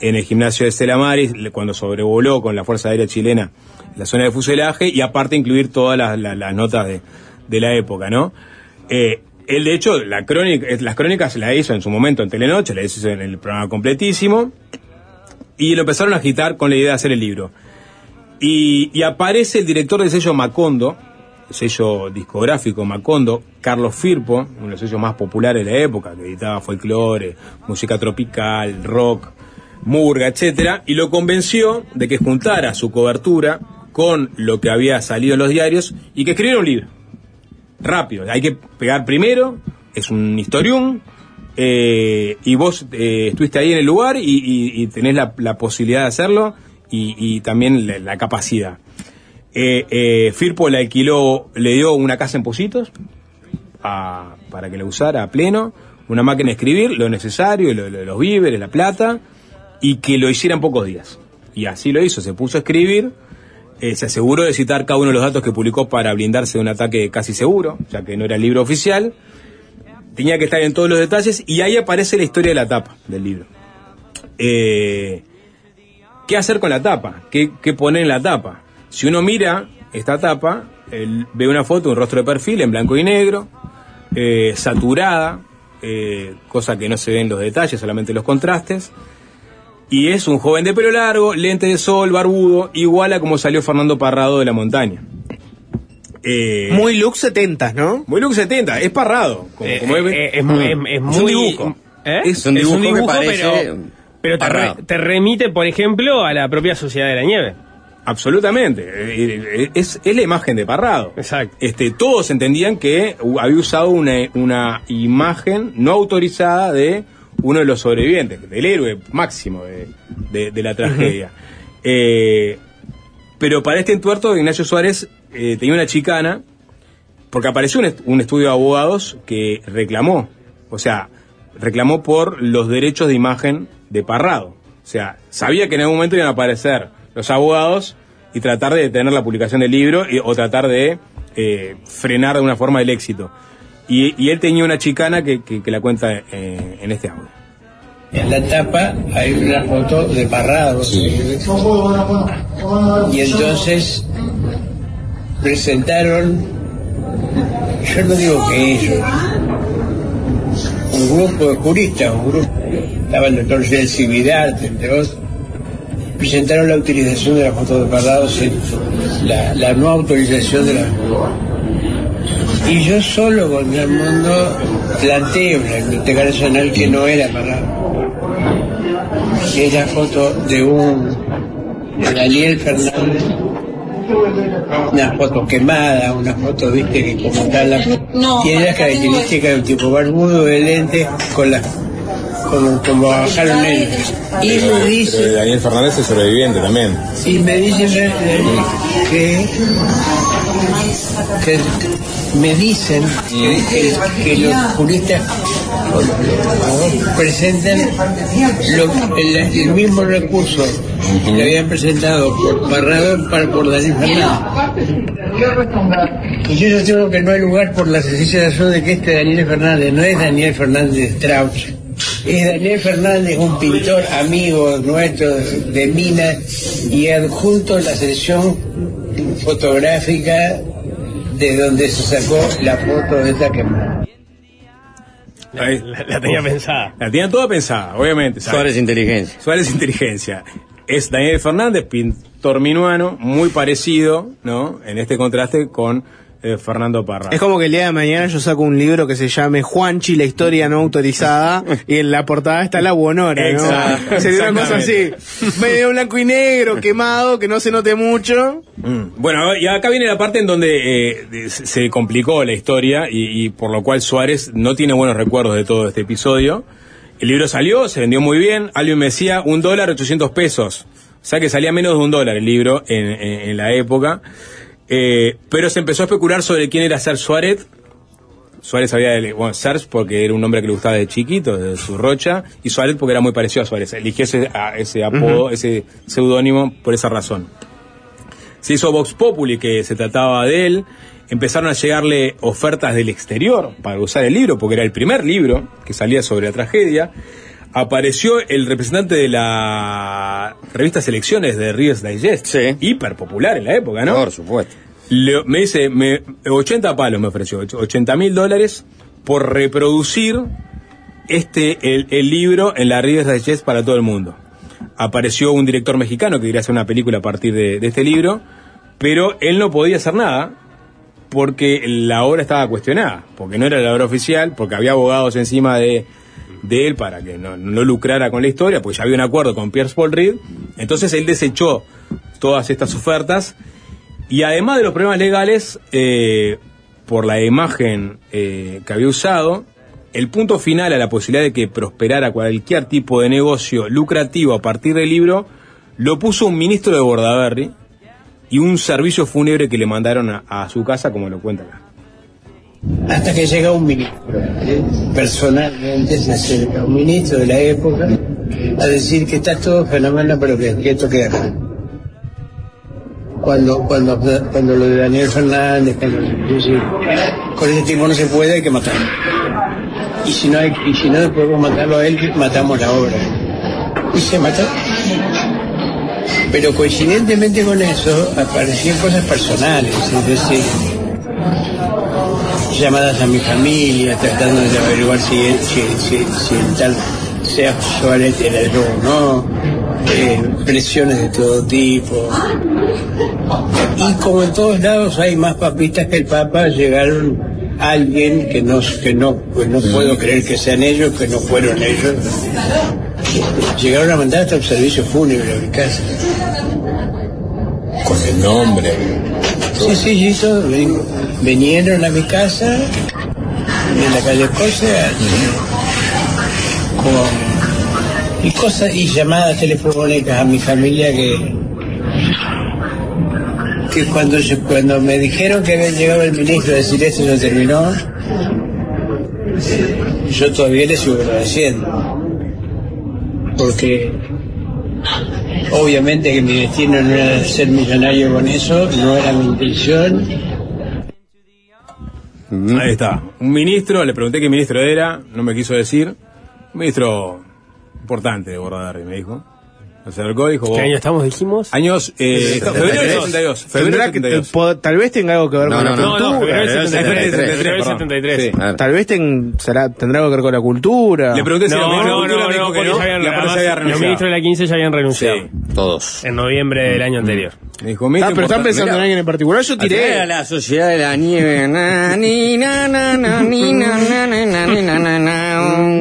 en el gimnasio de Stella Maris, cuando sobrevoló con la Fuerza Aérea Chilena la zona de fuselaje, y aparte incluir todas las, notas de, la época, ¿no? Eh, él, de hecho, eh, las crónicas la hizo en su momento en Telenoche, la hizo en el programa completísimo, y lo empezaron a agitar con la idea de hacer el libro. Y, y aparece el director del sello Macondo, el sello discográfico Macondo, Carlos Firpo, uno de los sellos más populares de la época, que editaba folclore, música tropical, rock, murga, etcétera, y lo convenció de que juntara su cobertura con lo que había salido en los diarios y que escribiera un libro. Rápido, hay que pegar primero, es un historium, eh, y vos eh, estuviste ahí en el lugar y, tenés la, posibilidad de hacerlo y, también la, la capacidad. Eh, eh, Firpo le alquiló, le dio una casa en Positos a- para que la usara a pleno, una máquina de escribir, lo necesario, lo- lo- los víveres, la plata, y que lo hiciera en pocos días. Y así lo hizo, se puso a escribir, eh, se aseguró de citar cada uno de los datos que publicó para blindarse de un ataque casi seguro, ya que no era el libro oficial, tenía que estar en todos los detalles, y ahí aparece la historia de la tapa del libro. Eh, ¿Qué hacer con la tapa? ¿Qué, poner en la tapa? Si uno mira esta tapa, ve una foto, un rostro de perfil en blanco y negro, eh, saturada, cosa que no se ven los detalles, solamente los contrastes. Y es un joven de pelo largo, lente de sol, barbudo, igual a como salió Fernando Parrado de la montaña. Eh, Muy look 70, ¿no? muy look 70, es Parrado. Como, Eh, como eh, es, es mu- es- es un muy- dibujo. ¿Eh? Es un dibujo que parece pero, pero te, te remite, por ejemplo, a la propia Sociedad de la Nieve. Absolutamente. Es, es la imagen de Parrado. Exacto. Este, todos entendían que había usado una, una imagen no autorizada de uno de los sobrevivientes, del héroe máximo de, de- de la tragedia. Eh, pero para este entuerto, Ignacio Suárez eh, tenía una chicana, porque apareció un, est- un estudio de abogados que reclamó, o sea, reclamó por los derechos de imagen de Parrado. O sea, sabía que en algún momento iban a aparecer los abogados y tratar de detener la publicación del libro y- o tratar de eh, frenar de una forma el éxito. Y, y él tenía una chicana que, que- que la cuenta eh, en este audio. En la tapa hay una foto de Parrado. Y entonces presentaron, yo no digo que ellos, un grupo de juristas, un grupo, estaba el doctor Celsi Vidarte, entre otros, presentaron la utilización de la foto de Parrado, sin la, la no autorización de la... Y yo solo con el mundo planteé en la biblioteca nacional que no era que es la foto de un de Daniel Fernández. Una foto quemada una foto viste que como tal la tiene las características de un tipo barbudo de lentes con la como, como bajaron él y me Pero dice Daniel Fernández es sobreviviente también. y me dicen que, que me dicen que, que- que los juristas presentan lo- el, el mismo recurso que habían presentado por Parrado para por Daniel Fernández. Y yo sostengo que no hay lugar por la sencilla razón de que este Daniel Fernández no es Daniel Fernández Strauss, es Daniel Fernández, un pintor amigo nuestro de Minas y adjunto en la sección fotográfica de donde se sacó la foto de esta quemada. La, la tenía pensada. La tenían toda pensada, obviamente. ¿sabes? Suárez Inteligencia. Suárez Inteligencia. Es Daniel Fernández, pintor minuano, muy parecido, ¿no? En este contraste con eh, Fernando Parra. Es como que el día de mañana yo saco un libro que se llame Juanchi, la historia no autorizada, y en la portada está la buonora, ¿no? Exacto, Sería una cosa así, medio blanco y negro, quemado, que no se note mucho. Mm. Bueno, y acá viene la parte en donde eh, se complicó la historia y, y por lo cual Suárez no tiene buenos recuerdos de todo este episodio. El libro salió, se vendió muy bien. Alguien me decía un dólar 800 pesos. O sea que salía menos de un dólar el libro en, en- en la época. Eh, pero se empezó a especular sobre quién era Ser Suárez. Suárez había, bueno, Sers porque era un nombre que le gustaba de chiquito, de su rocha, y Suárez porque era muy parecido a Suárez. Eligió ese, a- ese apodo, ese seudónimo por esa razón. Se hizo Vox Populi, que se trataba de él. Empezaron a llegarle ofertas del exterior para usar el libro, porque era el primer libro que salía sobre la tragedia. apareció el representante de la revista Selecciones de Reader's Digest, hiper popular en la época, ¿no? Por supuesto. Le- me dice, me, 80 palos me ofreció, 80 mil dólares por reproducir este el, el libro en la Reader's Digest para todo el mundo. Apareció un director mexicano que quería hacer una película a partir de, este libro, pero él no podía hacer nada porque la obra estaba cuestionada, porque no era la obra oficial, porque había abogados encima de, de él para que no, no lucrara con la historia, pues ya había un acuerdo con Pierce Paul Reed, entonces él desechó todas estas ofertas y además de los problemas legales, eh, por la imagen eh, que había usado, el punto final a la posibilidad de que prosperara cualquier tipo de negocio lucrativo a partir del libro, lo puso un ministro de Bordaberry y un servicio fúnebre que le mandaron a, su casa, como lo cuenta acá. hasta que llega un ministro, personalmente se un ministro de la época a decir que está todo fenomenal, pero que, esto queda acá. Cuando, cuando, cuando lo de Daniel Fernández, cuando, con ese tipo no se puede, hay que matarlo. Y si no, hay, y si no podemos matarlo a él, matamos la obra. Y se mató. Pero coincidentemente con eso aparecían cosas personales, es decir, llamadas a mi familia tratando de averiguar si, si, si, si el tal sea Suárez era yo o no, eh, presiones de todo tipo. Y como en todos lados hay más papistas que el Papa, llegaron alguien que no, que no, que no puedo creer que sean ellos, que no fueron ellos. Llegaron a mandar hasta el servicio fúnebre a mi casa. Con el nombre. Sí, sí, ven- Vinieron a mi casa en la calle Escocia con y cosas y llamadas telefónicas a mi familia que que cuando yo- cuando me dijeron que había llegado el ministro a decir esto ya terminó yo todavía le sigo agradeciendo porque obviamente que mi destino no era ser millonario con eso no era mi intención Ahí está. Un ministro, le pregunté qué ministro era, no me quiso decir. Un ministro importante de Bordaberry, me dijo. Se acercó y dijo... ¿Qué vos- año estamos, dijimos? Años... Eh, febrero del tres. 72. Febrero del que- 72. eh, po- tal vez tenga algo que ver No, con no, la no, cultura. no, febrero del 73, Febrero del perdón. 73. Sí. Tal vez ten- será, tendrá algo que ver con la cultura. Le pregunté si No, ministro no, de Cultura, no, dijo no, que no, ya habían, y aparte además, se había los renunciado. ministros de la 15 ya habían renunciado. Todos. En noviembre del año anterior. Dijo, Ah, pero están pensando en alguien en particular. Yo tiré. la sociedad de la nieve.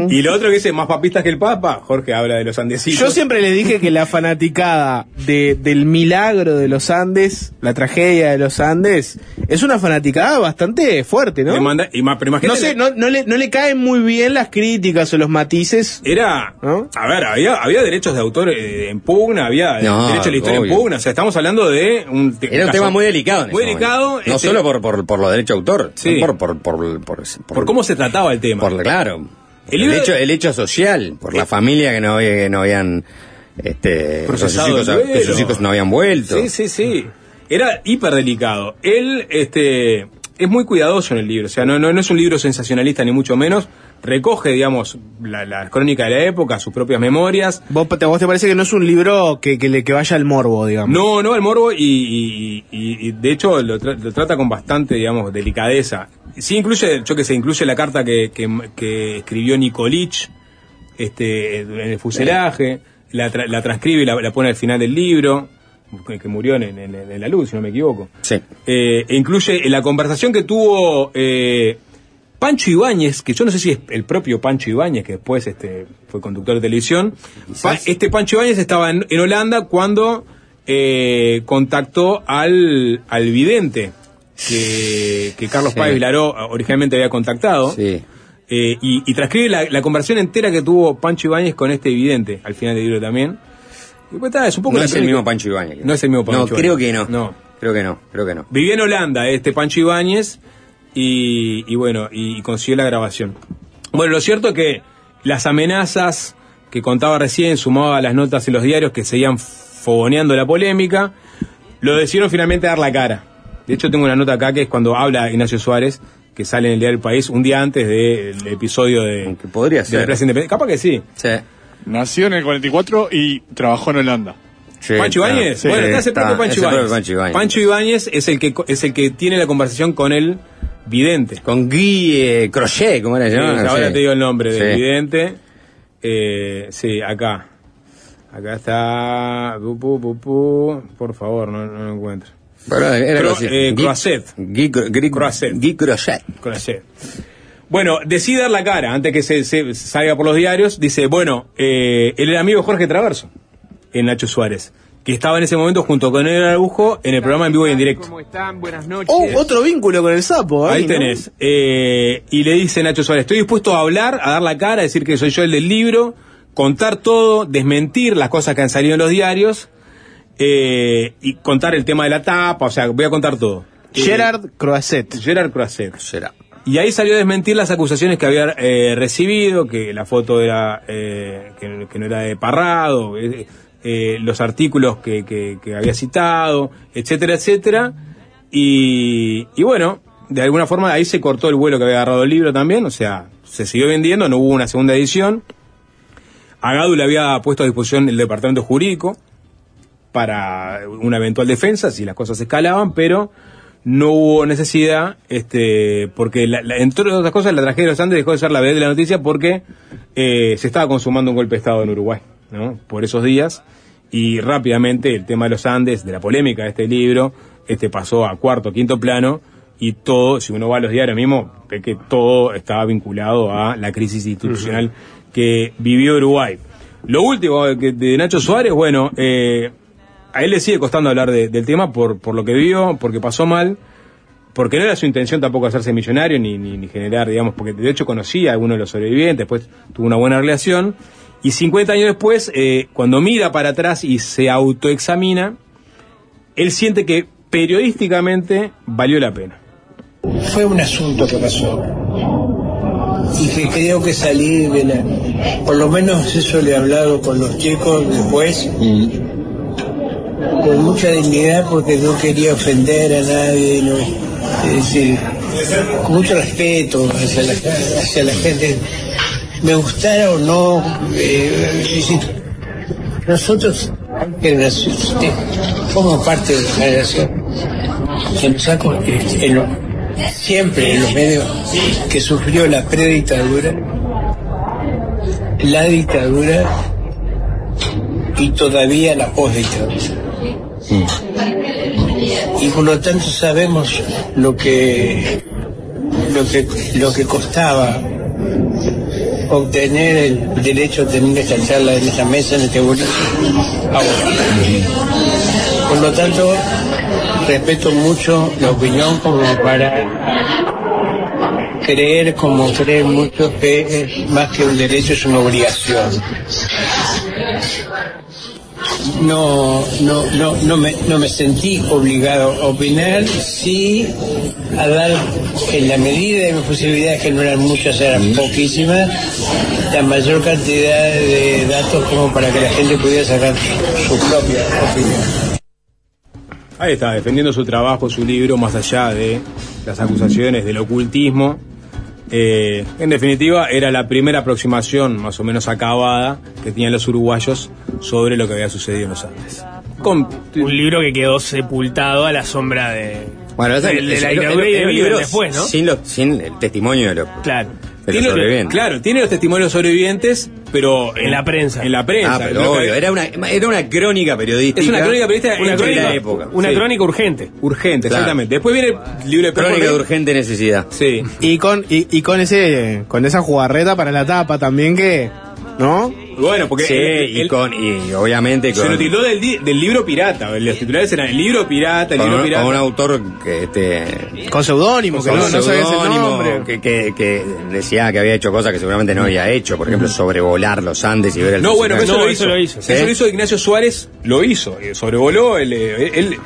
Y lo otro que dice, más papistas que el Papa, Jorge habla de los andesitos. Yo siempre les dije que la fanaticada de, del milagro de los Andes, la tragedia de los Andes, es una fanaticada bastante fuerte, ¿no? Le manda- y más, pero No sé, no, no le, no le caen muy bien las críticas o los matices. Era, ¿No? a ver, había, había derechos de autor eh, en pugna, había No, derechos de la historia obvio. en pugna, o sea, estamos hablando de un, Era un caso tema muy delicado. en Muy delicado. No este, solo por, por, por los derechos de autor, Sí. sino por, por, por, por, por cómo se trataba el tema. por- claro. El hecho, el hecho social, por la familia que no, había- que no habían. Este, que sus, Procesado hijos, que sus hijos no habían vuelto. Sí, sí, sí. Era hiper delicado. Él, este, es muy cuidadoso en el libro. O sea, no, no, no es un libro sensacionalista ni mucho menos. Recoge, digamos, la, la crónica de la época, sus propias memorias. ¿Vos te, vos te parece que no es un libro que, que, le, que vaya al morbo, digamos? No, no, el morbo y, y- y- y de hecho lo, tra- lo trata con bastante, digamos, delicadeza. Sí incluye, yo que sé, incluye la carta que, que, que escribió Nicolich este, en el fuselaje, la, tra- la transcribe y la, la pone al final del libro, que, que murió en, en- en la luz, si no me equivoco. Sí. Eh, e incluye la conversación que tuvo eh, Pancho Ibáñez, que yo no sé si es el propio Pancho Ibáñez, que después este, fue conductor de televisión. Pa- este Pancho Ibáñez estaba en, en Holanda cuando eh, contactó al, al vidente que, que Carlos Sí. Páez Vilaró originalmente había contactado. Sí. Eh, y, y transcribe la, la conversación entera que tuvo Pancho Ibáñez con este vidente, al final del libro también. Y pues, está, es un poco No es el mismo Pancho Ibáñez. No es el mismo Pancho No, creo que no. No. Creo que no, creo que no. Vivía en Holanda este Pancho Ibáñez y, y bueno, y, consiguió la grabación. Bueno, lo cierto es que las amenazas que contaba recién, sumado a las notas en los diarios que seguían fogoneando la polémica, lo decidieron finalmente dar la cara. De hecho, tengo una nota acá que es cuando habla Ignacio Suárez, que sale en el diario El País un día antes del episodio de, Que podría de la ser. Plaza Independencia. Capaz que sí. Sí. nació en el 44 y trabajó en Holanda. Pancho Ibáñez, bueno, está ese propio Pancho Ibáñez. Pancho Ibáñez. Pancho Ibáñez es el que es el que tiene la conversación con el vidente. Con Guy eh, Crochet, ¿cómo era Sí, yo? ahora Sí. te digo el nombre del Sí. vidente. Eh, sí, acá. Acá está. Pu, pu, pu, pu. Por favor, no, no lo encuentro. Pero era Cro- así. eh, Croisset. Bueno, decide dar la cara antes que se, se salga por los diarios. Dice, bueno, eh, él era amigo de Jorge Traverso, en Nacho Suárez, que estaba en ese momento junto con él Araujo en el programa en vivo y en directo. Oh, otro vínculo con el sapo. Ahí ¿no? tenés. Eh, y le dice Nacho Suárez, estoy dispuesto a hablar, a dar la cara, a decir que soy yo el del libro, contar todo, desmentir las cosas que han salido en los diarios eh, y contar el tema de la tapa, o sea, voy a contar todo. Gerard Croisset. Gerard Croisset. Y ahí salió a desmentir las acusaciones que había eh, recibido, que la foto era eh, que, que no era de Parrado, eh, eh, los artículos que, que- que había citado, etcétera, etcétera. Y, y bueno, de alguna forma ahí se cortó el vuelo que había agarrado el libro también, o sea, se siguió vendiendo, no hubo una segunda edición. A Gadu le había puesto a disposición el departamento jurídico para una eventual defensa si las cosas escalaban, pero no hubo necesidad, este, porque la, la- entre otras cosas la tragedia de los Andes dejó de ser la de la noticia porque eh, se estaba consumando un golpe de Estado en Uruguay, ¿no? Por esos días y rápidamente el tema de los Andes, de la polémica de este libro, este pasó a cuarto, quinto plano y todo, si uno va a los diarios mismo, ve que todo estaba vinculado a la crisis institucional que vivió Uruguay. Lo último de Nacho Suárez, bueno, eh, a él le sigue costando hablar de- del tema por, por lo que vio, porque pasó mal, porque no era su intención tampoco hacerse millonario ni, ni, ni generar, digamos, porque de hecho conocía a alguno de los sobrevivientes, después tuvo una buena relación, y 50 años después, eh, cuando mira para atrás y se autoexamina, él siente que periodísticamente valió la pena. Fue un asunto que pasó. Y que creo que salí de la... Por lo menos eso le he hablado con los chicos después, con mucha dignidad porque no quería ofender a nadie, decir, con mucho respeto hacia la, hacia la gente, me gustara o no, eh, decir, nosotros somos parte de la generación. Que nos ha en siempre en los medios que sufrió la predictadura, la dictadura y todavía la postdictadura. Y por lo tanto sabemos lo que lo que lo que costaba obtener el derecho a tener esta charla en esta mesa, en este boliche. Ahora. Por lo tanto, respeto mucho la opinión como para creer, como creen muchos, que es más que un derecho es una obligación. No, no, no, no me, no me sentí obligado a opinar, sí a dar en la medida de mis posibilidades, que no eran muchas, eran poquísimas, la mayor cantidad de datos como para que la gente pudiera sacar su propia opinión. Ahí está, defendiendo su trabajo, su libro, más allá de las acusaciones del ocultismo. Eh, en definitiva, era la primera aproximación más o menos acabada que tenían los uruguayos sobre lo que había sucedido en los Andes. Con Un libro que quedó sepultado a la sombra de, Bueno, de, de la dictadura y de libro después, ¿no? Sin, lo- sin el testimonio de los, Claro. De los Tiene- sobrevivientes. Claro, tiene los testimonios sobrevivientes, pero En la prensa. En la prensa. Ah, pero que- era una, era una crónica periodística. es una crónica periodística Una en crónica, la época. una Sí. crónica urgente. Urgente, Claro. exactamente. Después viene el libro de Crónica de urgente necesidad. Sí. Y con, y, y con ese con esa jugarreta para la tapa también que, ¿no? Bueno, porque Sí, el- y, con, y obviamente se con, lo tituló del, di- del libro pirata. Los titulares eran el libro pirata, el libro un- pirata. con un autor que, este, Con seudónimo, que no, no sabías el seudónimo nombre. que, que, que decía que había hecho cosas que seguramente no había hecho. Por ejemplo, sobrevolar los Andes y ver el No, bueno, eso, No, lo, eso hizo. lo hizo. Eso lo hizo Ignacio Suárez, lo hizo. eh, Sobrevoló, él, eh, él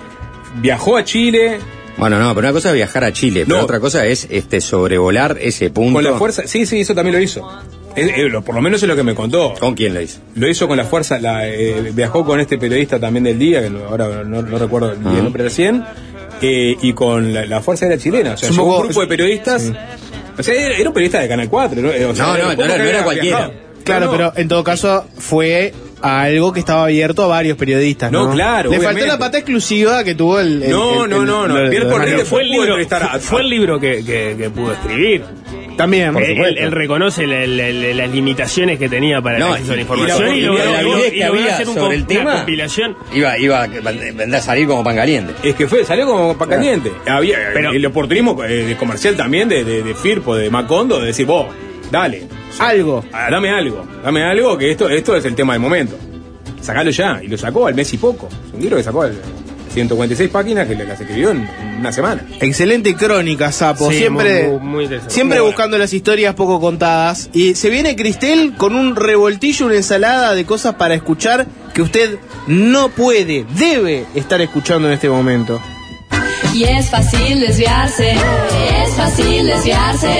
viajó a Chile Bueno, no, pero una cosa es viajar a Chile, pero No. otra cosa es este sobrevolar ese punto. con la fuerza. Sí, sí, eso también lo hizo. Eh, eh, por lo menos es lo que me contó. ¿Con quién lo hizo? Lo hizo con la fuerza, la, eh, viajó con este periodista también del día, que ahora no, no recuerdo el Ajá. nombre recién, eh, y con la, la Fuerza Aérea Chilena. O sea, Es un llegó un poco- grupo de periodistas. O sea, era, un periodista de Canal 4. ¿no? O sea, No, no, no era- cualquiera. viajado. Claro, No, no. pero en todo caso fue a algo que estaba abierto a varios periodistas. No, No, claro, Le obviamente. faltó la pata exclusiva que tuvo el. el- No, el- no, el- no, no. lo- Pierre lo fue el libro, fue el libro que, que- que pudo escribir. También. Él, él- él reconoce la- la- la- las limitaciones que tenía para No, el acceso a la y- información y logró había hacer un sobre el tema. compilación. Iba, iba a vendrá a salir como pan caliente. Es que fue, salió como pan caliente. Había Pero- el oportunismo eh, de comercial también de, de, de Firpo, de Macondo, de decir, vos, dale, Algo. ah, dame algo, dame algo, que esto, esto es el tema del momento. Sacalo ya. Y lo sacó al mes y poco. Es un libro que sacó al 146 páginas que las escribió en una semana. Excelente crónica, Sapo. Sí, siempre muy- muy- muy interesante. siempre Muy buscando las historias poco contadas. Y se viene Cristel con un revoltillo, una ensalada de cosas para escuchar que usted no puede, debe estar escuchando en este momento. Y es fácil desviarse, es fácil desviarse.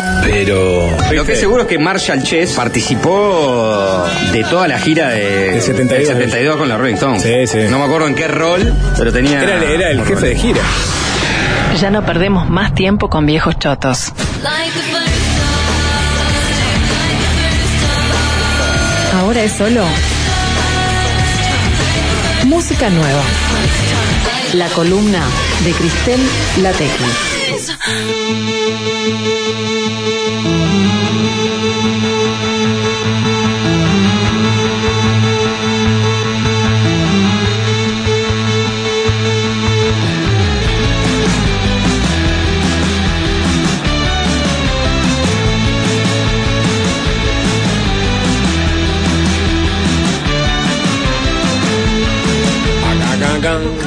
Pero. Lo que es seguro es que Marshall Chess participó de toda la gira de, Del 72. del 72 con la Rolling Stones. Sí, sí. No me acuerdo en qué rol, pero tenía. Era, era el jefe de gira. Ya no perdemos más tiempo con viejos chotos. Ahora es solo música nueva. La columna de Cristel Latecki. Acá,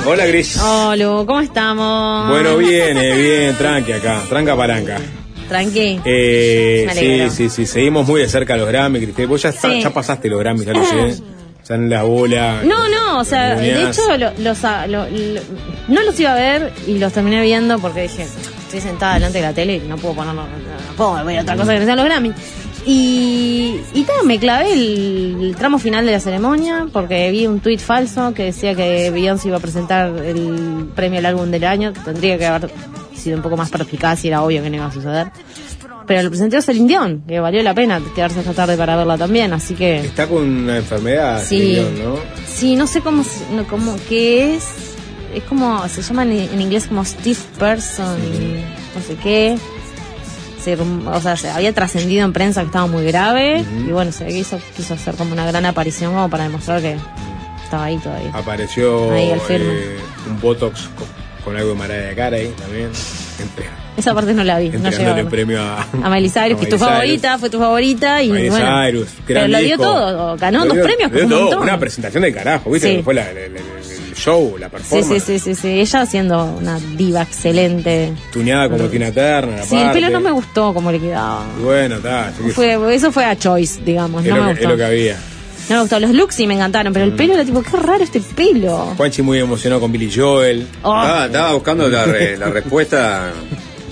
Hola, Gris. Hola, ¿cómo estamos? Bueno, bien, eh, bien, tranqui acá, tranca palanca. Tranqui. Eh, sí, sí, sí, seguimos muy de cerca los Grammy, Cristel. Vos ya, está- Sí. ya pasaste los Grammy, ya lo sé. Ya en la bola. No, no, o sea, de hecho lo- los, a- lo- lo- no los iba a ver y los terminé viendo porque dije, estoy sentada delante de la tele y no puedo ponerlo, no, no puedo ver otra cosa que no sean los Grammy. Y, y tal, me clavé el, el tramo final de la ceremonia porque vi un tuit falso que decía que Beyoncé iba a presentar el premio al álbum del año. Tendría que haber sido un poco más perspicaz y era obvio que no iba a suceder. Pero lo presentó Celine Dion, que valió la pena quedarse esta tarde para verla también, así que... Está con una enfermedad, Sí. Dion, ¿no? Sí, no sé cómo, no, cómo qué es. Es como, se llama en, en inglés como Steve Person, no sé qué. Se o sea, se había trascendido en prensa que estaba muy grave. Y bueno, se quiso, quiso hacer como una gran aparición como para demostrar que estaba ahí todavía. Apareció Ahí, eh, un Botox con, con algo de Mariah Carey también. Entre- Esa parte no la vi, no premio a, A Miley Cyrus, que es tu favorita, fue tu favorita y Miley bueno. Cyrus, pero lo dio disco. todo, ganó Lo dos dio- premios, dio un todo. Una presentación de carajo, ¿viste? Sí. Que Fue la- el show, la Sí, performance. sí, sí, sí, sí, ella haciendo una diva excelente. Tuneada como Tina Turner, Sí, el pelo no me gustó como le quedaba. Y bueno, está. Fue, eso fue a choice, digamos, es, no lo me que, es gustó. lo que había. No me gustó. Los looks sí me encantaron, pero el pelo era tipo, qué raro este pelo. Juanchi muy emocionado con Billy Joel. Oh. Estaba, estaba buscando la, re- la respuesta.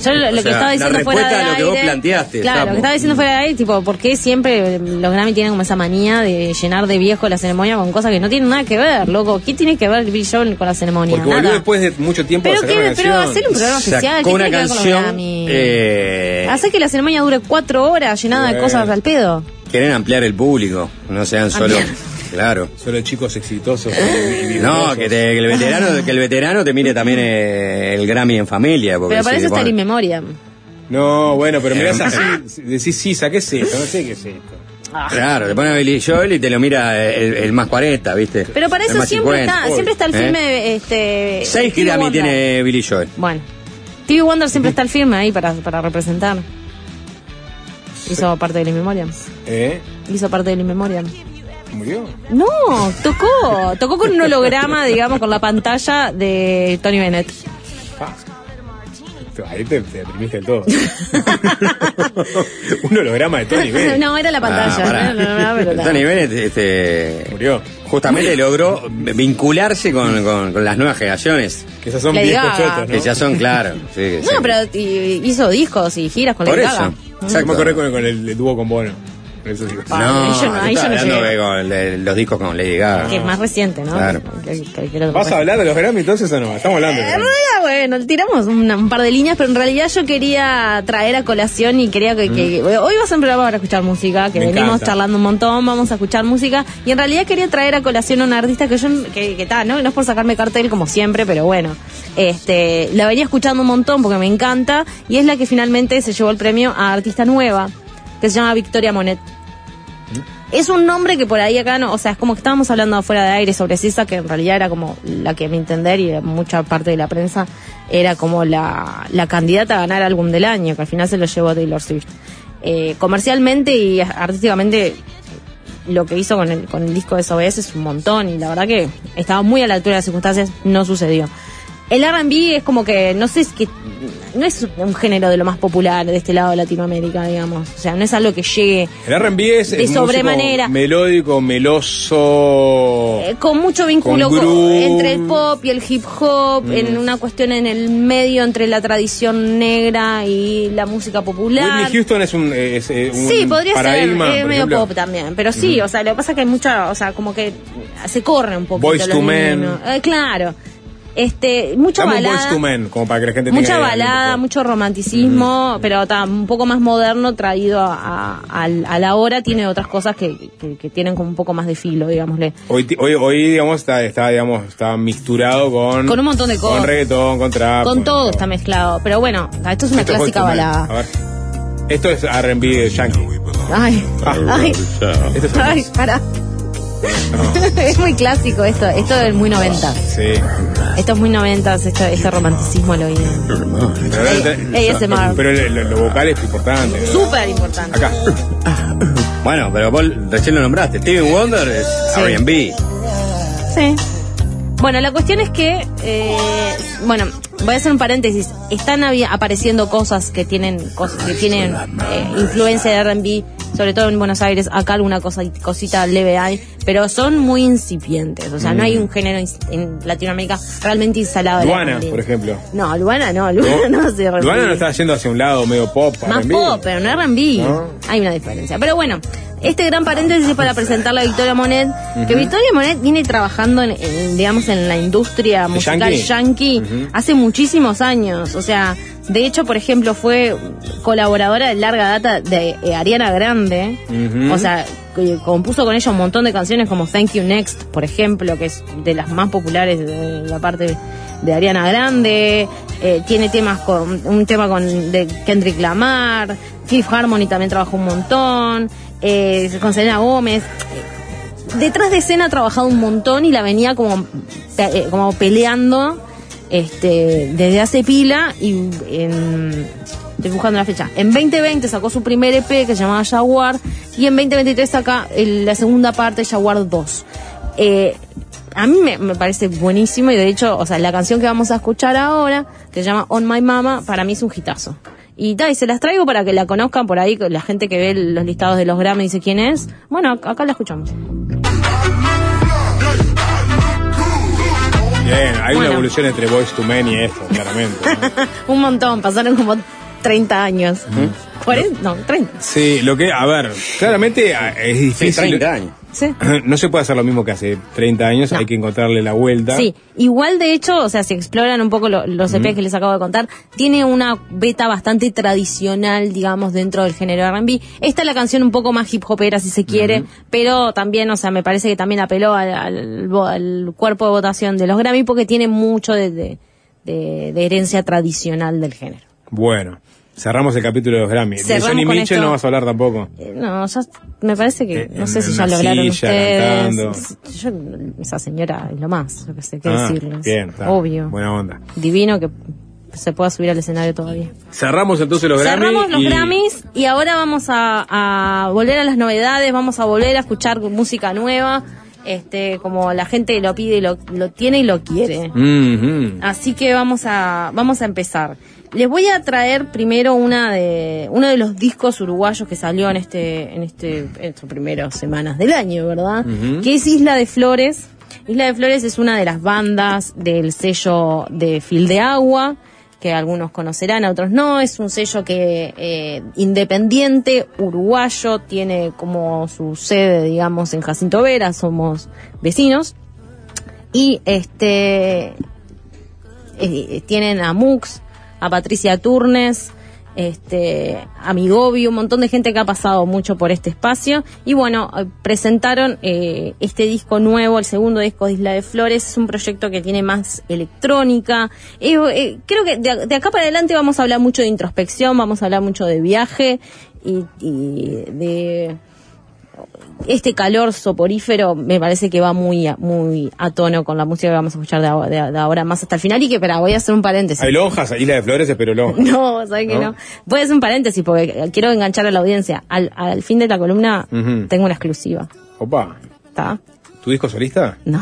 Yo lo, que estaba la diciendo fuera de a lo que vos aire- planteaste, Claro, Sapo. lo que estaba diciendo fuera de aire, tipo, ¿por qué siempre los Grammy tienen como esa manía de llenar de viejo la ceremonia con cosas que no tienen nada que ver, loco? ¿Qué tiene que ver Bill Joel con la ceremonia? Porque volvió Nada. después de mucho tiempo Pero qué- una pero hacer un programa Sacó ¿qué una tiene que ver con los canción. Grammy? Eh, Hace que la ceremonia dure cuatro horas llenada de Bueno. cosas al pedo. quieren ampliar el público, no sean solo. Ampliar. Claro. Solo chicos exitosos. y- y No, que, te- que el veterano, que el veterano te mire también eh, el Grammy en familia. Porque Pero para eso le está el ponen- In Memoriam. No, bueno, pero mirás Eh. así, decís, sí, saqué esto, no sé qué es esto. Claro, te pone a Billy Joel y te lo mira el, el más 40, ¿viste? Pero para eso siempre 50. está, siempre está el ¿Eh? firme, este... Seis Grammy tiene Billy Joel. Bueno, Stevie Wonder siempre está el firme ahí para, para representar. Hizo parte del In Memoriam. ¿Eh? Hizo parte del In Memoriam. ¿Murió? No, tocó. Tocó con un holograma, digamos, con la pantalla de Tony Bennett. Ahí te, te deprimiste del todo. Un holograma de Tony Bennett. no, era la pantalla. Ah, pará. no, no, no. Tony Bennett este, Murió. justamente logró vincularse con, con- con las nuevas generaciones. Que esas son viejos chotos, ¿no? Que ya son, claro. sí, No, sí. pero y- hizo discos y giras con Por Lady eso. Gaga. Yo me acordé con, con el, el dúo con Bono. Eso sí. No, ahí yo no- ahí yo no hablando llegué. de con- de los discos con Lady Gaga. Que es más reciente, ¿no? Claro. Que- que- que lo que ¿Vas a hablar de los Grammy entonces o no? Estamos hablando de Grammy. realidad, bueno, tiramos una- un par de líneas, pero en realidad yo quería traer a colación y quería que, que- hoy vas a un programa para escuchar música, que Me venimos encanta. charlando un montón, vamos a escuchar música y en realidad quería traer a colación a una artista que yo que, que tal, ¿no? No es por sacarme cartel como siempre, pero bueno, este, la venía escuchando un montón porque me encanta y es la que finalmente se llevó el premio a artista nueva, que se llama Victoria Monet. Es un nombre que por ahí acá no, o sea, es como que estábamos hablando afuera de aire sobre Cisa, que en realidad era como la que a mi entender y mucha parte de la prensa era como la, la candidata a ganar álbum del año, que al final se lo llevó Taylor Swift. Eh, comercialmente y artísticamente lo que hizo con el, con el disco de SOS es un montón y la verdad que estaba muy a la altura de las circunstancias, no sucedió. El R&B es como que, no sé, es que no es un género de lo más popular de este lado de Latinoamérica, digamos. O sea, no es algo que llegue El R&B es De sobremanera. melódico, meloso. Eh, con mucho vínculo Con con- groove. entre el pop y el hip hop, Mm. en una cuestión en el medio entre la tradición negra y la música popular. Whitney Houston es un, es, eh, un Sí, podría paradigma, ser eh, medio ejemplo. pop también, pero sí, o sea, lo que pasa es que hay mucha, o sea, como que se corre un. Boyz los II Men. Eh, claro. Este, mucha Dame un balada. Boyz II Men, como para que la gente Mucha balada, mucho romanticismo, pero está un poco más moderno traído a, a- al- a la hora. Tiene otras cosas que, que- que tienen como un poco más de filo, digámosle. Hoy, ti- hoy, hoy digamos, está, está, digamos, está misturado con... Con un montón de cosas. Con reggaetón, con trap. Con todo está mezclado. Pero bueno, esto es una Esto clásica balada. A ver. Esto es R&B de Yankee. Ay, ay, Esto es ay, pará. es muy clásico esto. Esto es muy 90. Sí. Esto es muy 90, esto, este romanticismo lo oí. Pero, ASMR. pero lo, lo- lo vocal es importante. ¿no? Súper importante. Acá. Bueno, pero vos recién lo nombraste. Steven Wonder es Sí. R&B. Sí. Bueno, la cuestión es que, eh, bueno, voy a hacer un paréntesis. Están habi- apareciendo cosas que tienen cosas que tienen eh, influencia de R&B, sobre todo en Buenos Aires. Acá alguna cosa, cosita leve hay, pero son muy incipientes. O sea, no hay un género en Latinoamérica realmente instalado. Luana, por ejemplo. No, Luana no, Luana no, hace R&B. Luana no está yendo hacia un lado medio pop. Más pop, pero no R&B. ¿No? Hay una diferencia. Pero bueno, este gran paréntesis es para presentar a Victoria Monet, que. Victoria Monet viene trabajando, en, en, digamos, en la industria musical yankee? hace muchísimos años. O sea, de hecho, por ejemplo, fue colaboradora de larga data de eh, Ariana Grande. O sea, compuso con ella un montón de canciones como Thank You Next, por ejemplo, que es de las más populares de la parte de Ariana Grande. Eh, tiene temas con un tema con de Kendrick Lamar. Fifth Harmony también trabajó un montón. Eh, con Selena Gómez. Detrás de escena ha trabajado un montón y la venía como, eh, como peleando este, desde hace pila y en, estoy buscando la fecha. En 2020 sacó su primer EP que se llamaba Jaguar y en 2023 saca el- la segunda parte Jaguar 2. Eh, a mí me, parece buenísimo y de hecho, o sea, la canción que vamos a escuchar ahora, que se llama On My Mama, para mí es un hitazo. Y, ta, y se las traigo para que la conozcan por ahí, la gente que ve los listados de los Grammy dice quién es. Bueno, ac- acá la escuchamos. Bien, hay una Bueno. evolución entre Boys to Men y esto, claramente. ¿no? Un montón, pasaron como 30 años. ¿40? No, 30. Sí, lo que, a ver, claramente ah, es difícil. 30 años. Sí. No se puede hacer lo mismo que hace 30 años, hay que encontrarle la vuelta. Sí, igual de hecho, o sea, si exploran un poco lo- los EPs que les acabo de contar, tiene una beta bastante tradicional, digamos, dentro del género R&B. Esta es la canción un poco más hip hopera, si se quiere, pero también, o sea, me parece que también apeló al, al cuerpo de votación de los Grammy porque tiene mucho de, de- de- de herencia tradicional del género. Bueno, cerramos el capítulo de los Grammy. De Cerramos Johnny con Mitchell esto. no vas a hablar tampoco. Eh, No, ya me parece que, no sé si ya lo hablaron ustedes. Yo, esa señora es lo más, yo qué sé qué Ah, decirles. bien, está. Obvio. Buena onda. Divino que se pueda subir al escenario todavía. Cerramos entonces los Grammy. Cerramos los y- Grammys y ahora vamos a, a volver a las novedades, vamos a volver a escuchar música nueva, este, como la gente lo pide, y lo, lo tiene y lo quiere. Así que vamos a, vamos a empezar. Les voy a traer primero una de uno de los discos uruguayos que salió en este en este en estas primeras semanas del año, ¿verdad? Que es Isla de Flores. Isla de Flores es una de las bandas del sello de Fil de Agua que algunos conocerán, otros no. Es un sello que eh, independiente, uruguayo, tiene como su sede, digamos, en Jacinto Vera, somos vecinos. Y este eh, tienen a Mux, a Patricia Turnes, este, a un montón de gente que ha pasado mucho por este espacio. Y bueno, presentaron eh, este disco nuevo, el segundo disco de Isla de Flores. Es un proyecto que tiene más electrónica. Eh, eh, creo que de, de acá para adelante vamos a hablar mucho de introspección, vamos a hablar mucho de viaje y, y de este calor soporífero me parece que va muy a, muy a tono con la música que vamos a escuchar de, ahora- de- de ahora más hasta el final y que, espera, voy a hacer un paréntesis. Hay lonjas, Isla de Flores, pero lonjas. No, ¿sabes que ¿No? Voy a hacer un paréntesis porque quiero enganchar a la audiencia. Al, al fin de la columna tengo una exclusiva. Opa, ¿Está? ¿tu disco solista? No.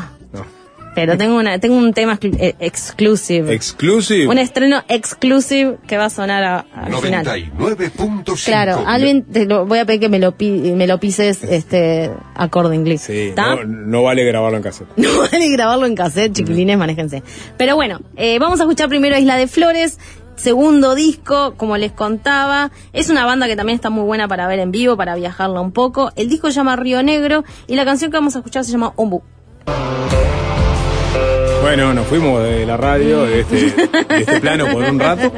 Pero tengo una tengo un tema eh, exclusive. Exclusive. un estreno exclusive que va a sonar a- al final. 99.5. Claro, Alvin, te lo, voy a pedir que me lo, me lo pises este, accordingly. ¿Está? No, no vale grabarlo en casa. No vale grabarlo en cassette, chiquilines, manéjense. Pero bueno, eh, vamos a escuchar primero Isla de Flores, segundo disco, como les contaba. Es una banda que también está muy buena para ver en vivo, para viajarla un poco. El disco se llama Río Negro y la canción que vamos a escuchar se llama Ombu. Bueno, nos fuimos de la radio, de este, de este plano por un rato.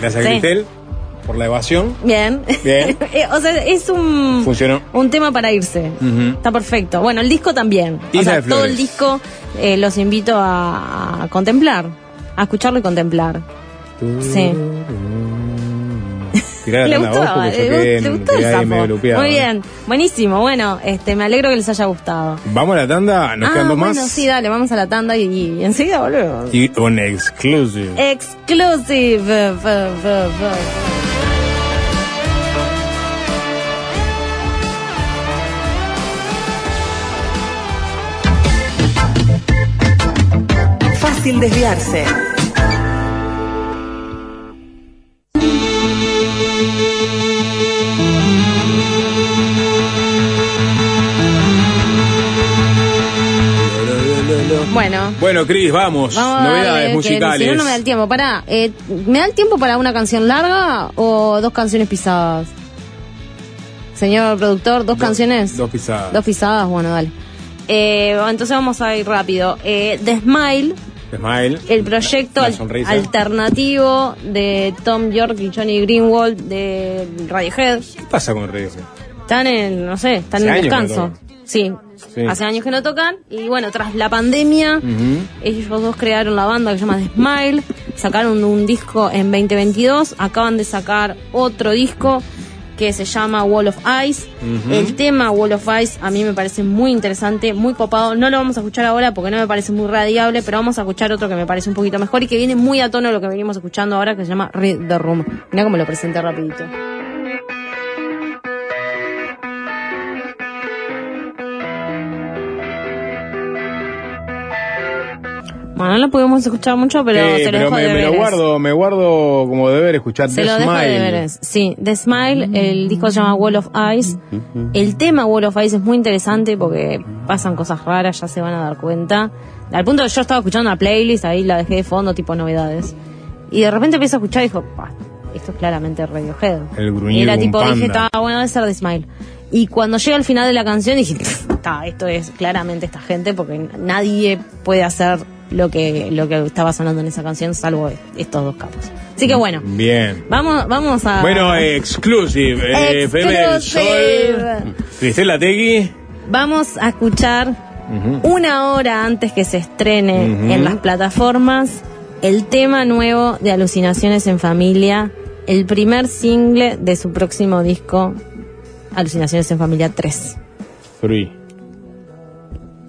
Gracias, Sí. Cristel, por la evasión. Bien. Bien. Eh, o sea, es un, Funcionó. un tema para irse. Está perfecto. Bueno, el disco también. O sea, de todo el disco eh, los invito a, a contemplar, a escucharlo y contemplar. Sí. Tirá Le la gustó, porque yo gustó- le en- gustó el ahí sapo. medio lupeado. Muy bien, buenísimo. Bueno, este, me alegro que les haya gustado. Vamos a la tanda, nos ah, quedan dos bueno, más. sí, dale, vamos a la tanda y, y enseguida volvemos. Y un exclusive. Exclusive. Fácil desviarse. Bueno. Cris, vamos. Novedades darle, que musicales. Si no, no me da el tiempo. Pará, eh, ¿me da el tiempo para una canción larga o dos canciones pisadas? Señor productor, ¿dos canciones? Dos pisadas. Dos pisadas, bueno, dale. Eh, entonces vamos a ir rápido. Eh, The Smile, Smile. el proyecto La alternativo de Tom York y Johnny Greenwald de Radiohead. ¿Qué pasa con Radiohead? Están en, no sé, están Hace en descanso. Sí. Sí. hace años que no tocan. Y bueno, tras la pandemia, ellos dos crearon la banda que se llama The Smile, sacaron un disco en 2022, acaban de sacar otro disco que se llama Wall of Ice. El tema Wall of Ice a mí me parece muy interesante, muy copado. No lo vamos a escuchar ahora porque no me parece muy radiable, pero vamos a escuchar otro que me parece un poquito mejor y que viene muy a tono de lo que venimos escuchando ahora, que se llama Read the Room. Mira cómo lo presenté rapidito. Bueno, no lo pudimos escuchar mucho, pero Eh, se lo pero dejo me, de me lo guardo, me guardo como deber escuchar Se The lo dejo de Smile. deberes. Sí, The Smile, el disco se llama Wall of Ice. El tema Wall of Ice es muy interesante porque pasan cosas raras, ya se van a dar cuenta. Al punto que yo estaba escuchando una playlist, ahí la dejé de fondo, tipo novedades. Y de repente empiezo a escuchar y dijo, "Pa, esto es claramente Radiohead. El Y gruñido era un tipo, dije, está bueno, debe ser The Smile. Y cuando llega al final de la canción dije, está, esto es claramente esta gente porque nadie puede hacer lo que, lo que estaba sonando en esa canción salvo estos dos capos. Así que bueno, Bien. vamos, vamos a... Bueno, exclusive. Eh, FM Exclusive. Sol. Cristela Tegui. Vamos a escuchar una hora antes que se estrene en las plataformas el tema nuevo de Alucinaciones en Familia, el primer single de su próximo disco, Alucinaciones en Familia 3. Free.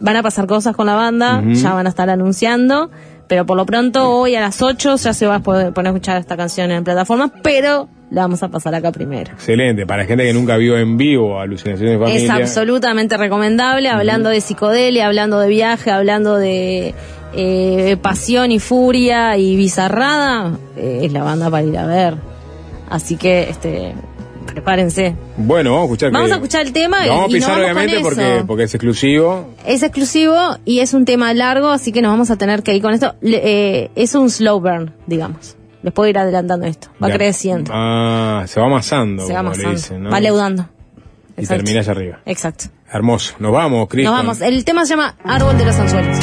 Van a pasar cosas con la banda, ya van a estar anunciando, pero por lo pronto hoy a las 8 ya se va a poder poner a escuchar esta canción en plataformas, pero la vamos a pasar acá primero. Excelente. Para gente que nunca vio en vivo Alucinaciones de Es Familia. absolutamente recomendable, hablando de psicodelia, hablando de viaje, hablando de eh, pasión y furia y bizarrada, eh, es la banda para ir a ver. Así que, este, prepárense. Bueno, vamos a escuchar. Vamos que- a escuchar el tema a y nos pisar vamos con obviamente eso. porque, porque es exclusivo. Es exclusivo y es un tema largo, así que nos vamos a tener que ir con esto. Le- eh, es un slow burn, digamos. Les puedo ir adelantando esto. Va Ya. creciendo, Ah, se va amasando. se va le amasando, dicen, ¿no? va leudando. Y termina allá arriba. Exacto. Hermoso. Nos vamos, Cris. Nos vamos. El tema se llama Árbol de los Anzuelos.